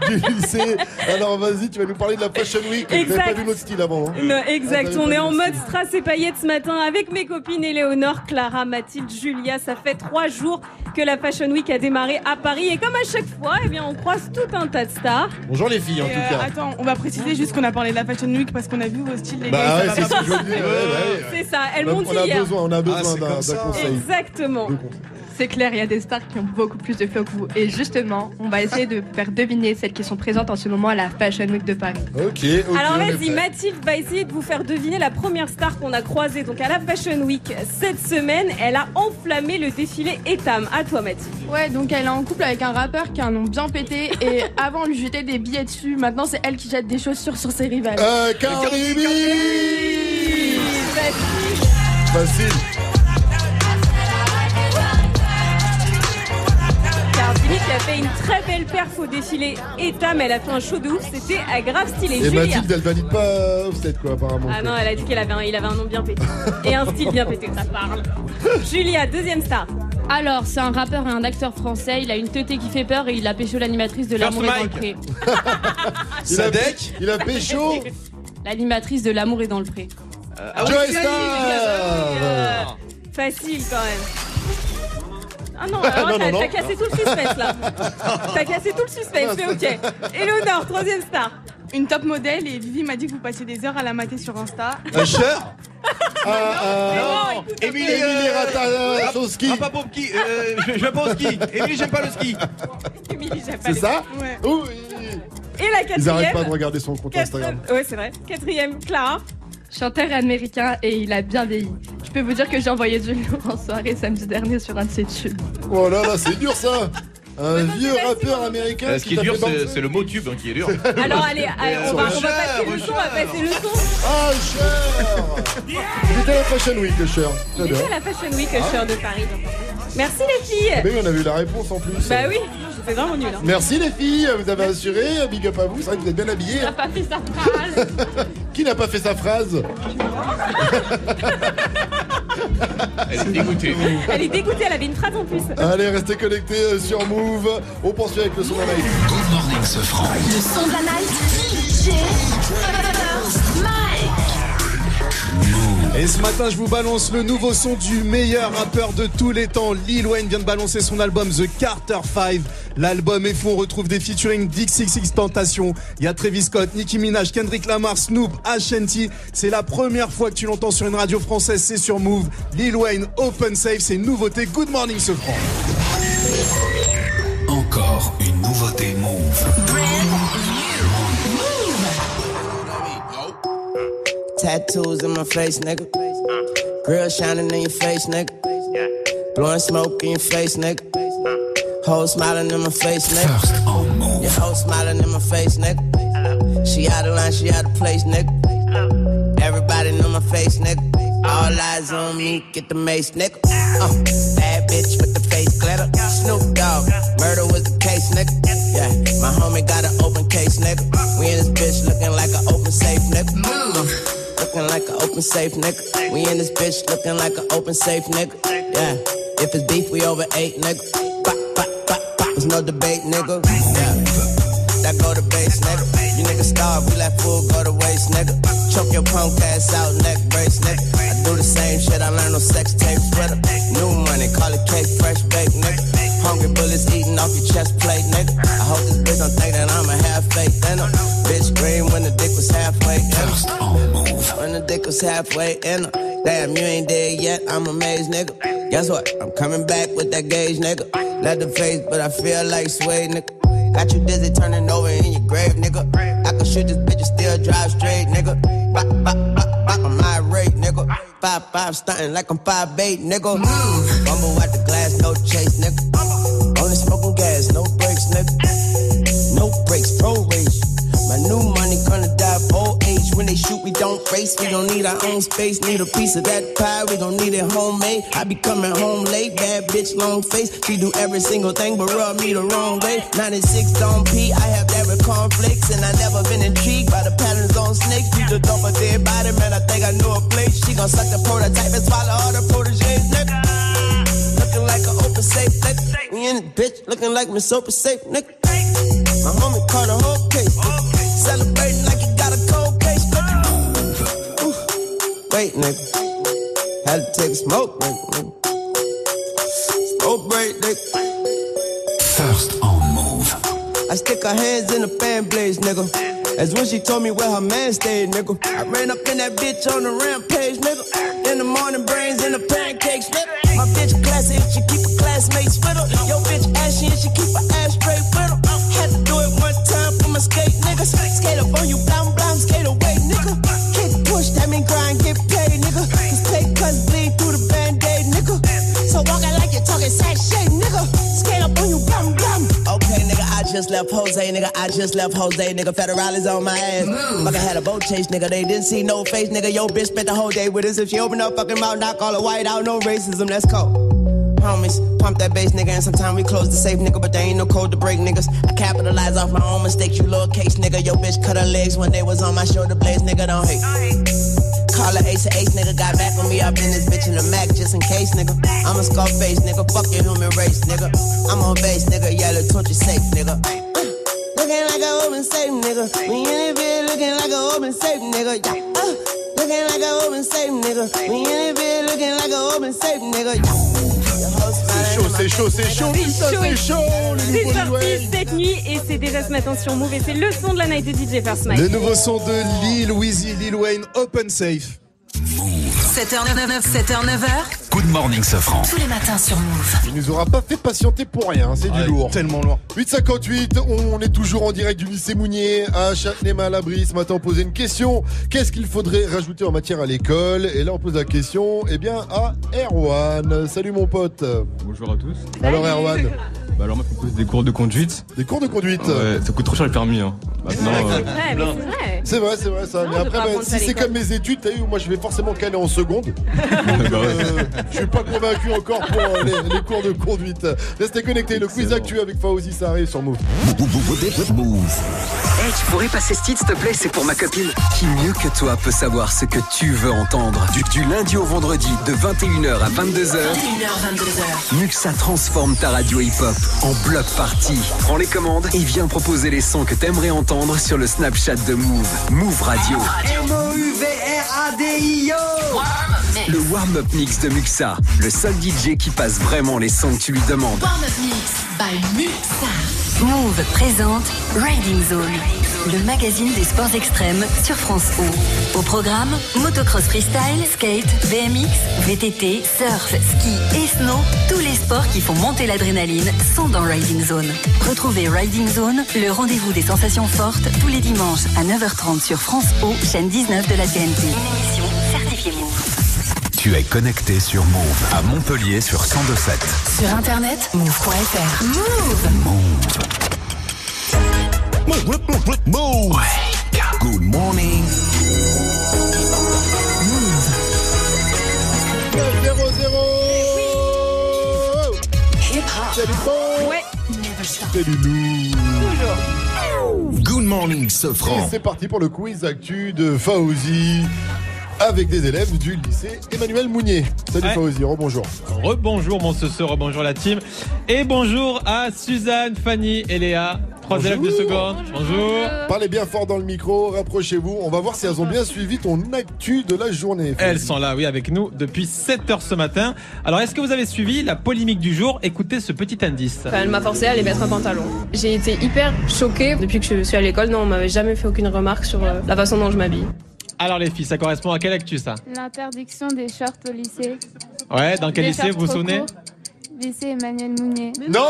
du, du lycée. Alors vas-y, tu vas nous parler de la Fashion Week. Vous Exact. pas vu notre style avant. hein. Non, Ah, exact, t'avais on est en mode strass et paillettes ce matin avec mes copines Éléonore, Clara, Mathilde, Julia. Ça fait trois jours que la Fashion Week a démarré à Paris et comme à chaque fois, eh bien, on croise tout un tas de stars. Bonjour les filles en Et, tout euh, cas. attends, on va préciser juste qu'on a parlé de la Fashion Week parce qu'on a vu vos styles, les Bah gars. ouais, ça c'est ouais, ouais, ça, elles On a- m'ont on dit a hier. besoin, on a besoin c'est d'un conseil. Exactement. C'est clair, il y a des stars qui ont beaucoup plus de flow que vous. Et justement, on va essayer de faire deviner celles qui sont présentes en ce moment à la Fashion Week de Paris. Ok, ok. Alors vas-y. Mathilde va essayer de vous faire deviner la première star qu'on a croisée donc à la Fashion Week cette semaine. Elle a enflammé le défilé Etam. À toi Mathilde. Ouais, donc elle est en couple avec un rappeur qui a un nom bien pété. Et avant, on lui jetait des billets dessus. Maintenant, c'est elle qui jette des chaussures sur ses rivales. Euh, Cardi B Facile. B qui a fait une très belle perf au défilé Etam. Elle a fait un show de ouf. C'était à grave stylé. Et Julia. Mathilde, elle valide pas Offset, quoi, apparemment. Ah non, elle a dit qu'il avait un, il avait un nom bien pété. Et un style bien pété, ça parle. Julia, deuxième star. Alors, c'est un rappeur et un acteur français. Il a une teuté qui fait peur et il a pécho l'animatrice de L'amour est dans le pré. Il a, il a pécho L'animatrice de L'amour est dans le pré. Ah Joe Star Facile quand même. Ah non, alors Non, t'as non, non. t'as cassé tout le suspense là. T'as cassé tout le suspense, c'est ok. Éléonore, troisième star. Une top modèle et Vivi m'a dit que vous passiez des heures à la mater sur Insta. Usher Ah, ah, Non, Émilie, Émilie euh, Ratajkowski. au ski. Ah, pas pour ski. Euh, je, je vais pas au ski. Émilie, j'aime pas le ski. Émilie, j'aime pas C'est ça Ouais. Oui. Et la Ils quatrième. arrêtent pas de regarder son compte Quatrième- Instagram. Ouais, c'est vrai. Quatrième, Clara. Chanteur américain et il a bien vieilli. Je peux vous dire que j'ai envoyé du lourd en soirée samedi dernier sur un de ses tubes. Oh là là, c'est dur ça Un vieux rappeur américain Euh, ce qui est dur, c'est le mot tube hein, qui est dur. Alors allez, allez, on, va, on va Usher, passer le son, on va passer le son. Ah, Usher C'était à la Fashion Week, Il bien. était à la Fashion Week Usher de Paris. Merci les filles. Mais oui, on a eu la réponse en plus. Bah oui, c'est vraiment nul. Hein. Merci les filles, vous avez assuré, big up à vous, c'est vrai que vous êtes bien habillés. n'a pas fait sa phrase. Qui n'a pas fait sa phrase Elle est dégoûtée. Elle est dégoûtée, elle avait une phrase en plus. Allez, restez connectés euh, sur Move. On poursuit avec le son de la night. Good morning, Sofran. Le son de la night. DJ Et ce matin, je vous balance le nouveau son du meilleur rappeur de tous les temps. Lil Wayne vient de balancer son album The Carter 5. L'album est fou, on retrouve des featuring Dixie Tentation. Il y a Travis Scott, Nicki Minaj, Kendrick Lamar, Snoop, Ashanti. C'est la première fois que tu l'entends sur une radio française, c'est sur Move. Lil Wayne, Open Safe, c'est une nouveauté. Good morning, ce franc. Encore une nouveauté Move. Tattoos in my face, nigga. Grill shining in your face, nigga. Blowing smoke in your face, nigga. Whole smiling in my face, nigga. Your whole smiling in my face, nigga. She out of line, she out of place, nigga. Everybody know my face, nigga. All eyes on me, get the mace, nigga. Uh, bad bitch with the face glitter. Snoop Dogg, murder was the case, nigga. Yeah, my homie got an open case, nigga. We in this bitch looking like an open safe, nigga. Uh, looking like an open safe, nigga. We in this bitch looking like an open safe, nigga. Yeah, if it's beef, we over eight, nigga. Bop, bop. There's no debate, nigga. Yeah, that go to base, nigga. You niggas starve, we let food go to waste, nigga. Choke your punk ass out, neck brace, nigga. I do the same shit, I learned on sex tape, Twitter. New money, call it cake, fresh baked, nigga. Hungry bullets eating off your chest plate, nigga. I hope this bitch don't think that I'm a half fake, then bitch green when the dick was halfway her. When the dick was halfway in her. Damn, you ain't dead yet, I'm amazed, nigga. Guess what? I'm coming back with that gauge, nigga. Let the face, but I feel like sway, nigga. Got you dizzy turning over in your grave, nigga. I can shoot this bitch and still drive straight, nigga. Bop, bop, bop, bop, I'm irate, nigga. Five, five, stunting like I'm five, eight, nigga. Bumble out the glass, no chase, nigga. We don't race. We don't need our own space. Need a piece of that pie. We don't need it homemade. I be coming home late. Bad bitch, long face. She do every single thing, but rub me the wrong way. 96 on P. I have every cornflakes, and I never been intrigued by the patterns on snakes. You just dump a dead body, man. I think I know a place. She gon' suck the prototype and swallow all the proteges, nigga. Looking like an open safe, nigga. We in this bitch, looking like Miss Open Safe, nigga. Wait, nigga. Had to take a smoke, nigga. Smoke break, nigga. First on Move. I stick her hands in the fan blades, nigga. As when she told me where her man stayed, nigga. I ran up in that bitch on the rampage, nigga. In the morning, brains in the pancakes, nigga. My bitch classy, she keep her classmates with her. Yo, bitch ashy, and she keep her ass straight with her. Had to do it one time for my skate, nigga. Skate up on you, blam, just left Jose, nigga. I just left Jose, nigga. Federal is on my ass. Fucking had a boat chase, nigga. They didn't see no face, nigga. Yo, bitch spent the whole day with us. If she open up fucking mouth, knock all the white out, no racism. Let's go. Homies, pump that bass, nigga, and sometimes we close the safe, nigga, but there ain't no code to break, niggas. I capitalize off my own mistakes, you little case, nigga. Yo, bitch cut her legs when they was on my shoulder blades, nigga, don't hate. Call her ace, nigga. Got back on me, I've been this bitch in the Mac just in case, nigga. I'm a Scarface, nigga. Fuck your human race, nigga. I'm on base, nigga. Yellow torture safe, nigga. Looking like an open safe, nigga. We in it bed looking like an open safe, nigga. Yeah. Uh, looking like an open safe, nigga. We in it bed looking like an open safe, nigga. Yeah. C'est chaud, c'est chaud, c'est chaud. C'est chaud. C'est Lil sorti Wayne. cette nuit et c'est déjà ce matin sur Move et c'est le son de la night de DJ First Mike. Le nouveau son de Lil Weezy, Lil Wayne, Open Safe. 7h99, 7h, 9h. Good morning, Safran. Tous les matins sur Move. Il nous aura pas fait patienter pour rien, c'est du lourd. Tellement lourd. 8h58, on est toujours en direct du lycée Mounier à Châtenay-Malabry. Ce matin, on posait une question. Qu'est-ce qu'il faudrait rajouter en matière à l'école? Et là, on pose la question, eh bien, à Erwan. Salut mon pote. Bonjour à tous. Alors Erwan? Bah alors moi je propose des cours de conduite. Des cours de conduite? Ouais, ça coûte trop cher le permis. Hein. Maintenant, euh, c'est vrai. C'est vrai, c'est vrai ça. Non, Mais après, bah, si c'est comme mes études, t'as vu, moi je vais forcément caler en seconde. Donc, Bah ouais. euh, je suis pas convaincu encore pour euh, les, les cours de conduite. Restez connectés, le quiz actu avec Fauzi, ça arrive sur Move. Hey, tu pourrais passer ce titre, s'il te plaît, c'est pour ma copine. Qui mieux que toi peut savoir ce que tu veux entendre du, du lundi au vendredi, de 21h à 22h. 21h, 22h. Muxa transforme ta radio hip-hop en bloc party. Prends les commandes et viens proposer les sons que t'aimerais entendre sur le Snapchat de Move. Move Radio. M-O-U-V-R-A-D-I-O Le warm-up mix de Muxa, le seul DJ qui passe vraiment les sons que tu lui demandes. Warm Up Mix by Muxa. Move présente Riding Zone, le magazine des sports extrêmes sur France O. Au programme, motocross freestyle, skate, BMX, VTT, surf, ski et snow, tous les sports qui font monter l'adrénaline sont dans Riding Zone. Retrouvez Riding Zone, le rendez-vous des sensations fortes, tous les dimanches à 9h30 sur France O, chaîne 19 de la TNT. Une émission certifiée Move. Tu es connecté sur Move à Montpellier sur 1027. Sur internet, move.fr. Move Move, move, move. Good morning. 9-0-0 Salut bon Ouais. Salut Lou Good morning, Sofran. Et c'est parti pour le quiz actu de Faouzi avec des élèves du lycée Emmanuel Mounier. Salut Ouais. Faouzi, rebonjour. Rebonjour mon ce rebonjour la team. Et bonjour à Suzanne, Fanny et Léa, trois élèves de seconde. Bonjour. Parlez bien fort dans le micro, rapprochez-vous. On va voir si elles ont bien suivi ton actu de la journée. Elles sont là, oui, avec nous depuis 7 heures ce matin. Alors, est-ce que vous avez suivi la polémique du jour? Écoutez ce petit indice. Enfin, elle m'a forcé à aller mettre un pantalon. J'ai été hyper choquée depuis que je suis à l'école. Non, on m'avait jamais fait aucune remarque sur euh, la façon dont je m'habille. Alors les filles, ça correspond à quelle actu ça L'interdiction des shorts au lycée. Ouais, dans quel Des lycée vous vous souvenez courts. Lycée Emmanuel Mounier. Non,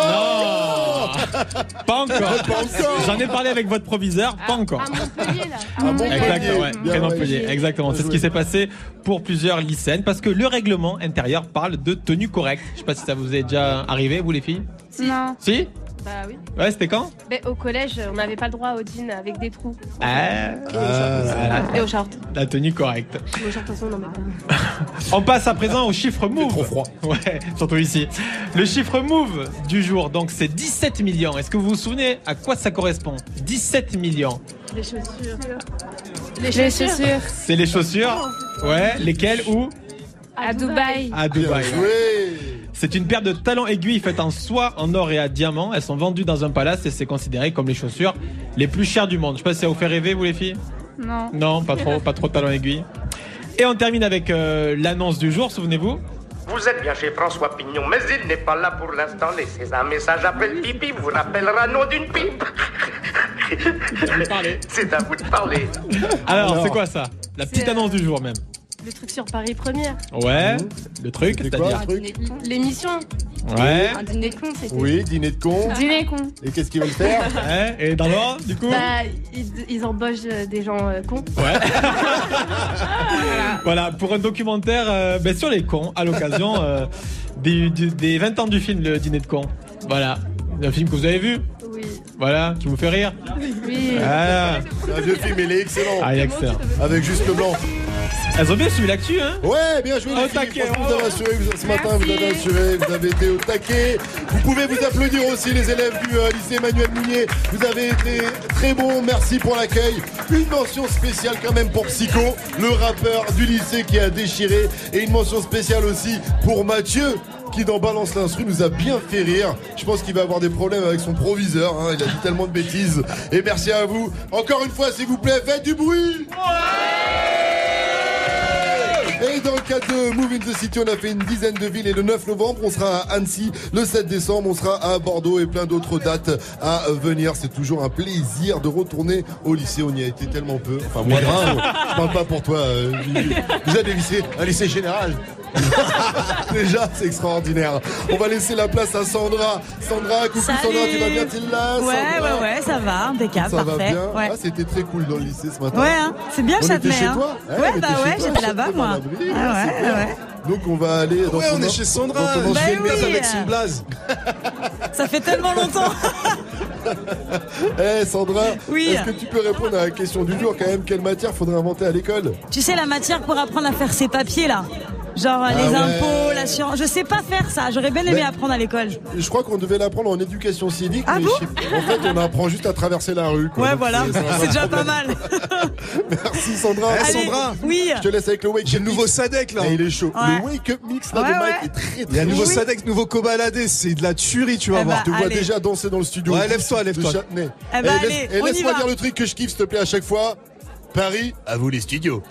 Pas encore. Pas encore. J'en ai parlé avec votre proviseur, pas encore. À Montpellier, là. À Montpellier. Exactement, ouais. Bien, Près ouais. Montpellier, exactement. C'est ce qui s'est passé pour plusieurs lycéennes parce que le règlement intérieur parle de tenue correcte. Je sais pas si ça vous est déjà arrivé, vous les filles? Non. Si? Bah oui. Ouais, c'était quand? Mais au collège, on n'avait pas le droit aux jeans avec des trous. Ah, voilà. Et aux shorts. La tenue correcte. Aux shorts, de toute façon, non, mais pas. On passe à présent au chiffre move. trop froid. Ouais, surtout ici. Le chiffre move du jour, donc c'est 17 millions. Est-ce que vous vous souvenez à quoi ça correspond? 17 millions. Les chaussures. Les chaussures. C'est les chaussures? Ouais, lesquelles où À Dubaï. À Dubaï. Joué. C'est une paire de talons aiguilles faites en soie, en or et à diamant. Elles sont vendues dans un palace et c'est considéré comme les chaussures les plus chères du monde. Je sais pas si ça vous fait rêver, vous les filles Non. Non, pas trop, pas trop de talons aiguilles. Et on termine avec euh, l'annonce du jour, souvenez-vous Vous êtes bien chez François Pignon, mais il n'est pas là pour l'instant. Laissez un message après le pipi, vous rappellera nom d'une pipe. C'est à vous de parler. Alors, Alors. c'est quoi ça? La petite annonce du jour même. Le truc sur Paris Première. Ouais, le truc, c'est-à-dire. L'émission. Ouais. Un dîner de con, c'était. Oui, dîner de con. Dîner con. Et qu'est-ce qu'ils veulent faire Ouais, et dans l'ordre, du coup Bah, ils, ils embauchent euh, des gens euh, cons. Ouais. voilà, pour un documentaire euh, ben, sur les cons, à l'occasion euh, des, du- des 20 ans du film Le Dîner de cons. Voilà. Un film que vous avez vu Oui. Voilà, qui vous fait rire Oui. Voilà. C'est un vieux film, il est excellent. Ah, il est excellent. Avec juste le blanc. Elles ont bien suivi l'actu, hein Ouais, bien joué Au les filles. taquet, Franchement, vous oh. avez assuré, vous- ce matin vous avez assuré, vous avez été au taquet. Vous pouvez vous applaudir aussi les élèves du euh, lycée Emmanuel Mounier. Vous avez été très bons, merci pour l'accueil. Une mention spéciale quand même pour Psycho, le rappeur du lycée qui a déchiré. Et une mention spéciale aussi pour Mathieu qui dans Balance l'instru nous a bien fait rire. Je pense qu'il va avoir des problèmes avec son proviseur, hein. il a dit tellement de bêtises. Et merci à vous. Encore une fois, s'il vous plaît, faites du bruit et dans le cadre de Move in the City, on a fait une dizaine de villes et le 9 novembre, on sera à Annecy. Le 7 décembre, on sera à Bordeaux et plein d'autres dates à venir. C'est toujours un plaisir de retourner au lycée. On y a été tellement peu. Enfin, moi, bravo. je parle pas pour toi. euh, déjà des lycées, un lycée général. Déjà, c'est extraordinaire. On va laisser la place à Sandra. Sandra, coucou Salut. Sandra, tu vas bien, là Ouais, Sandra ouais, ouais, ça va, impeccable, Ça va parfait. bien Ouais. Ah, C'était très cool dans le lycée ce matin. Ouais, hein, c'est bien On était Châtelet. chez hein. toi Ouais, on bah était chez ouais, toi, j'étais là-bas, Châtelet, moi. dans l'abri. Ah c'est ouais, ouais. Donc on va aller dans Ouais, on est chez Sandra, ton euh, ancienne oui. avec son blaze. Ça fait tellement longtemps. Eh Sandra, Oui. est-ce que tu peux répondre à la question du jour quand même? Quelle matière faudrait inventer à l'école? Tu sais, la matière pour apprendre à faire ses papiers, là. Genre Ah les ouais. impôts, l'assurance. Je sais pas faire ça. J'aurais bien aimé Mais- apprendre à l'école. Je crois qu'on devait l'apprendre en éducation civique. Ah mais bon je En fait, on apprend juste à traverser la rue. quoi. Ouais, Donc, voilà. c'est- déjà pas mal. Merci Sandra. Eh, Allez, Sandra, Oui. Je te laisse avec le wake j'ai up le nouveau. Sadek là. Eh, il est chaud. Ouais. Le wake up mix là, Ouais, de Mike ouais. est très très Il y a un nouveau Oui. Sadek, nouveau cobaladé, c'est de la tuerie, tu vas Eh voir. bah, Je te vois déjà danser dans le studio. Ouais, lève-toi, lève-toi. Châtenay. Eh bah, allez, et on y laisse-moi dire le truc que je kiffe, s'il te plaît, à chaque fois. Paris, à vous les studios.